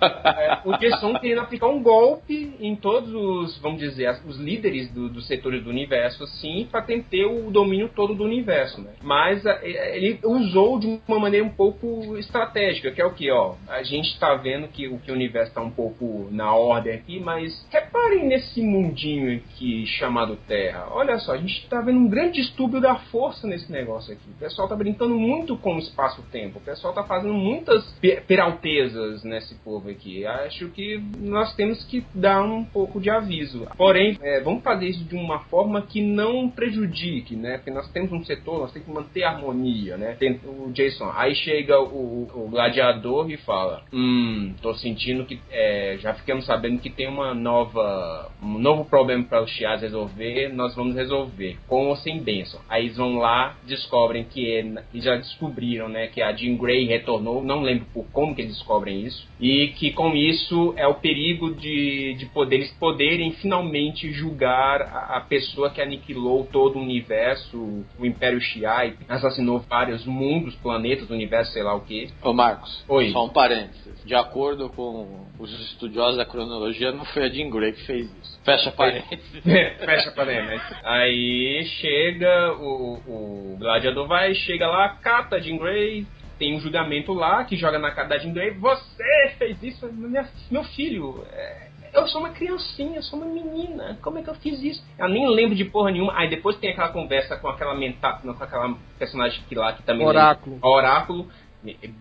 Speaker 5: É, o Jason querendo aplicar um golpe em todos os, vamos dizer, os líderes do- dos setores do universo, assim, para ter o domínio todo do universo, né? Mas a- é, ele usou de uma maneira um pouco estratégica, que é o que, ó, a gente tá vendo que o que o universo tá um pouco na ordem aqui, mas reparem nesse mundinho aqui chamado Terra. Olha só, a gente tá vendo um grande distúrbio da força nesse negócio aqui. O pessoal tá brincando muito com o espaço-tempo. O pessoal tá fazendo muitas pe- peraltezas nesse povo aqui. Acho que nós temos que dar um pouco de aviso. Porém, é, vamos fazer isso de uma forma que não prejudique, né? Porque nós temos um setor, nós temos que manter a harmonia, né? Tem o Jason. Aí chega o, o gladiador e fala: Hum, tô sentindo que. é, já ficamos sabendo que tem uma nova. um novo problema para os Chiás resolver. Nós vamos resolver. Com ou sem bênção. Aí eles vão lá, descobrem que. é- já descobriram, né? Que a Jean Grey retornou. Não lembro por como que eles descobrem isso. E que com isso é o perigo de, de poder, eles poderem finalmente julgar a, a pessoa que aniquilou todo o universo, o Império Shiai, assassinou vários mundos, planetas, universo, sei lá o que.
Speaker 3: Ô Marcos,
Speaker 5: Oi.
Speaker 3: só um parênteses. De acordo com os estudiosos da cronologia, não foi a Jean Grey que fez isso. Fecha parênteses. <laughs>
Speaker 5: Fecha parênteses. Aí chega o, o gladiador vai, chega lá, cata a Jean Grey, tem um julgamento lá que joga na cara da Jean Grey, você fez isso, minha- meu filho. é, eu sou uma criancinha, eu sou uma menina. Como é que eu fiz isso? Eu nem lembro de porra nenhuma. Aí depois tem aquela conversa com aquela mental, com aquela personagem que lá que também
Speaker 2: Oráculo.
Speaker 5: a Oráculo,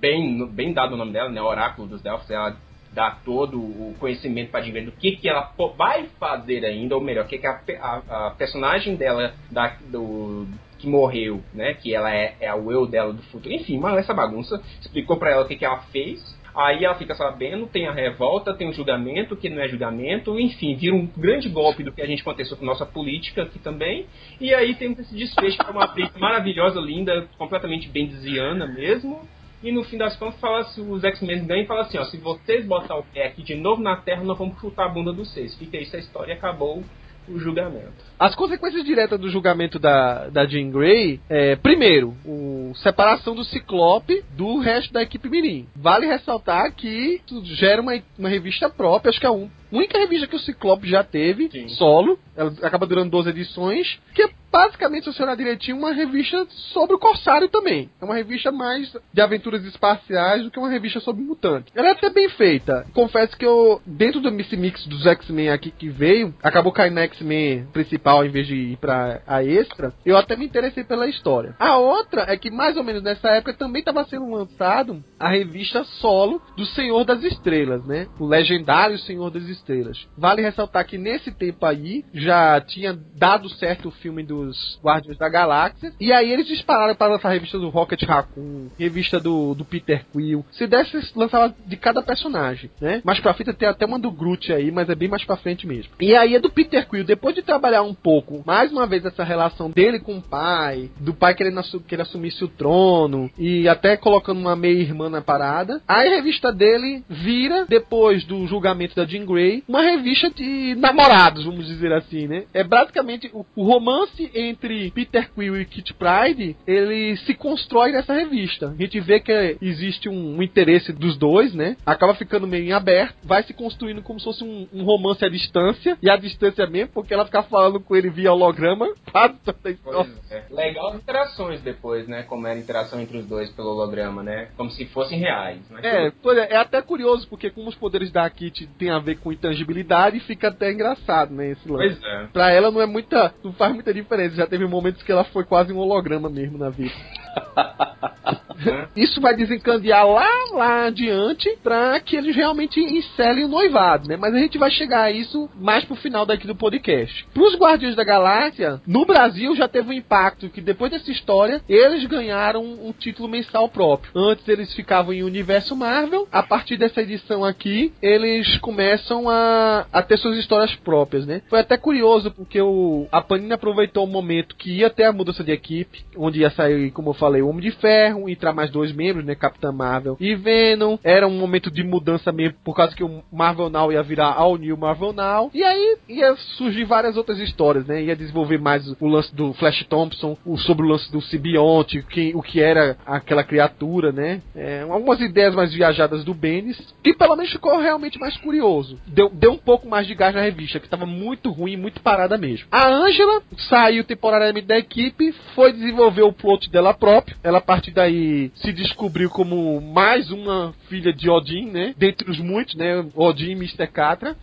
Speaker 5: bem, bem dado o nome dela, né? Oráculo dos Delfos, ela dá todo o conhecimento para Jean Grey do que, que ela vai fazer ainda, ou melhor, o que, que a, a- a personagem dela da, do, que morreu, né? Que ela é, é o eu dela do futuro. Enfim, mas essa bagunça explicou para ela o que, que ela fez. Aí ela fica sabendo, tem a revolta, tem o julgamento, que não é julgamento, enfim, vira um grande golpe do que a gente aconteceu com nossa política aqui também. E aí temos esse desfecho, que é uma briga maravilhosa, linda, completamente bendiziana mesmo. E no fim das contas, fala se os X-Men ganham e fala assim, ó, se vocês botar o pé aqui de novo na Terra, nós vamos chutar a bunda dos seis. Fica isso a história acabou o julgamento.
Speaker 2: As consequências diretas do julgamento da, da Jean Grey é, primeiro, o separação do Ciclope do resto da equipe Mirim. Vale ressaltar que isso gera uma, uma revista própria, acho que é a única revista que o Ciclope já teve,
Speaker 5: Sim.
Speaker 2: solo. Ela acaba durando 12 edições, que é basicamente, se você direitinho, uma revista sobre o Corsário também. É uma revista mais de aventuras espaciais do que uma revista sobre mutantes. Ela é até bem feita. Confesso que eu, dentro do Mix Mix dos X-Men aqui que veio, acabou caindo na X-Men principal em vez de ir pra a extra, eu até me interessei pela história. A outra é que mais ou menos nessa época também estava sendo lançado a revista solo do Senhor das Estrelas, né? O legendário Senhor das Estrelas. Vale ressaltar que nesse tempo aí já tinha dado certo o filme dos Guardiões da Galáxia. E aí eles dispararam para lançar a revista do Rocket Raccoon, revista do, do Peter Quill. Se desse, lançava de cada personagem, né? Mais pra frente tem até uma do Groot aí, mas é bem mais pra frente mesmo. E aí é do Peter Quill, depois de trabalhar um pouco, mais uma vez essa relação dele com o pai, do pai querendo que ele assumisse o trono, e até colocando uma meia-irmã na parada. Aí a revista dele vira, depois do julgamento da Jean Grey, uma revista de namorados, vamos dizer assim, né? É basicamente o romance entre Peter Quill e Kit Pride, ele se constrói nessa revista. A gente vê que existe um, um interesse dos dois, né? Acaba ficando meio em aberto, vai se construindo como se fosse um, um romance à distância, e à distância mesmo, porque ela fica falando com ele via holograma, <laughs> quase toda a história.
Speaker 5: É. Legal as interações depois, né? Como era a interação entre os dois pelo holograma, né? Como se fossem reais. Mas
Speaker 2: É, pois é, é até curioso, porque como os poderes da Kit tem a ver com intangibilidade, fica até engraçado, né, esse lance.
Speaker 5: Pois é.
Speaker 2: Pra ela não é muita. não faz muita diferença. Já teve momentos que ela foi quase um holograma mesmo na vida. <laughs> <laughs> Isso vai desencadear lá, lá adiante pra que eles realmente encelem o noivado, né? Mas a gente vai chegar a isso mais pro final daqui do podcast. Pros Guardiões da Galáxia, no Brasil já teve um impacto que depois dessa história, eles ganharam um título mensal próprio. Antes eles ficavam em Universo Marvel, a partir dessa edição aqui, eles começam a, a ter suas histórias próprias, né? Foi até curioso porque o, a Panini aproveitou o momento que ia ter a mudança de equipe, onde ia sair, como eu falei, o Homem de Ferro, entrar mais dois membros, né? Capitã Marvel e Venom. Era um momento de mudança mesmo, por causa que o Marvel Now ia virar All New Marvel Now. E aí ia surgir várias outras histórias, né? Ia desenvolver mais o lance do Flash Thompson, o, sobre o lance do simbionte, quem, o que era aquela criatura, né? É, algumas ideias mais viajadas do Bendis, que pelo menos ficou realmente mais curioso. Deu, deu um pouco mais de gás na revista, que estava muito ruim, muito parada mesmo. A Angela saiu temporariamente da equipe, foi desenvolver o plot dela própria. Ela a partir daí se descobriu como mais uma filha de Odin, né? Dentre os muitos, né? Odin e Mr. Catra.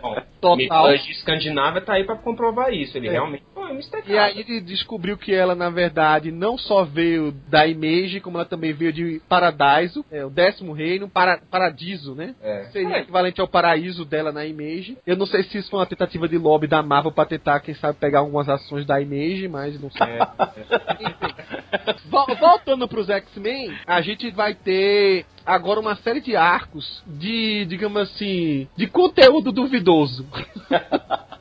Speaker 5: Bom, <laughs>
Speaker 2: Total.
Speaker 5: mitologia escandinava tá aí pra comprovar isso. Ele
Speaker 2: É.
Speaker 5: realmente Mr.
Speaker 2: E aí ele descobriu que ela, na verdade, não só veio da Image, como ela também veio de Paradiso, é, o décimo reino, para, Paradiso, né?
Speaker 5: É.
Speaker 2: Seria equivalente ao paraíso dela na Image. Eu não sei se isso foi uma tentativa de lobby da Marvel pra tentar, quem sabe, pegar algumas ações da Image, mas não sei.
Speaker 5: É, é.
Speaker 2: Vol- Voltando pros X-Men, a gente vai ter agora uma série de arcos de, digamos assim, de conteúdo duvidoso. <laughs>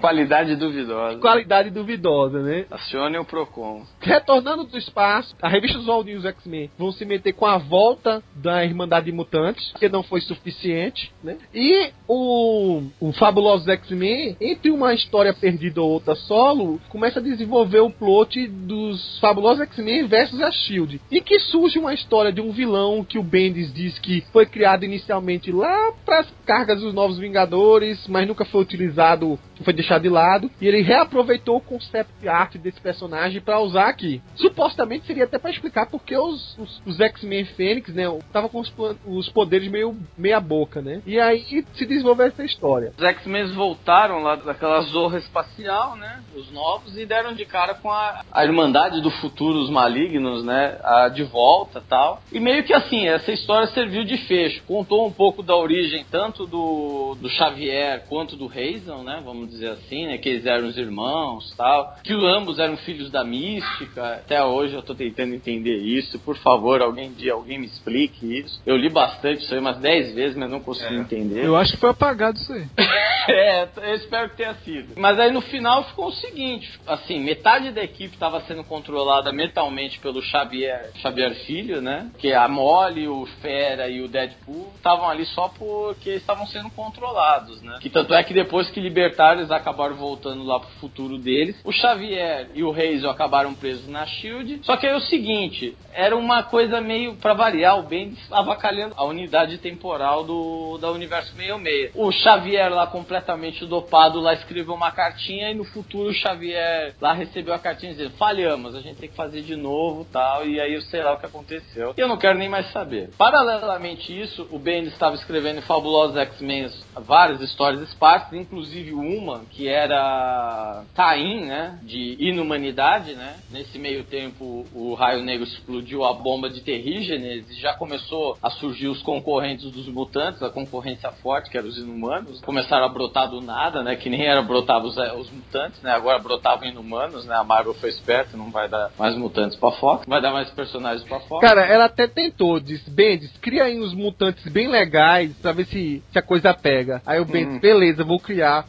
Speaker 8: Qualidade duvidosa.
Speaker 2: Qualidade duvidosa, né?
Speaker 8: Acione o Procon.
Speaker 2: Retornando do espaço, a revista dos All News X-Men vão se meter com a volta da Irmandade de Mutantes, que não foi suficiente, né? E o, o Fabulosos X-Men, entre uma história perdida ou outra solo, começa a desenvolver o plot dos Fabulosos X-Men versus a SHIELD. E que surge uma história de um vilão que o Bendis diz que foi criado inicialmente lá para as cargas dos Novos Vingadores, mas nunca foi utilizado, foi deixado de lado. E ele reaproveitou o concept art desse personagem para usar aqui. Supostamente seria até para explicar porque os, os, os X-Men Fênix, né, estavam com os, os poderes meio meia boca, né? E aí se desenvolveu essa história.
Speaker 8: Os X-Men voltaram lá daquela zorra espacial, né? Os novos, e deram de cara com a, a Irmandade do Futuro, os Malignos, né? A, de volta tal. E meio que assim, essa história serviu de fecho. Contou um pouco da origem tanto do, do Xavier quanto do Hazel, né? Vamos
Speaker 3: vamos dizer assim, né? Que eles eram os irmãos tal. Que ambos eram filhos da mística. Até hoje eu tô tentando entender isso. Por favor, alguém dia alguém me explique isso. Eu li bastante isso aí umas 10 vezes, mas não consegui
Speaker 5: É.
Speaker 3: entender.
Speaker 4: Eu acho que foi apagado isso aí. <laughs>
Speaker 3: É, eu espero que tenha sido. Mas aí no final ficou o seguinte: assim, metade da equipe estava sendo controlada mentalmente pelo Xavier, Xavier Filho, né? Que a Molly, o Fera e o Deadpool estavam ali só porque estavam sendo controlados, né? Que tanto é que depois que libertaram, acabaram voltando lá pro futuro deles. O Xavier e o Hazel acabaram presos na Shield. Só que aí é o seguinte: era uma coisa meio pra variar, o Bendis avacalhando a unidade temporal do da Universo 66. O Xavier lá completamente dopado lá escreveu uma cartinha e no futuro o Xavier lá recebeu a cartinha dizendo: "Falhamos, a gente tem que fazer de novo", tal, e aí eu sei lá o que aconteceu. E eu não quero nem mais saber. Paralelamente isso, o Bendis estava escrevendo em Fabulosos X-Men várias histórias esparsas, inclusive uma que era Caim, né, de inumanidade, né? Nesse meio tempo o Raio Negro explodiu a bomba de Terrígenes e já começou a surgir os concorrentes dos mutantes, a concorrência forte, que eram os inumanos. Começaram a brotar do nada, né? Que nem era brotavam os, os mutantes, né? Agora brotavam inumanos, né? A Marvel foi esperta, não vai dar mais mutantes pra Fox, vai dar mais personagens pra Fox.
Speaker 2: Cara, ela até tentou, disse, Bendis, cria aí uns mutantes bem legais pra ver se, se a coisa pega. Aí o Bendis,
Speaker 3: Hum.
Speaker 2: beleza, vou criar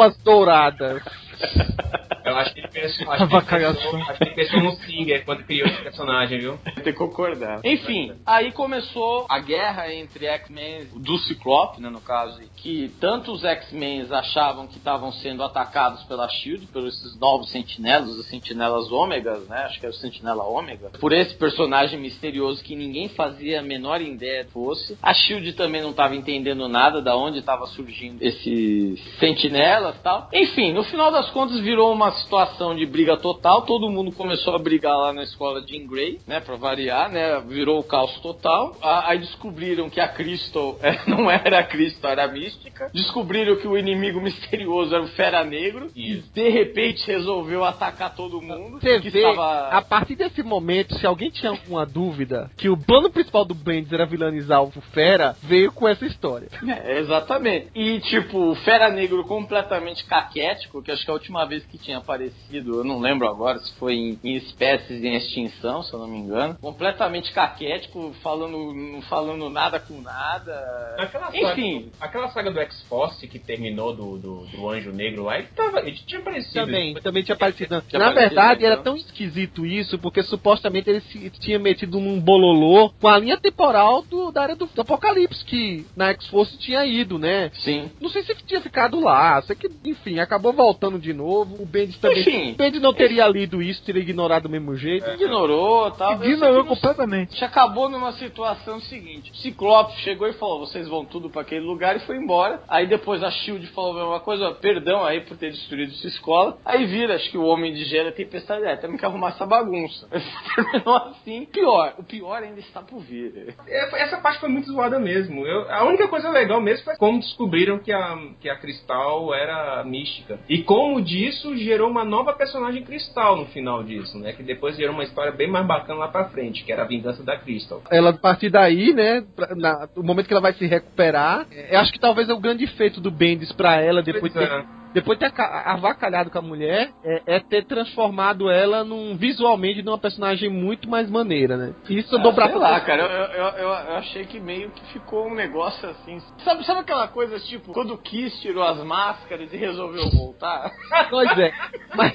Speaker 2: bolas douradas. <laughs>
Speaker 5: Eu acho que ele pensou, acho que ele pensou, acho que ele pensou no Singer quando criou esse personagem, viu?
Speaker 3: Tem que concordar. Enfim, aí começou a guerra entre X-Men do Ciclope, né, no caso, que tanto os X-Men achavam que estavam sendo atacados pela SHIELD, pelos esses novos sentinelas, os sentinelas ômegas, né, acho que é o sentinela ômega, por esse personagem misterioso que ninguém fazia a menor ideia que fosse. A SHIELD também não estava entendendo nada da onde estava surgindo esses sentinelas e tal. Enfim, no final das contas virou uma situação de briga total, todo mundo começou a brigar lá na escola de Grey, né, pra variar, né, virou o caos total. Aí descobriram que a Crystal eh, <laughs> não era a Crystal, era a Mística. Descobriram que o inimigo <laughs> misterioso era o Fera Negro e
Speaker 5: Isso.
Speaker 3: de repente resolveu atacar todo mundo.
Speaker 2: Você vê,
Speaker 3: estava...
Speaker 2: a partir desse momento, se alguém tinha alguma dúvida que o plano principal do Bendis era vilanizar o Fera, veio com essa história. <laughs>
Speaker 3: É, exatamente. E, tipo, o Fera Negro completamente caquético, que acho que a última vez que tinha aparecido, eu não lembro agora se foi em, em espécies em extinção, se eu não me engano. Completamente caquético, falando, não falando nada com nada.
Speaker 5: Aquela
Speaker 3: Enfim.
Speaker 5: saga, aquela saga do X-Force que terminou do, do, do Anjo Negro lá, ele, tava, ele tinha aparecido.
Speaker 2: Também, também tinha aparecido.
Speaker 3: Tinha
Speaker 2: Na
Speaker 3: aparecido,
Speaker 2: verdade,
Speaker 3: então.
Speaker 2: era tão esquisito isso, porque supostamente ele se tinha metido num bololô com a linha temporal do, da era do, do Apocalipse, que na X-Force tinha ido, né?
Speaker 3: Sim.
Speaker 2: Não sei se ele tinha ficado lá, sei que, enfim, acabou voltando de novo. O Bendis também.
Speaker 3: Enfim.
Speaker 2: O Bendis não teria lido isso, teria ignorado do mesmo jeito.
Speaker 3: Ignorou tal.
Speaker 4: Ignorou completamente.
Speaker 3: A gente acabou numa situação seguinte: o Ciclope chegou e falou: vocês vão tudo pra aquele lugar e foi embora. Aí depois a Shield falou a mesma coisa: ó, perdão aí por ter destruído sua escola. Aí vira, acho que o Homem de Gelo e a Tempestade, é, temos que arrumar essa bagunça. <laughs> Terminou assim. Pior, o pior ainda está por vir.
Speaker 5: É, Essa parte foi muito zoada mesmo. Eu- a única coisa legal mesmo foi como descobriram que a, que a Cristal era mística. E como disso gerou uma nova personagem Cristal no final disso, né? Que depois gerou uma história bem mais bacana lá pra frente, que era a vingança da Crystal.
Speaker 2: Ela, a partir daí, né, pra- na- no momento que ela vai se recuperar, é, eu acho que talvez é o grande feito do Bendis pra ela, depois de
Speaker 5: Pois é.
Speaker 2: Depois de ter aca- avacalhado com a mulher, é, é ter transformado ela num visualmente numa personagem muito mais maneira, né? Isso eu dou
Speaker 3: Ah,
Speaker 2: pra
Speaker 3: sei lá, cara, eu, eu, eu, eu achei que meio que ficou um negócio assim. Sabe, sabe aquela coisa tipo, quando o Kiss tirou as máscaras e resolveu voltar? <laughs>
Speaker 2: Pois é. Mas,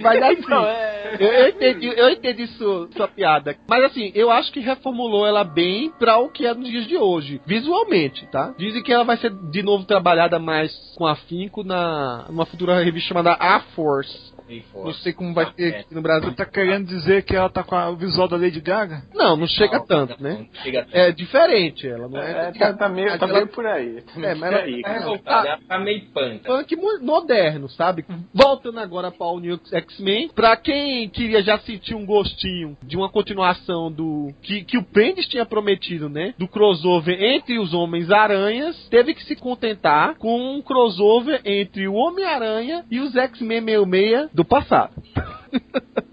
Speaker 2: mas assim,
Speaker 3: Então, é-
Speaker 2: eu, eu entendi, eu entendi sua, sua piada. Mas assim, eu acho que reformulou ela bem pra o que é nos dias de hoje. Visualmente, tá? Dizem que ela vai ser de novo trabalhada mais com afinco na numa futura revista chamada A Force. Não sei como vai ser aqui no Brasil.
Speaker 4: Tá querendo dizer que ela tá com a- o visual da Lady Gaga?
Speaker 2: Não, não chega
Speaker 5: Não,
Speaker 2: tanto,
Speaker 5: não,
Speaker 2: né?
Speaker 5: não chega tanto.
Speaker 2: É diferente ela, não é?
Speaker 3: É, tá, tá meio, tá
Speaker 2: Ela-
Speaker 3: meio por aí. Tá meio
Speaker 2: É, mas
Speaker 3: por
Speaker 2: ela-
Speaker 3: aí.
Speaker 5: Tá ela tá meio
Speaker 2: funk mu- moderno, sabe? Voltando agora para o New X-Men, pra quem queria já sentir um gostinho de uma continuação do que, que o Bendis tinha prometido, né? Do crossover entre os Homens-Aranhas, teve que se contentar com um crossover entre o Homem-Aranha e os X-Men 66 do passado. <laughs>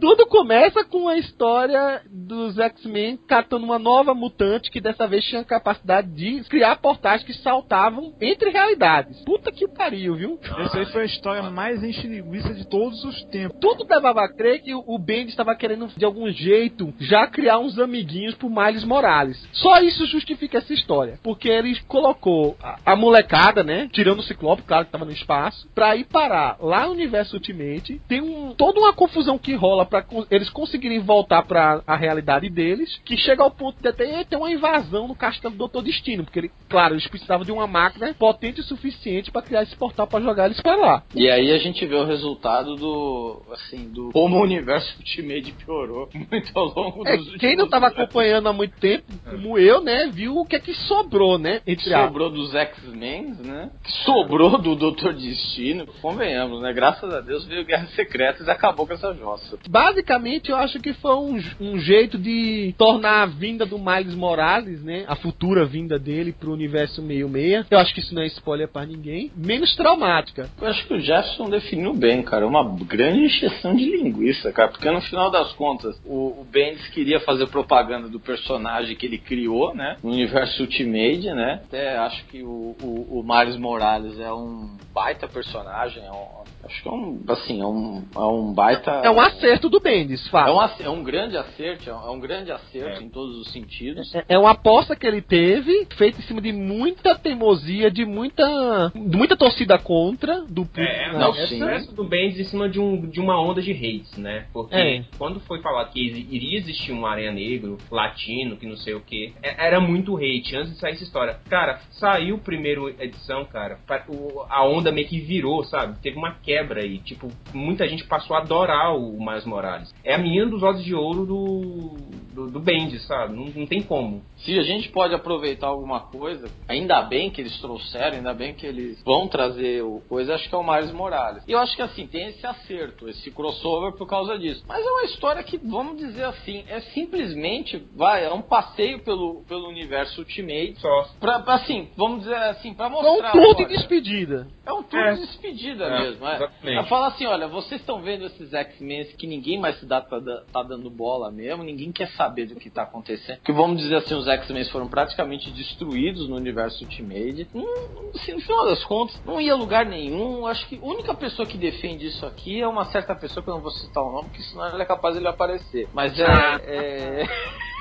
Speaker 2: Tudo começa com a história dos X-Men catando uma nova mutante que dessa vez tinha a capacidade de criar portais que saltavam entre realidades. Puta que pariu, viu?
Speaker 4: Essa aí foi a história mais enxeriguiça de todos os tempos.
Speaker 2: Tudo levava a crer que o Bendis estava querendo, de algum jeito, já criar uns amiguinhos pro Miles Morales. Só isso justifica essa história. Porque ele colocou a, a molecada, né? Tirando o Ciclope, claro que tava no espaço, pra ir parar lá no universo Ultimate. Tem um, toda uma confusão que rola para eles conseguirem voltar para a realidade deles, que chega ao ponto de até ter uma invasão no castelo do Doutor Destino, porque ele, claro, eles precisavam de uma máquina potente o suficiente para criar esse portal para jogar eles para lá.
Speaker 3: E aí a gente vê o resultado do, assim, do como o universo Ultimate piorou <laughs> muito ao longo
Speaker 2: É,
Speaker 3: dos
Speaker 2: quem não tava acompanhando há muito tempo, como eu, né, viu o que é que sobrou, né? Entre.
Speaker 3: Sobrou dos X-Men, né? Sobrou do Doutor Destino. Convenhamos, né? Graças a Deus veio Guerra Secretas e acabou com essa jossa.
Speaker 2: Basicamente, eu acho que foi um, um jeito de tornar a vinda do Miles Morales, né? A futura vinda dele pro universo meio-meia. Eu acho que isso não é spoiler pra ninguém. Menos traumática.
Speaker 3: Eu acho que o Jefferson definiu bem, cara. Uma grande encheção de linguiça, cara. Porque no final das contas, o, o Bendis queria fazer propaganda do personagem que ele criou, né? No universo Ultimate, né? Até acho que o, o, o Miles Morales é um baita personagem. É um, acho que é um, assim, é um, é um baita...
Speaker 2: É um acerto do Bendis,
Speaker 3: É
Speaker 2: fato.
Speaker 3: um, é um grande acerto, é um, é um grande acerto em todos os sentidos.
Speaker 2: É- É uma aposta que ele teve, feita em cima de muita teimosia, de muita, de muita torcida contra do público.
Speaker 5: É, é
Speaker 3: não,
Speaker 5: o
Speaker 2: época.
Speaker 3: sim.
Speaker 5: sucesso do Bendis em cima de, um, de uma onda de hates, né? Porque
Speaker 2: É.
Speaker 5: quando foi falado que iria existir um Aranha Negro, latino, que não sei o que, era muito hate antes de sair essa história. Cara, saiu a primeira edição, cara, o- a onda meio que virou, sabe? Teve uma quebra aí. Tipo, muita gente passou a adorar o Miles Morales. É a menina dos olhos de ouro do, do, do Bendis, sabe? Não, não tem como.
Speaker 3: Se a gente pode aproveitar alguma coisa, ainda bem que eles trouxeram, ainda bem que eles vão trazer o coisa, acho que é o Miles Morales. E eu acho que assim, tem esse acerto, esse crossover por causa disso. Mas é uma história que, vamos dizer assim, é simplesmente, vai, é um passeio pelo, pelo universo Ultimate.
Speaker 5: Só.
Speaker 3: Pra, pra, assim, vamos dizer assim, pra
Speaker 2: É
Speaker 3: mostrar.
Speaker 2: um tour de despedida.
Speaker 3: É um tour
Speaker 5: É.
Speaker 3: de despedida
Speaker 5: É,
Speaker 3: mesmo, é.
Speaker 5: exatamente.
Speaker 3: É falar assim, olha, vocês estão vendo esses X-Men que ninguém mais se dá, tá, tá dando bola mesmo, ninguém quer saber do que tá acontecendo. Que vamos dizer assim, os X-Men foram praticamente destruídos no universo Ultimate. Hum, assim, no final das contas, não ia lugar nenhum. Acho que a única pessoa que defende isso aqui é uma certa pessoa que eu não vou citar o nome, porque senão ele é capaz de ele aparecer. Mas é. é... <laughs>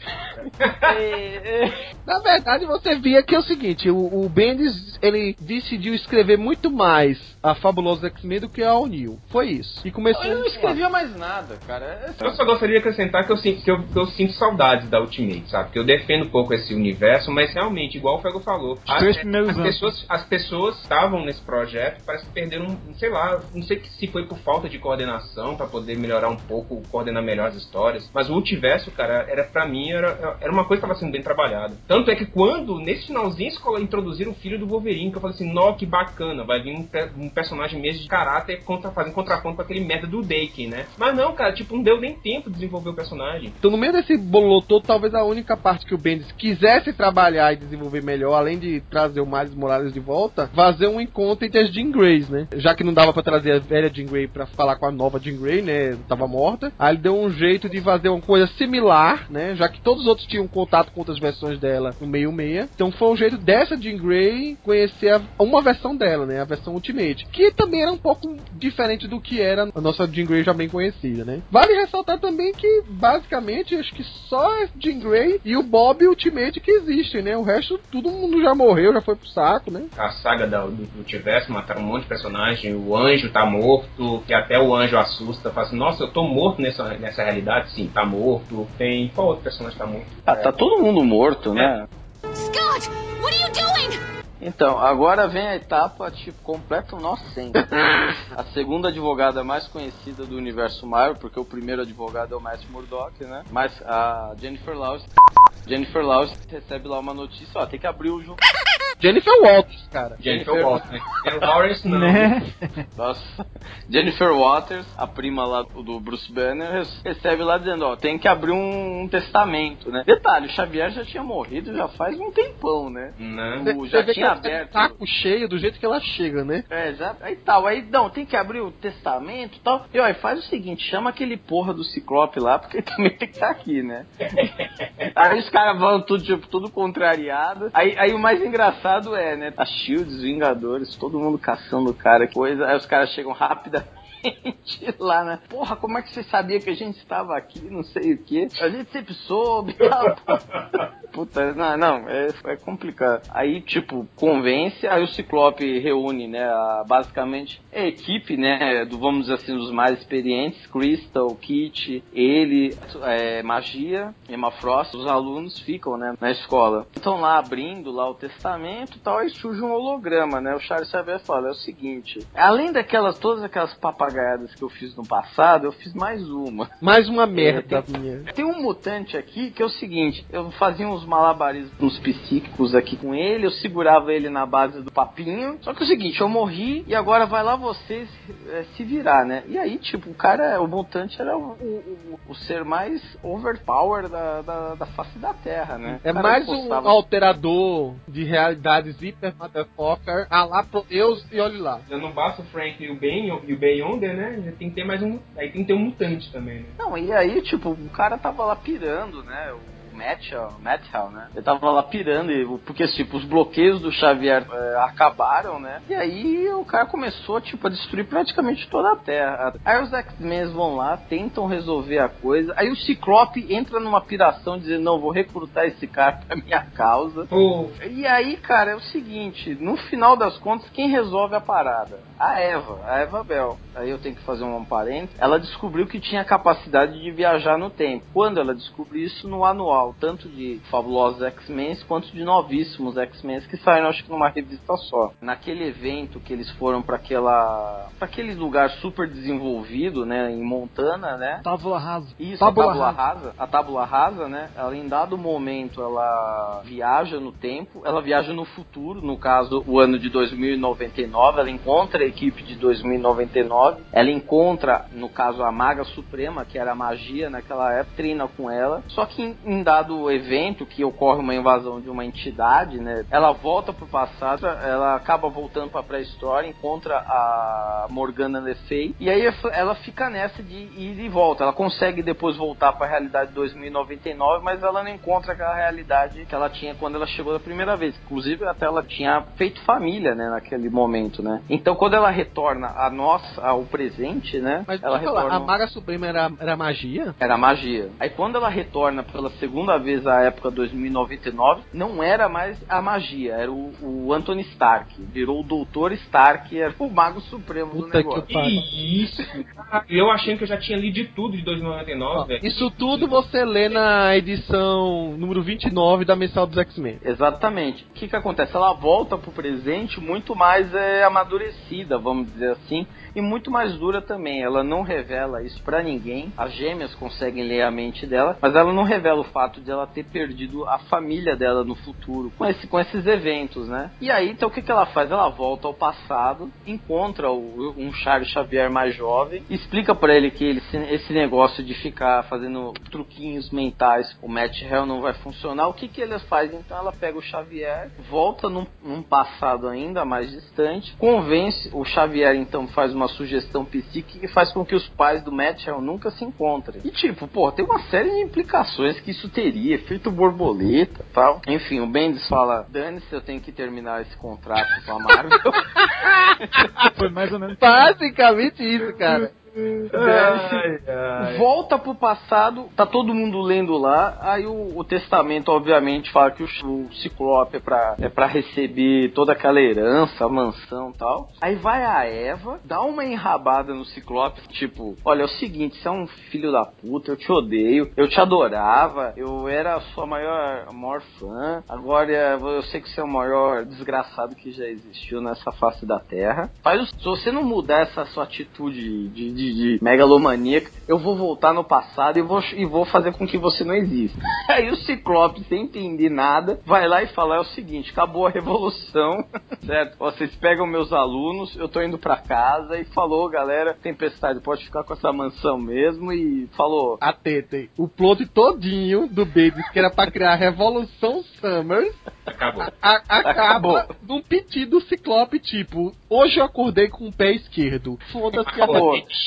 Speaker 3: <laughs>
Speaker 2: Na verdade, você via que é o seguinte, o, o Bendis, ele decidiu escrever muito mais a Fabulosa X-Men do que a All New. Foi isso. E começou
Speaker 3: Eu não escrevia mais nada, cara. É-
Speaker 5: Eu só gostaria de acrescentar que eu sinto, que eu, que eu sinto saudades da Ultimate, sabe? Que eu defendo um pouco esse universo, mas realmente, igual o Fego falou, as, as pessoas, as pessoas estavam nesse projeto, parece que perderam, sei lá, não sei se foi por falta de coordenação pra poder melhorar um pouco, coordenar melhor as histórias, mas o multiverso, cara, era para mim era, era uma coisa que estava sendo bem trabalhada. Tanto é que quando nesse finalzinho eles colo- introduziram o filho do Wolverine, que eu falei assim, nó, que bacana, vai vir um, um personagem mesmo de caráter contra, fazendo contraponto com aquele merda do Daken, né? Mas não, cara, tipo, não deu nem tempo de desenvolver o personagem.
Speaker 2: Então, no meio desse bololô talvez a única parte que o Bendis quisesse trabalhar e desenvolver melhor, além de trazer o Miles Morales de volta, fazer um encontro entre as Jean Greys, né? Já que não dava pra trazer a velha Jean Grey pra falar com a nova Jean Grey, né? Tava morta. Aí ele deu um jeito de fazer uma coisa similar, né? Já que todos os outros tinham contato com outras versões dela no meio-meia. Então foi um jeito dessa Jean Grey conhecer a- uma versão dela, né? A versão Ultimate. Que também era um pouco diferente do que era a nossa Jean Grey já bem conhecida, né? Vale ressaltar também que, basicamente, acho que só a Jean Grey e o Bob Ultimate que existem, né? O resto, todo mundo já morreu, já foi pro saco, né?
Speaker 5: a saga da- do, do Multiverso, mataram um monte de personagem, o anjo tá morto, que até o anjo assusta, fala assim, nossa, eu tô morto nessa, nessa realidade, sim, tá morto. Tem. Qual outro personagem tá morto?
Speaker 3: Ah, tá todo mundo morto, né?
Speaker 9: Scott, what are you doing?
Speaker 3: Então, agora vem a etapa, tipo, completo nonsense. <laughs> a segunda advogada mais conhecida do universo Marvel, porque o primeiro advogado é o Matt Murdock, né? Mas a Jennifer Lawrence... Jennifer Lawrence recebe lá uma notícia, ó, tem que abrir o jogo... <laughs>
Speaker 2: Jennifer Walters, cara.
Speaker 5: Jennifer Walters. Jennifer Lawrence <laughs> não.
Speaker 4: Né?
Speaker 3: Nossa. Jennifer Waters, a prima lá do Bruce Banner, recebe lá dizendo, ó, tem que abrir um, um testamento, né? Detalhe, o Xavier já tinha morrido já faz um tempão, né?
Speaker 5: Não.
Speaker 3: O, já tinha
Speaker 2: tá
Speaker 3: aberto.
Speaker 2: saco cheio do jeito que ela chega, né?
Speaker 3: É, já, aí tal, aí não, tem que abrir o testamento e tal. E ó, faz o seguinte, chama aquele porra do Ciclope lá, porque ele <laughs> também tem que estar aqui, né? <laughs> aí os caras vão tudo, tipo, tudo contrariado. Aí, aí o mais engraçado é, né? A Shield, os Vingadores, todo mundo caçando o cara, coisa. Aí os caras chegam rapidamente <laughs> lá, né? Porra, como é que você sabia que a gente estava aqui? Não sei o que. A gente sempre soube. <laughs> Puta, não, não, é, é complicado. Aí, tipo, convence, aí o Ciclope reúne, né, a- basicamente a equipe, né, do, vamos dizer assim, dos mais experientes, Crystal, Kit, ele, é, Magia, Emma Frost, os alunos ficam, né, na escola. Estão lá abrindo lá o testamento e tal, aí surge um holograma, né, o Charles Xavier fala, é o seguinte, além daquelas, todas aquelas papagaiadas que eu fiz no passado, eu fiz mais uma.
Speaker 2: Mais uma <laughs> merda
Speaker 3: tem-
Speaker 2: minha.
Speaker 3: Tem um mutante aqui que é o seguinte: eu fazia uns malabarismos psíquicos aqui com ele, eu segurava ele na base do papinho. Só que é o seguinte, eu morri e agora vai lá vocês é, se virar, né? E aí, tipo, o cara, o mutante era o, o, o- ser mais overpower da, da, da face da Terra, né?
Speaker 2: É mais um
Speaker 3: postava-
Speaker 2: alterador de realidades hiper motherfucker, a lá pro Deus e olhe lá.
Speaker 5: Já não basta o Frank e o Ben e o Beyonder, né? Já tem que ter mais um. Aí tem que ter um mutante também, né?
Speaker 3: Não, e aí, tipo, o cara tava lá pirando, né? O Matchell, Matchell, né? Ele tava lá pirando, porque, tipo, os bloqueios do Xavier é, acabaram, né? E aí o cara começou, tipo, a destruir praticamente toda a Terra. Aí os X-Men vão lá, tentam resolver a coisa. Aí o Ciclope entra numa piração, dizendo, não, vou recrutar esse cara pra minha causa.
Speaker 5: Pô,
Speaker 3: E aí, cara, é o seguinte, no final das contas, quem resolve a parada? A Eva, a Eva Bell. Aí eu tenho que fazer um parênteses. Ela descobriu que tinha capacidade de viajar no tempo. Quando ela descobriu isso no anual, tanto de fabulosos X-Men quanto de novíssimos X-Men que saíram acho que numa revista só. Naquele evento que eles foram para aquela para aquele lugar super desenvolvido, né, em Montana, né?
Speaker 4: Tábula rasa.
Speaker 3: Isso,
Speaker 4: Tábula
Speaker 3: a tábula
Speaker 4: rasa.
Speaker 3: rasa. A tábula rasa, né? Ela em dado momento ela viaja no tempo, ela viaja no futuro, no caso o ano de 2099, ela encontra equipe de 2099, ela encontra, no caso a maga suprema, que era a magia naquela época, treina com ela. Só que em, em dado evento que ocorre uma invasão de uma entidade, né? Ela volta pro passado, ela acaba voltando pra pré-história, encontra a Morgana Le Fay, e aí ela fica nessa de ir e volta. Ela consegue depois voltar pra realidade de 2099, mas ela não encontra aquela realidade que ela tinha quando ela chegou da primeira vez. Inclusive, até ela tinha feito família, né, naquele momento, né? Então, quando ela retorna a nós, ao presente, né?
Speaker 2: Mas
Speaker 3: ela
Speaker 2: eu falar,
Speaker 3: retorna.
Speaker 2: a Maga Suprema era, era magia?
Speaker 3: Era magia. Aí quando ela retorna pela segunda vez à época 2099, não era mais a magia, era o, o Anthony Stark. Virou o Doutor Stark, era o Mago Supremo do
Speaker 2: Puta
Speaker 3: negócio.
Speaker 2: que
Speaker 5: isso? Eu achei que eu já tinha lido de tudo de 2099, velho.
Speaker 2: Isso tudo você lê na edição número 29 da Mensal dos X-Men.
Speaker 3: Exatamente. O que que acontece? Ela volta pro presente muito mais é, amadurecida, vamos dizer assim, e muito mais dura também. Ela não revela isso pra ninguém. As gêmeas conseguem ler a mente dela, mas ela não revela o fato de ela ter perdido a família dela no futuro com, esse, com esses eventos, né? E aí, então o que que ela faz? Ela volta ao passado, encontra o- um Charles Xavier mais jovem, explica pra ele que ele, esse negócio de ficar fazendo truquinhos mentais, o Matt Hell não vai funcionar. O que que ele faz? Então ela pega o Xavier, volta num, num passado ainda mais distante, convence o Xavier, então faz uma sugestão psíquica que faz com que os pais do Matt Hell nunca se encontrem. E tipo, pô, tem uma série de implicações que isso teria, efeito borboleta tal. Enfim, o Bendis fala, dane-se, eu tenho que terminar esse contrato com a Marvel. <laughs>
Speaker 4: Foi mais ou menos.
Speaker 2: Basicamente isso, cara.
Speaker 3: Volta pro passado, tá todo mundo lendo lá. Aí o, o testamento, obviamente, fala que o, o Ciclope é pra, é pra receber toda aquela herança, a mansão e tal. Aí vai a Eva, dá uma enrabada no Ciclope, tipo: Olha, é o seguinte, você é um filho da puta, eu te odeio, eu te adorava, eu era a sua maior, maior fã. Agora eu sei que você é o maior desgraçado que já existiu nessa face da terra. Faz, se você não mudar essa sua atitude de de, de megalomaníaca. Eu vou voltar no passado e vou, e vou fazer com que você não exista. <laughs> Aí o Ciclope, sem entender nada, vai lá e fala: é o seguinte, acabou a revolução, <laughs> certo? Vocês pegam meus alunos, eu tô indo pra casa e falou, galera, Tempestade, pode ficar com essa mansão mesmo e falou.
Speaker 2: Atente, o plot todinho do Bendis, que era pra criar a Revolução Summers,
Speaker 5: Acabou.
Speaker 2: a-
Speaker 3: Acabou.
Speaker 2: num pedido do Ciclope, tipo, hoje eu acordei com o pé esquerdo. Foda-se a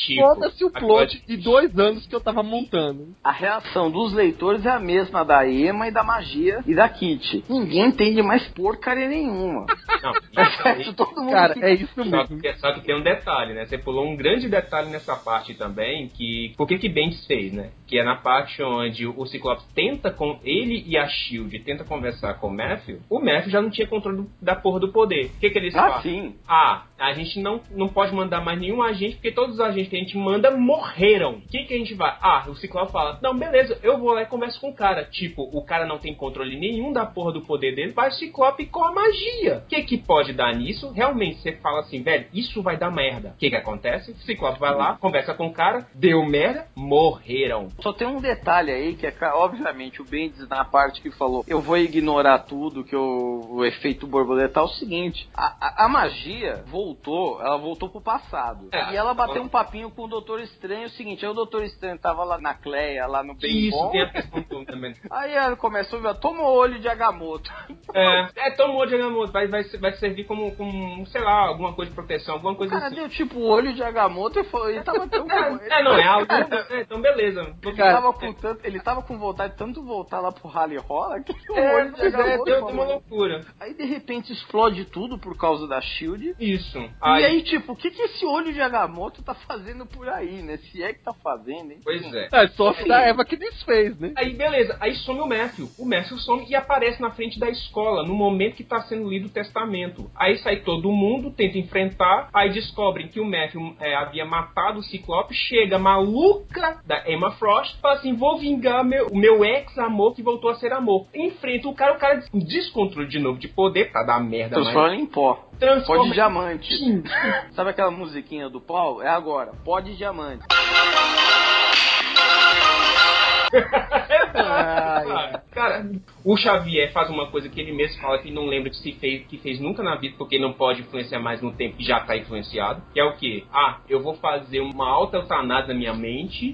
Speaker 5: Chico.
Speaker 2: Foda-se o plot de dois anos que eu tava montando.
Speaker 3: A reação dos leitores é a mesma da Ema e da magia e da Kit. Ninguém entende mais porcaria nenhuma.
Speaker 5: Não, <laughs>
Speaker 3: Certo? Todo mundo
Speaker 2: Cara,
Speaker 3: fica-
Speaker 2: é isso
Speaker 5: Só
Speaker 2: mesmo.
Speaker 5: que, só que tem um detalhe, né? Você pulou um grande detalhe nessa parte também, que... Por que que Bendis fez, né? Que é na parte onde o Ciclope tenta com... Ele e a SHIELD tenta conversar com o Matthew, o Matthew já não tinha controle da porra do poder. O que que eles
Speaker 3: Ah,
Speaker 5: fazem?
Speaker 3: sim.
Speaker 5: Ah, a gente não, não pode mandar mais nenhum agente, porque todos os agentes que a gente manda morreram. O que, que a gente vai? Ah, o Ciclope fala: Não, beleza, eu vou lá e converso com o cara. Tipo, o cara não tem controle nenhum da porra do poder dele, vai o Ciclope com a magia. O que, que pode dar nisso? Realmente, você fala assim, velho, isso vai dar merda. O que, que acontece? O Ciclope vai lá, conversa com o cara, deu merda, morreram.
Speaker 3: Só tem um detalhe aí que é, obviamente, o Bendis na parte que falou, eu vou ignorar tudo, que o, o efeito borboleta é o seguinte, a, a- a magia voltou, ela voltou pro passado.
Speaker 5: É.
Speaker 3: e ela bateu um papinho com o Doutor Estranho, é o seguinte, aí o Doutor Estranho tava lá na Cleia, lá no bem
Speaker 5: Isso, tem a questão também. <laughs>
Speaker 3: aí ela começou a ver, toma o olho de Agamotto.
Speaker 5: É, é tomou de Agamotto, vai, vai, vai servir como, como, sei lá, alguma coisa de proteção, alguma
Speaker 3: O
Speaker 5: coisa
Speaker 3: cara
Speaker 5: assim.
Speaker 3: deu tipo o olho de Agamotto e foi, ele tava tão... <laughs>
Speaker 5: É, é, não, é algo. é, então, beleza.
Speaker 3: Ele
Speaker 2: Cara,
Speaker 3: tava, com tanto, ele tava com vontade de tanto voltar lá pro Rally Rola que o
Speaker 5: É,
Speaker 3: olho de
Speaker 5: pois é,
Speaker 3: Agamotto
Speaker 5: deu uma loucura.
Speaker 3: Aí de repente explode tudo por causa da Shield.
Speaker 5: Isso.
Speaker 3: E
Speaker 5: Aí,
Speaker 3: aí, tipo, o que, que esse olho de Agamotto tá fazendo por aí, né? Se é que tá fazendo, hein?
Speaker 5: pois é.
Speaker 2: É sorte da Eva que desfez, né?
Speaker 5: Aí, beleza. Aí some o Matthew. O Matthew some e aparece na frente da escola, no momento que tá sendo lido o testamento. Aí sai todo mundo, tenta enfrentar, aí descobrem que o Matthew é, havia matado o Ciclope, chega a maluca da Emma Frost, fala assim, vou vingar meu- o meu ex-amor que voltou a ser amor. Enfrenta o cara, o cara des- descontrole de novo de poder, pra dar merda mais.
Speaker 3: Transforma em pó. Pó
Speaker 5: Transforma
Speaker 3: de
Speaker 5: em-
Speaker 3: diamante. Sabe aquela musiquinha do Paulo? É agora. Pó de diamante.
Speaker 5: Cara, o Xavier faz uma coisa que ele mesmo fala que não lembra que se fez, que fez nunca na vida, porque não pode influenciar mais no tempo que já tá influenciado. Que é o quê? Ah, eu vou fazer uma alta eutanásia na minha mente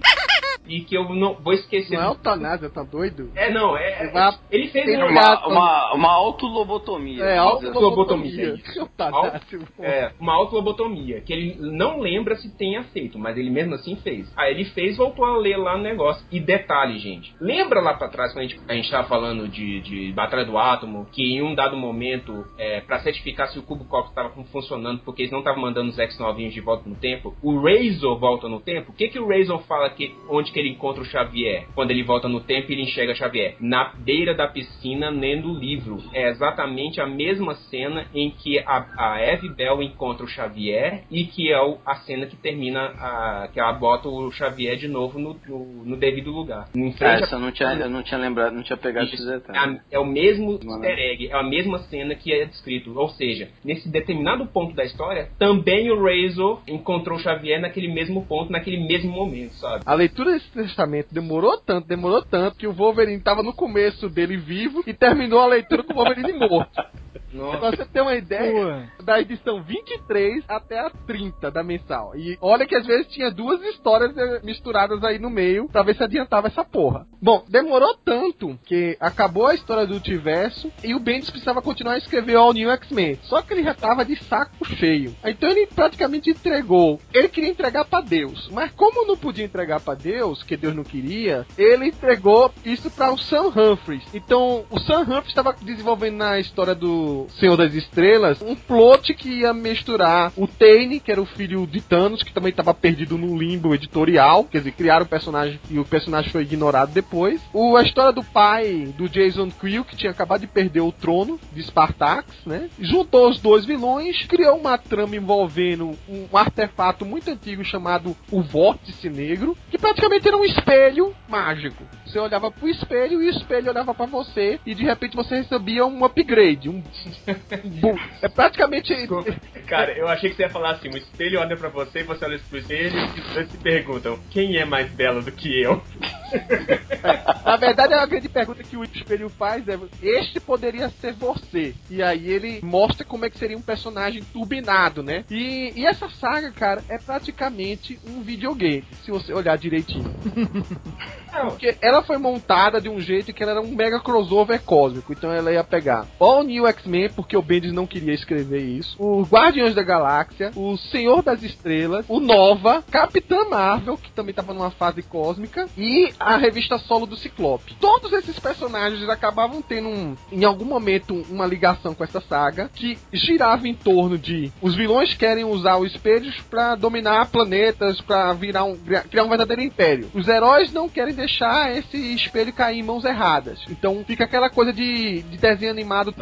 Speaker 5: e que eu não vou esquecer.
Speaker 2: Não é eutanásia, tá doido?
Speaker 5: É, não, é.
Speaker 2: Ele vai-
Speaker 5: Ele fez um.
Speaker 2: uma-
Speaker 3: Uma, uma, uma autolobotomia.
Speaker 2: É, autolobotomia. Eutanásia.
Speaker 5: É, uma autolobotomia, que ele não lembra se tenha feito, mas ele mesmo assim fez. Aí ele fez, voltou a ler lá no negócio. E detalhe, gente, lembra lá pra trás, quando a gente, a gente tava falando de, de Batalha do Átomo, que em um dado momento, é, pra certificar se o Cubo Cox tava funcionando, porque eles não estavam mandando os ex novinhos de volta no tempo, o Razor volta no tempo. O que que o Razor fala que onde que ele encontra o Xavier? Quando ele volta no tempo e ele enxerga Xavier? Na beira da piscina, lendo o livro. É exatamente a mesma cena em que a, a Eve Bell encontra o Xavier e que é o- a cena que termina, a, que ela bota o Xavier de novo no, no- no devido lugar. Em
Speaker 3: Ah,
Speaker 5: frente
Speaker 3: essa eu não tinha, eu não tinha lembrado, não tinha pegado esses
Speaker 5: isso. É,
Speaker 3: detalhes.
Speaker 5: a- é o mesmo
Speaker 3: Mano.
Speaker 5: easter egg, é a mesma cena que é descrito. Ou seja, nesse determinado ponto da história, também o Razor encontrou o Xavier naquele mesmo ponto, naquele mesmo momento, sabe?
Speaker 2: A leitura desse testamento demorou tanto, demorou tanto, que o Wolverine tava no começo dele vivo e terminou a leitura com o Wolverine morto. <laughs> Pra você ter uma ideia, da edição 23 até a 30 da mensal. E olha que às vezes tinha duas histórias eh, misturadas aí no meio, pra ver se adiantava essa porra. Bom, demorou tanto que acabou a história do multiverso e o Bendis precisava continuar a escrever All New X-Men. Só que ele já tava de saco cheio. Então ele praticamente entregou. Ele queria entregar pra Deus, mas como não podia entregar pra Deus, que Deus não queria, ele entregou isso para o Sam Humphries. Então, o Sam Humphries estava desenvolvendo na história do Senhor das Estrelas um plot que ia misturar o Tane, que era o filho de Thanos, que também estava perdido no limbo editorial, quer dizer, criaram o personagem e o personagem foi ignorado depois. O, a história do pai do Jason Creel, que tinha acabado de perder o trono de Spartax, né? Juntou os dois vilões, criou uma trama envolvendo um artefato muito antigo chamado o Vórtice Negro, que praticamente era um espelho mágico. Você olhava pro espelho e o espelho olhava pra você e de repente você recebia um upgrade. Um... <laughs> é praticamente.
Speaker 5: Cara, eu achei que você ia falar assim: o espelho olha pra você, você olha pro espelho e os dois se perguntam: quem é mais belo do que eu? <laughs>
Speaker 2: Na verdade, a grande pergunta que o espelho faz é: este poderia ser você? E aí ele mostra como é que seria um personagem turbinado, né? E, e essa saga, cara, é praticamente um videogame, se você olhar direitinho. <laughs> Porque ela foi montada de um jeito que ela era um mega crossover cósmico. Então ela ia pegar All New X-Men, porque o Bendis não queria escrever isso, o Guardiões da Galáxia, o Senhor das Estrelas, o Nova, Capitã Marvel, que também estava numa fase cósmica, e a revista solo do Ciclope. Todos esses personagens acabavam tendo, um, em algum momento, uma ligação com essa saga, que girava em torno de os vilões querem usar os espelhos para dominar planetas, para virar um, criar um verdadeiro império. Os heróis não querem deixar esse espelho cair em mãos erradas. Então fica aquela coisa de, de desenho animado.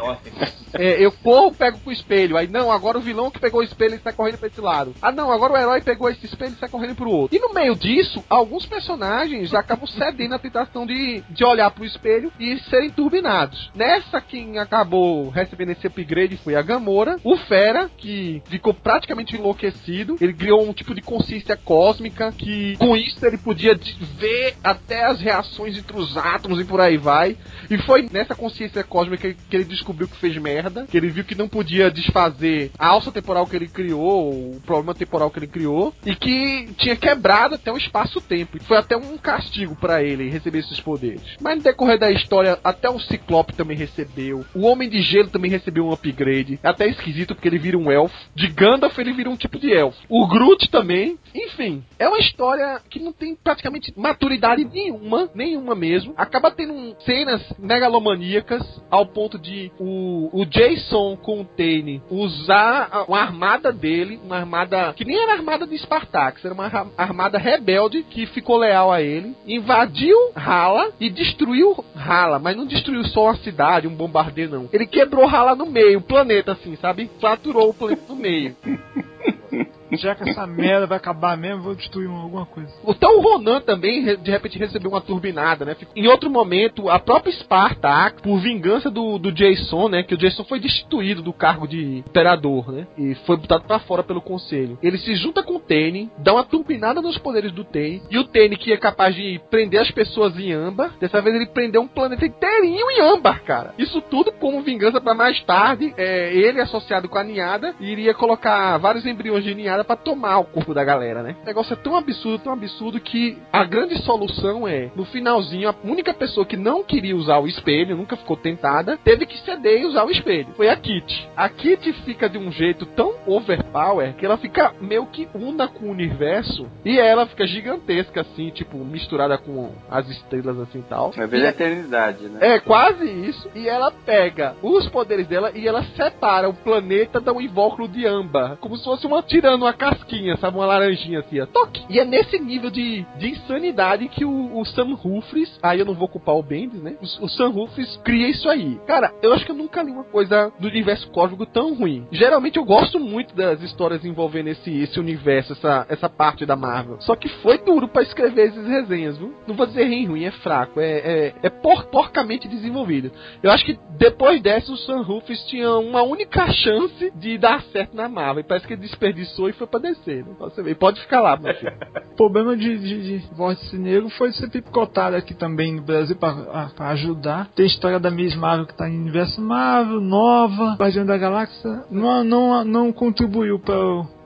Speaker 2: É, eu corro, pego com o espelho. Aí não, agora o vilão que pegou o espelho está correndo para esse lado. Ah não, agora o herói pegou esse espelho e está correndo pro outro. E no meio disso, alguns personagens acabam cedendo à tentação de, de olhar pro espelho e serem turbinados. Nessa, quem acabou recebendo esse upgrade foi a Gamora. O Fera, que ficou praticamente enlouquecido. Ele criou um tipo de consciência cósmica que com isso ele podia ver até as reações entre os átomos e por aí vai. E foi nessa consciência cósmica que ele descobriu que fez merda, que ele viu que não podia desfazer a alça temporal que ele criou, o problema temporal que ele criou, e que tinha quebrado até o espaço-tempo. Foi até um castigo para ele receber esses poderes. Mas no decorrer da história, até o Ciclope também recebeu. O Homem de Gelo também recebeu um upgrade. É até esquisito porque ele vira um elfo. De Gandalf ele vira um tipo de elfo. O Groot também. Enfim, é uma história que não tem praticamente maturidade nenhuma, nenhuma mesmo. Acaba tendo cenas megalomaníacas ao ponto de o, o Jason com o Tane usar uma armada dele, uma armada que nem era armada de Spartax, era uma armada rebelde que ficou leal a ele, invadiu Hala e destruiu Hala, mas não destruiu só a cidade, um bombardeio não. Ele quebrou Hala no meio, o planeta assim, sabe? Fraturou o planeta no meio. <laughs>
Speaker 4: Já que essa merda vai acabar mesmo, vou destruir alguma coisa.
Speaker 2: Então o Ronan também, de repente, recebeu uma turbinada, né? Em outro momento, a própria Sparta, por vingança do, do Jason, né? Que o Jason foi destituído do cargo de imperador, né? E foi botado para fora pelo conselho. Ele se junta com o Tene, dá uma turbinada nos poderes do Tene, e o Tene, que é capaz de prender as pessoas em âmbar, dessa vez ele prendeu um planeta inteirinho em âmbar, cara. Isso tudo como vingança para mais tarde, é, ele associado com a ninhada, iria colocar vários embriões de ninhada para tomar o corpo da galera, né? O negócio é tão absurdo, tão absurdo que a grande solução é, no finalzinho, a única pessoa que não queria usar o espelho, nunca ficou tentada, teve que ceder e usar o espelho. Foi a Kit. A Kit fica de um jeito tão overpower que ela fica meio que una com o universo e ela fica gigantesca assim, tipo, misturada com as estrelas assim e tal.
Speaker 8: É bem eternidade, né?
Speaker 2: É, quase isso. E ela pega os poderes dela e ela separa o planeta do invólucro de âmbar, como se fosse uma tirando uma casquinha, sabe? Uma laranjinha assim, ó. Toque! E é nesse nível de, de insanidade que o, o Sam Humphries, aí eu não vou culpar o Bendis, né? O, o Sam Humphries cria isso aí. Cara, eu acho que eu nunca li uma coisa do universo cósmico tão ruim. Geralmente eu gosto muito das histórias envolvendo esse, esse universo, essa, essa parte da Marvel. Só que foi duro para escrever essas resenhas, viu? Não vou dizer ruim, ruim, é fraco. É, é, é por, porcamente desenvolvido. Eu acho que depois dessa o Sam Humphries tinha uma única chance de dar certo na Marvel. E parece que ele desperdiçou e foi pra descer, né? Você vê. Pode ficar lá, meu filho. <laughs>
Speaker 4: O problema de, de, de Vórtice Negro foi ser picotado aqui também no Brasil pra, pra ajudar. Tem a história da Miss Marvel que tá em universo Marvel, nova, Guardião da Galáxia. Não, não, não contribuiu pra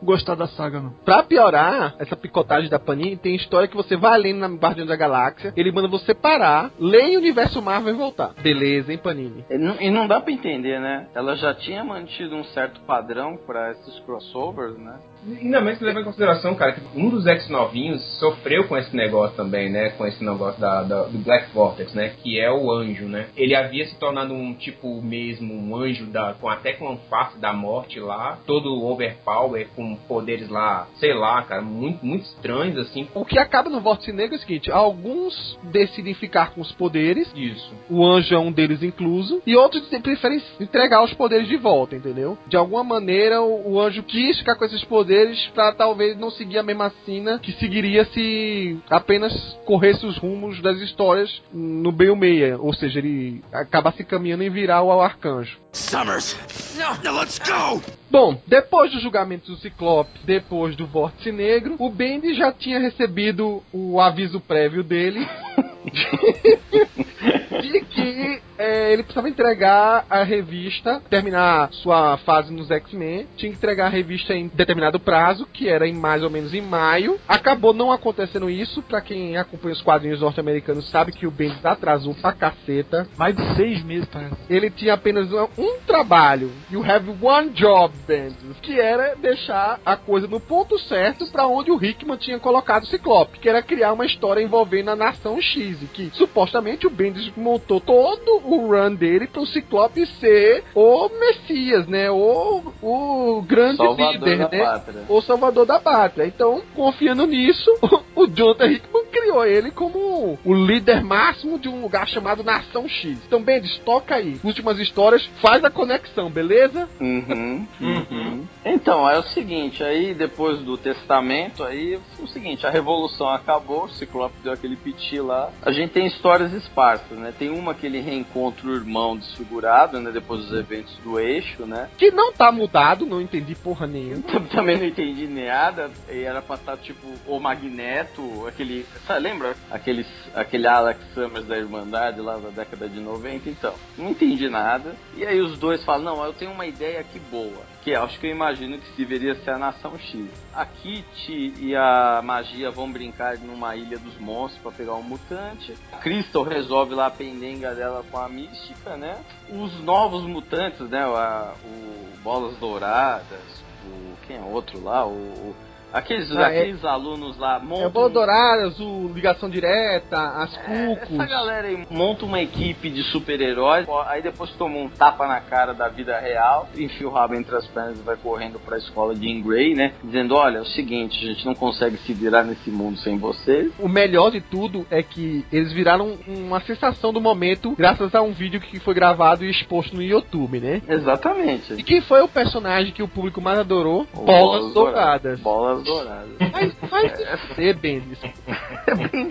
Speaker 4: gostar da saga, não.
Speaker 2: Pra piorar essa picotagem da Panini, tem história que você vai lendo na Guardião da Galáxia, ele manda você parar, ler o universo Marvel e voltar. Beleza, hein, Panini?
Speaker 8: E não, e não dá pra entender, né? Ela já tinha mantido um certo padrão pra esses crossovers, né?
Speaker 5: Ainda mais que leva em consideração, cara, que um dos ex novinhos sofreu com esse negócio também, né? Com esse negócio da, da, do Black Vortex, né? Que é o anjo, né? Ele havia se tornado um tipo mesmo, um anjo da, com até com a face da morte lá, todo overpower, com com poderes lá, sei lá, cara, muito, muito estranhos, assim.
Speaker 2: O que acaba no Vórtice Negro é o seguinte: alguns decidem ficar com os poderes,
Speaker 5: Isso.
Speaker 2: o anjo é um deles incluso, e outros preferem entregar os poderes de volta, entendeu? De alguma maneira, o, o anjo quis ficar com esses poderes pra talvez não seguir a mesma sina que seguiria se apenas corresse os rumos das histórias no meio meia, ou seja, ele acabasse caminhando em virar o arcanjo.
Speaker 7: Summers! Now let's go!
Speaker 2: Bom, depois do julgamento do Ciclope, depois do Vórtice Negro, o Bendy já tinha recebido o aviso prévio dele <laughs> de que é, ele precisava entregar a revista, terminar sua fase nos X-Men, tinha que entregar a revista em determinado prazo, que era em mais ou menos em maio. Acabou não acontecendo isso, pra quem acompanha os quadrinhos norte-americanos sabe que o Bendis atrasou pra caceta.
Speaker 4: Mais de seis meses, parece.
Speaker 2: Ele tinha apenas um, trabalho. You have one job, Bendis. Que era deixar a coisa no ponto certo pra onde o Hickman tinha colocado o Ciclope. Que era criar uma história envolvendo a Nação X. Que supostamente o Bendis montou todo o run dele pro Ciclope ser o Messias, né? O, o grande
Speaker 3: Salvador
Speaker 2: líder,
Speaker 3: da
Speaker 2: né?
Speaker 3: pátria.
Speaker 2: O salvador da pátria. Então, confiando nisso, <laughs> o Jonathan Hickman criou ele como o líder máximo de um lugar chamado Nação X. Então, Bendis, toca aí. Últimas histórias, faz a conexão, beleza?
Speaker 3: Uhum, <laughs> uhum. Então, é o seguinte, aí depois do testamento, aí foi o seguinte, a revolução acabou, o Ciclope deu aquele piti lá. A gente tem histórias esparsas, né? Tem uma que ele reencontra o irmão desfigurado, né? Depois dos eventos do eixo, né?
Speaker 2: Que não tá mudado, não entendi porra nenhuma. <laughs>
Speaker 3: Também não entendi nada. E era pra estar tipo o Magneto, aquele. Sabe, lembra? Aqueles, aquele Alex Summers da Irmandade lá da década de 90? Então, não entendi nada. E aí os dois falam: Não, eu tenho uma ideia aqui boa. Que acho que eu imagino que deveria ser a Nação X. A Kitty e a Magia vão brincar numa ilha dos monstros pra pegar um mutante. A Crystal resolve lá a pendenga dela com a Mística, né? Os novos mutantes, né? O, a- o Bolas Douradas, o. Quem é outro lá? O. o- aqueles,
Speaker 2: Ah, é-
Speaker 3: aqueles alunos lá
Speaker 2: É o
Speaker 3: montam.
Speaker 2: Douradas, o Ligação Direta, as
Speaker 3: É,
Speaker 2: Cucos.
Speaker 3: essa galera aí monta uma equipe de super-heróis, aí depois toma um tapa na cara da vida real, enfia o rabo entre as pernas e vai correndo pra escola de Grey, né? Dizendo: Olha, é o seguinte, a gente não consegue se virar nesse mundo sem vocês.
Speaker 2: O melhor de tudo é que eles viraram uma sensação do momento graças a um vídeo que foi gravado e exposto no YouTube, né?
Speaker 3: Exatamente.
Speaker 2: E quem foi o personagem que o público mais adorou?
Speaker 3: O
Speaker 2: Bolas Douradas.
Speaker 3: Bolas douradas.
Speaker 2: Mas faz ser, Bendis. <laughs>
Speaker 3: É bem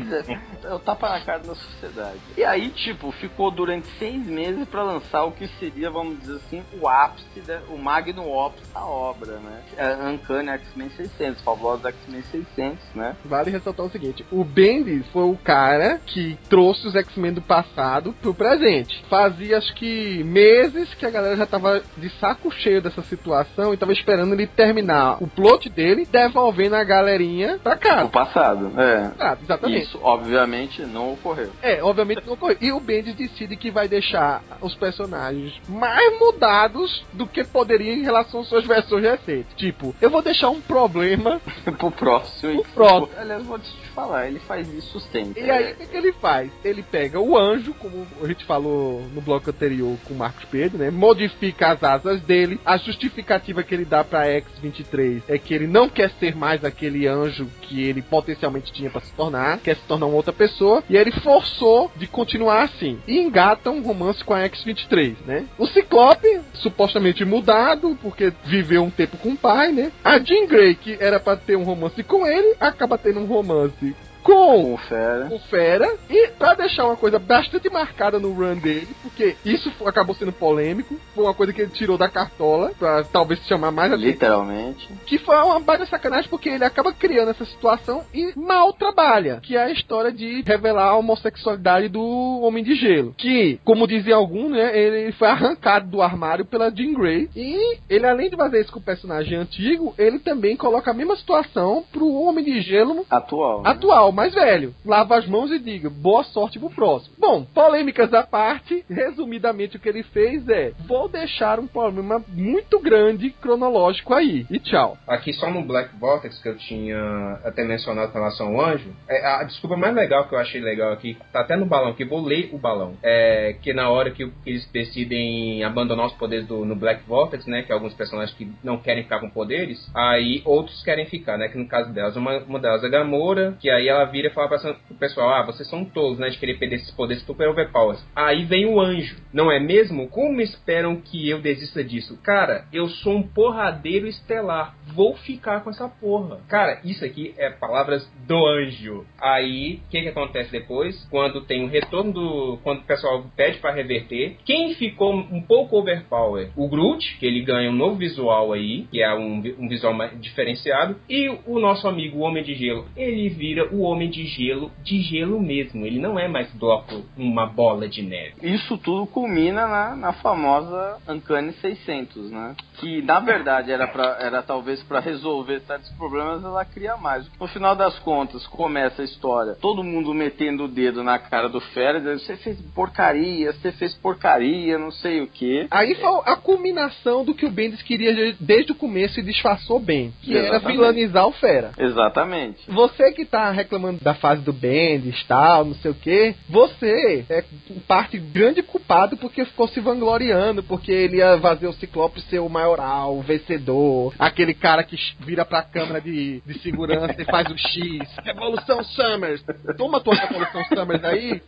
Speaker 3: é o tapa na cara da sociedade. E aí, tipo, ficou durante seis meses pra lançar o que seria, vamos dizer assim, o ápice, da, o magnum opus da obra, né? É Uncanny X-Men 600, fabulosos X-Men 600, né?
Speaker 2: Vale ressaltar o seguinte: o Bendis foi o cara que trouxe os X-Men do passado pro presente. Fazia acho que meses que a galera já tava de saco cheio dessa situação e tava esperando ele terminar o plot dele, devolvendo a galerinha pra
Speaker 3: O
Speaker 2: casa.
Speaker 3: passado, é.
Speaker 2: Ah, exatamente.
Speaker 3: Isso, obviamente, não ocorreu.
Speaker 2: É, obviamente não ocorreu. E o Bendis decide que vai deixar os personagens mais mudados do que poderia em relação às suas versões recentes. Tipo, eu vou deixar um problema <laughs>
Speaker 3: Pro próximo.
Speaker 2: Pro próximo.
Speaker 3: Aliás, vou falar, ele faz isso sempre.
Speaker 2: E aí, o que, que ele faz? Ele pega o anjo, como a gente falou no bloco anterior com o Marcos Pedro, né? Modifica as asas dele. A justificativa que ele dá pra X-23 é que ele não quer ser mais aquele anjo que ele potencialmente tinha pra se tornar, quer se tornar uma outra pessoa. E ele forçou de continuar assim. E engata um romance com a X-23, né? O Ciclope, supostamente mudado, porque viveu um tempo com o pai, né? A Jean Grey, que era pra ter um romance com ele, acaba tendo um romance com
Speaker 3: Com fera.
Speaker 2: o Fera. E pra deixar uma coisa bastante marcada no run dele, porque isso acabou sendo polêmico, foi uma coisa que ele tirou da cartola, pra talvez chamar mais atenção.
Speaker 3: Literalmente.
Speaker 2: Que foi uma baita sacanagem, porque ele acaba criando essa situação e mal trabalha. Que é a história de revelar a homossexualidade do Homem de Gelo. Que, como dizia algum, né, ele foi arrancado do armário pela Jean Grey. E ele, além de fazer isso com o personagem antigo, ele também coloca a mesma situação pro Homem de Gelo
Speaker 3: Atual. né?
Speaker 2: Mais velho. Lava as mãos e diga, boa sorte pro próximo. Bom, polêmicas à parte, resumidamente o que ele fez é, vou deixar um problema muito grande cronológico aí. E tchau.
Speaker 5: Aqui só no Black Vortex que eu tinha até mencionado com relação ao anjo, é, a desculpa mais legal que eu achei legal aqui, tá até no balão, que vou ler o balão, é que na hora que eles decidem abandonar os poderes do, no Black Vortex, né, que alguns personagens que não querem ficar com poderes, aí outros querem ficar, né, que no caso delas, uma, uma delas é Gamora, que aí ela vira e fala pra, pro pessoal, ah, vocês são tolos, né, de querer perder esses poderes super overpowers. Aí vem o anjo, não é mesmo? Como esperam que eu desista disso? Cara, eu sou um porradeiro estelar, vou ficar com essa porra. Cara, isso aqui é palavras do anjo. Aí, o que que acontece depois? Quando tem o retorno do... quando o pessoal pede para reverter, quem ficou um pouco overpower? O Groot, que ele ganha um novo visual aí, que é um, um visual diferenciado, e o nosso amigo o Homem de Gelo, ele vira o Homem de Gelo de gelo mesmo. Ele não é mais bloco, uma bola de neve.
Speaker 3: Isso tudo culmina na, na famosa Uncanny 600, né? Que na verdade era, pra, era talvez para resolver certos problemas, ela cria mais. No final das contas, começa a história, todo mundo metendo o dedo na cara do Fera, dizendo: você fez porcaria, você fez porcaria, não sei o que.
Speaker 2: Aí foi a culminação do que o Bendis queria de- desde o começo e disfarçou bem, que era
Speaker 3: Exatamente.
Speaker 2: vilanizar o Fera.
Speaker 3: Exatamente.
Speaker 2: Você que tá reclamando da fase do Bendis, tal, não sei o que, você é parte grande culpado porque ficou se vangloriando, porque ele ia fazer o Ciclope ser o maioral, o vencedor, aquele cara que vira pra câmera de, de segurança e faz o X. Revolução Summers! Toma tua Revolução Summers aí.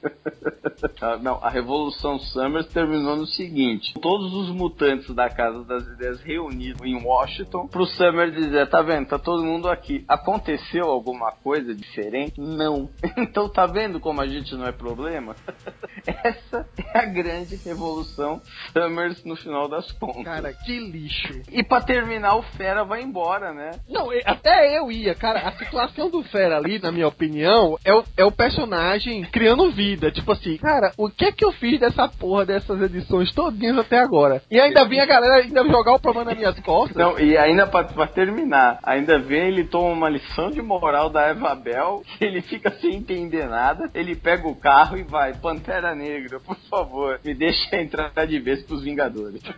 Speaker 3: Ah, Não, a Revolução Summers terminou no seguinte: todos os mutantes da Casa das Ideias reunidos em Washington pro Summer dizer, tá vendo, tá todo mundo aqui. Aconteceu alguma coisa diferente? Não. <laughs> Então tá vendo como a gente não é problema? <laughs> Essa é a grande Revolução Summers no final das contas.
Speaker 2: Cara, que lixo.
Speaker 3: E pra terminar, o Fera vai embora, né?
Speaker 2: Não, até eu ia, cara. A situação do Fera ali, na minha opinião, é o, é o personagem criando vida. Tipo assim, cara, o que é que eu fiz dessa porra dessas edições todinhas até agora? E ainda vinha a galera ainda jogar o problema nas minhas costas.
Speaker 3: Não, e ainda pra, pra terminar, ainda vem ele toma uma lição de moral da Eva Bell, <laughs> ele fica sem entender nada, ele pega o carro e vai, Pantera Negra, por favor, me deixa entrar de vez pros Vingadores. <laughs>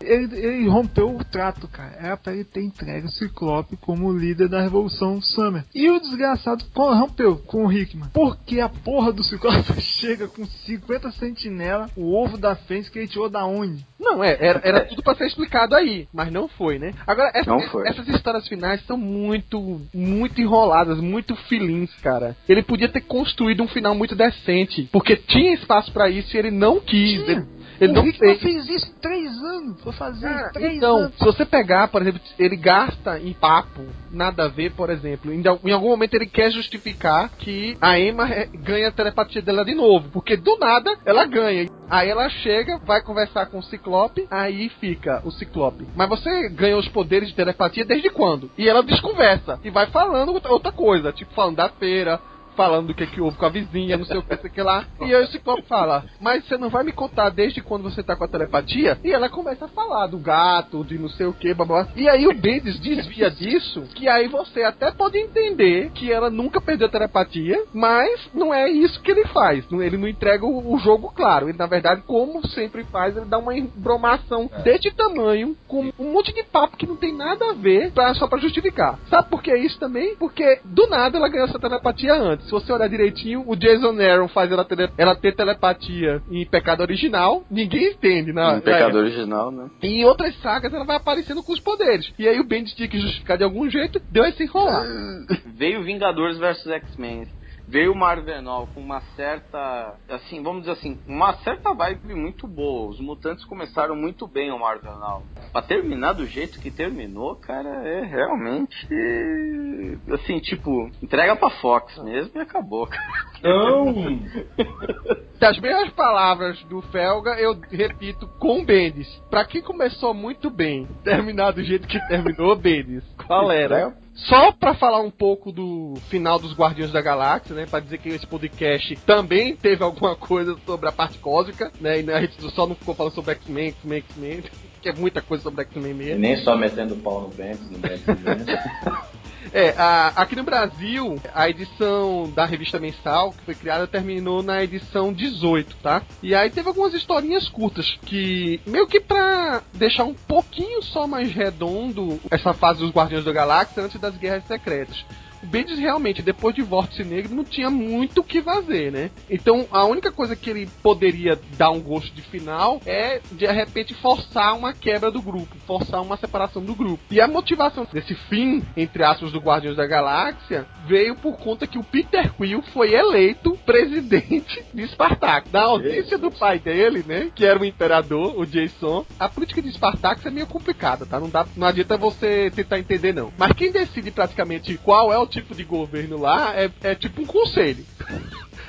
Speaker 4: Ele, ele rompeu o trato, cara. Era pra ele ter entregue o Ciclope como líder da Revolução Summer. E o desgraçado rompeu com o Hickman. Porque a porra do Ciclope <laughs> chega com 50 sentinela, o ovo da Fênix que ele tirou da onde?
Speaker 2: Não, é, era, era tudo pra ser explicado aí, mas não foi, né? Agora, essa-
Speaker 3: Não foi.
Speaker 2: essas histórias finais são muito, muito enroladas, muito filins, cara. Ele podia ter construído um final muito decente, porque tinha espaço pra isso e ele não quis. Ele, ele
Speaker 4: o
Speaker 2: não
Speaker 4: Hickman
Speaker 2: fez.
Speaker 4: fez isso em 3 anos. Foi fazer
Speaker 2: Cara,
Speaker 4: 3
Speaker 2: então,
Speaker 4: anos.
Speaker 2: se você pegar, por exemplo, ele gasta em papo, nada a ver, por exemplo. Em, em algum momento ele quer justificar que a Emma é- ganha a telepatia dela de novo. Porque do nada ela ganha. Aí ela chega, vai conversar com o Ciclope, aí fica o Ciclope. Mas você ganhou os poderes de telepatia desde quando? E ela desconversa. E vai falando outra coisa, tipo falando da feira. Falando do que, que houve com a vizinha, não sei o que, sei o que lá. E aí o Ciclope fala, mas você não vai me contar desde quando você tá com a telepatia? E ela começa a falar do gato, de não sei o que, babá. E aí o Bendis desvia disso, que aí você até pode entender que ela nunca perdeu a telepatia, mas não é isso que ele faz. Ele não entrega o, o jogo claro. Ele, na verdade, como sempre faz, ele dá uma embromação deste tamanho, com um monte de papo que não tem nada a ver, pra, só pra justificar. Sabe por que isso também? Porque do nada ela ganhou essa telepatia antes. Se você olhar direitinho, o Jason Aaron faz ela, tele- ela ter telepatia em Pecado Original, ninguém entende, né?
Speaker 3: Um pecado original, né?
Speaker 2: E em outras sagas ela vai aparecendo com os poderes. E aí o Bendis tinha que justificar de algum jeito, deu esse enrolar.
Speaker 3: Veio Vingadores vs X-Men. Veio o Marvenol com uma certa, assim, vamos dizer assim, uma certa vibe muito boa. Os mutantes começaram muito bem o Marvenol. Pra terminar do jeito que terminou, cara, é realmente, assim, tipo, entrega pra Fox mesmo e acabou, cara.
Speaker 5: Não! <laughs>
Speaker 2: Das mesmas palavras do Felga, eu repito com o Bendis. Pra quem começou muito bem, terminar do jeito que terminou, Bendis, qual era? Só pra falar um pouco do final dos Guardiões da Galáxia, né? Pra dizer que esse podcast também teve alguma coisa sobre a parte cósmica, né? E a gente só não ficou falando sobre X-Men, X-Men, X-Men, <laughs> que é muita coisa sobre X-Men
Speaker 10: E
Speaker 2: mesmo.
Speaker 10: nem só metendo o pau no Bentes, no Bentes. <laughs>
Speaker 2: É, a- aqui no Brasil, a edição da revista mensal que foi criada terminou na edição 18, tá? E aí teve algumas historinhas curtas que, meio que pra deixar um pouquinho só mais redondo essa fase dos Guardiões da Galáxia antes das Guerras Secretas. O Bendis realmente, depois de Vórtice Negro, não tinha muito o que fazer, né? Então a única coisa que ele poderia dar um gosto de final é, de repente, forçar uma quebra do grupo, forçar uma separação do grupo. E a motivação desse fim, entre aspas, do Guardiões da Galáxia, veio por conta que o Peter Quill foi eleito presidente de Spartak. Da ausência do pai dele, né? Que era o imperador, o Jason. A política de Spartak é meio complicada, tá? Não, dá, não adianta você tentar entender, não. Mas quem decide praticamente qual é o tipo de governo lá é, é tipo um conselho.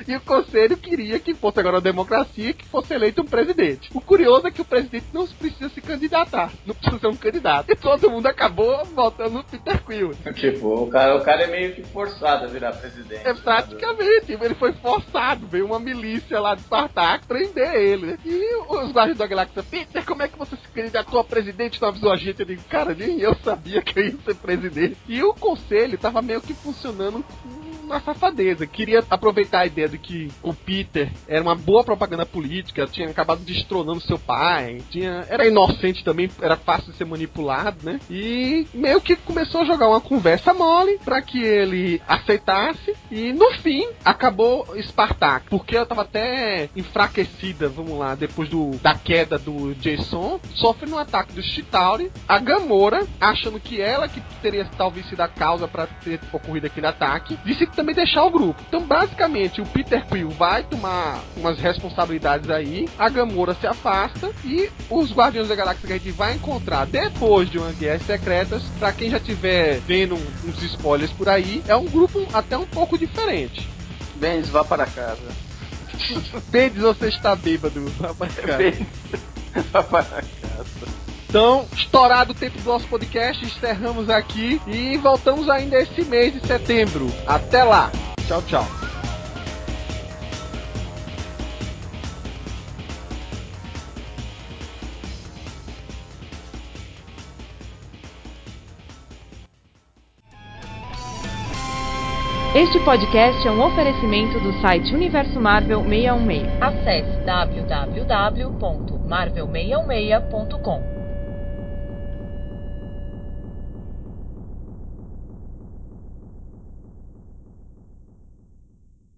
Speaker 2: E o conselho queria que fosse agora uma democracia que fosse eleito um presidente. O curioso é que o presidente não precisa se candidatar, não precisa ser um candidato. E todo mundo acabou votando no Peter Quill.
Speaker 8: Tipo, o cara, o cara é meio que forçado a virar presidente.
Speaker 2: É praticamente, ele foi forçado, veio uma milícia lá de Spartak prender ele. né? E os guardas da galáxia, Peter, como é que você se candidatou a presidente? Não avisou a gente? Eu digo, cara, nem eu sabia que eu ia ser presidente. E o conselho tava meio que funcionando uma safadeza. Queria aproveitar a ideia de que o Peter era uma boa propaganda política, tinha acabado destronando seu pai, tinha, era inocente também, era fácil de ser manipulado, né? E meio que começou a jogar uma conversa mole pra que ele aceitasse e no fim acabou Spartak, porque ela tava até enfraquecida, vamos lá, depois do da queda do Jason, sofre um ataque do Chitauri, a Gamora, achando que ela que teria talvez sido a causa pra ter ocorrido aquele ataque, disse também deixar o grupo. Então, basicamente, o Peter Quill vai tomar umas responsabilidades aí, a Gamora se afasta e os Guardiões da Galáxia que a gente vai encontrar depois de uma Guerra Secretas, pra quem já tiver vendo uns spoilers por aí, é um grupo até um pouco diferente.
Speaker 8: Benz, vá para casa. <laughs>
Speaker 2: Bendes, você está bêbado. Vá pra casa.
Speaker 8: Benz, vá para casa.
Speaker 2: Então, estourado o tempo do nosso podcast, encerramos aqui e voltamos ainda esse mês de setembro. Até lá. Tchau, tchau.
Speaker 1: Este podcast é um oferecimento do site Universo Marvel 616. Acesse www.marvel616.com.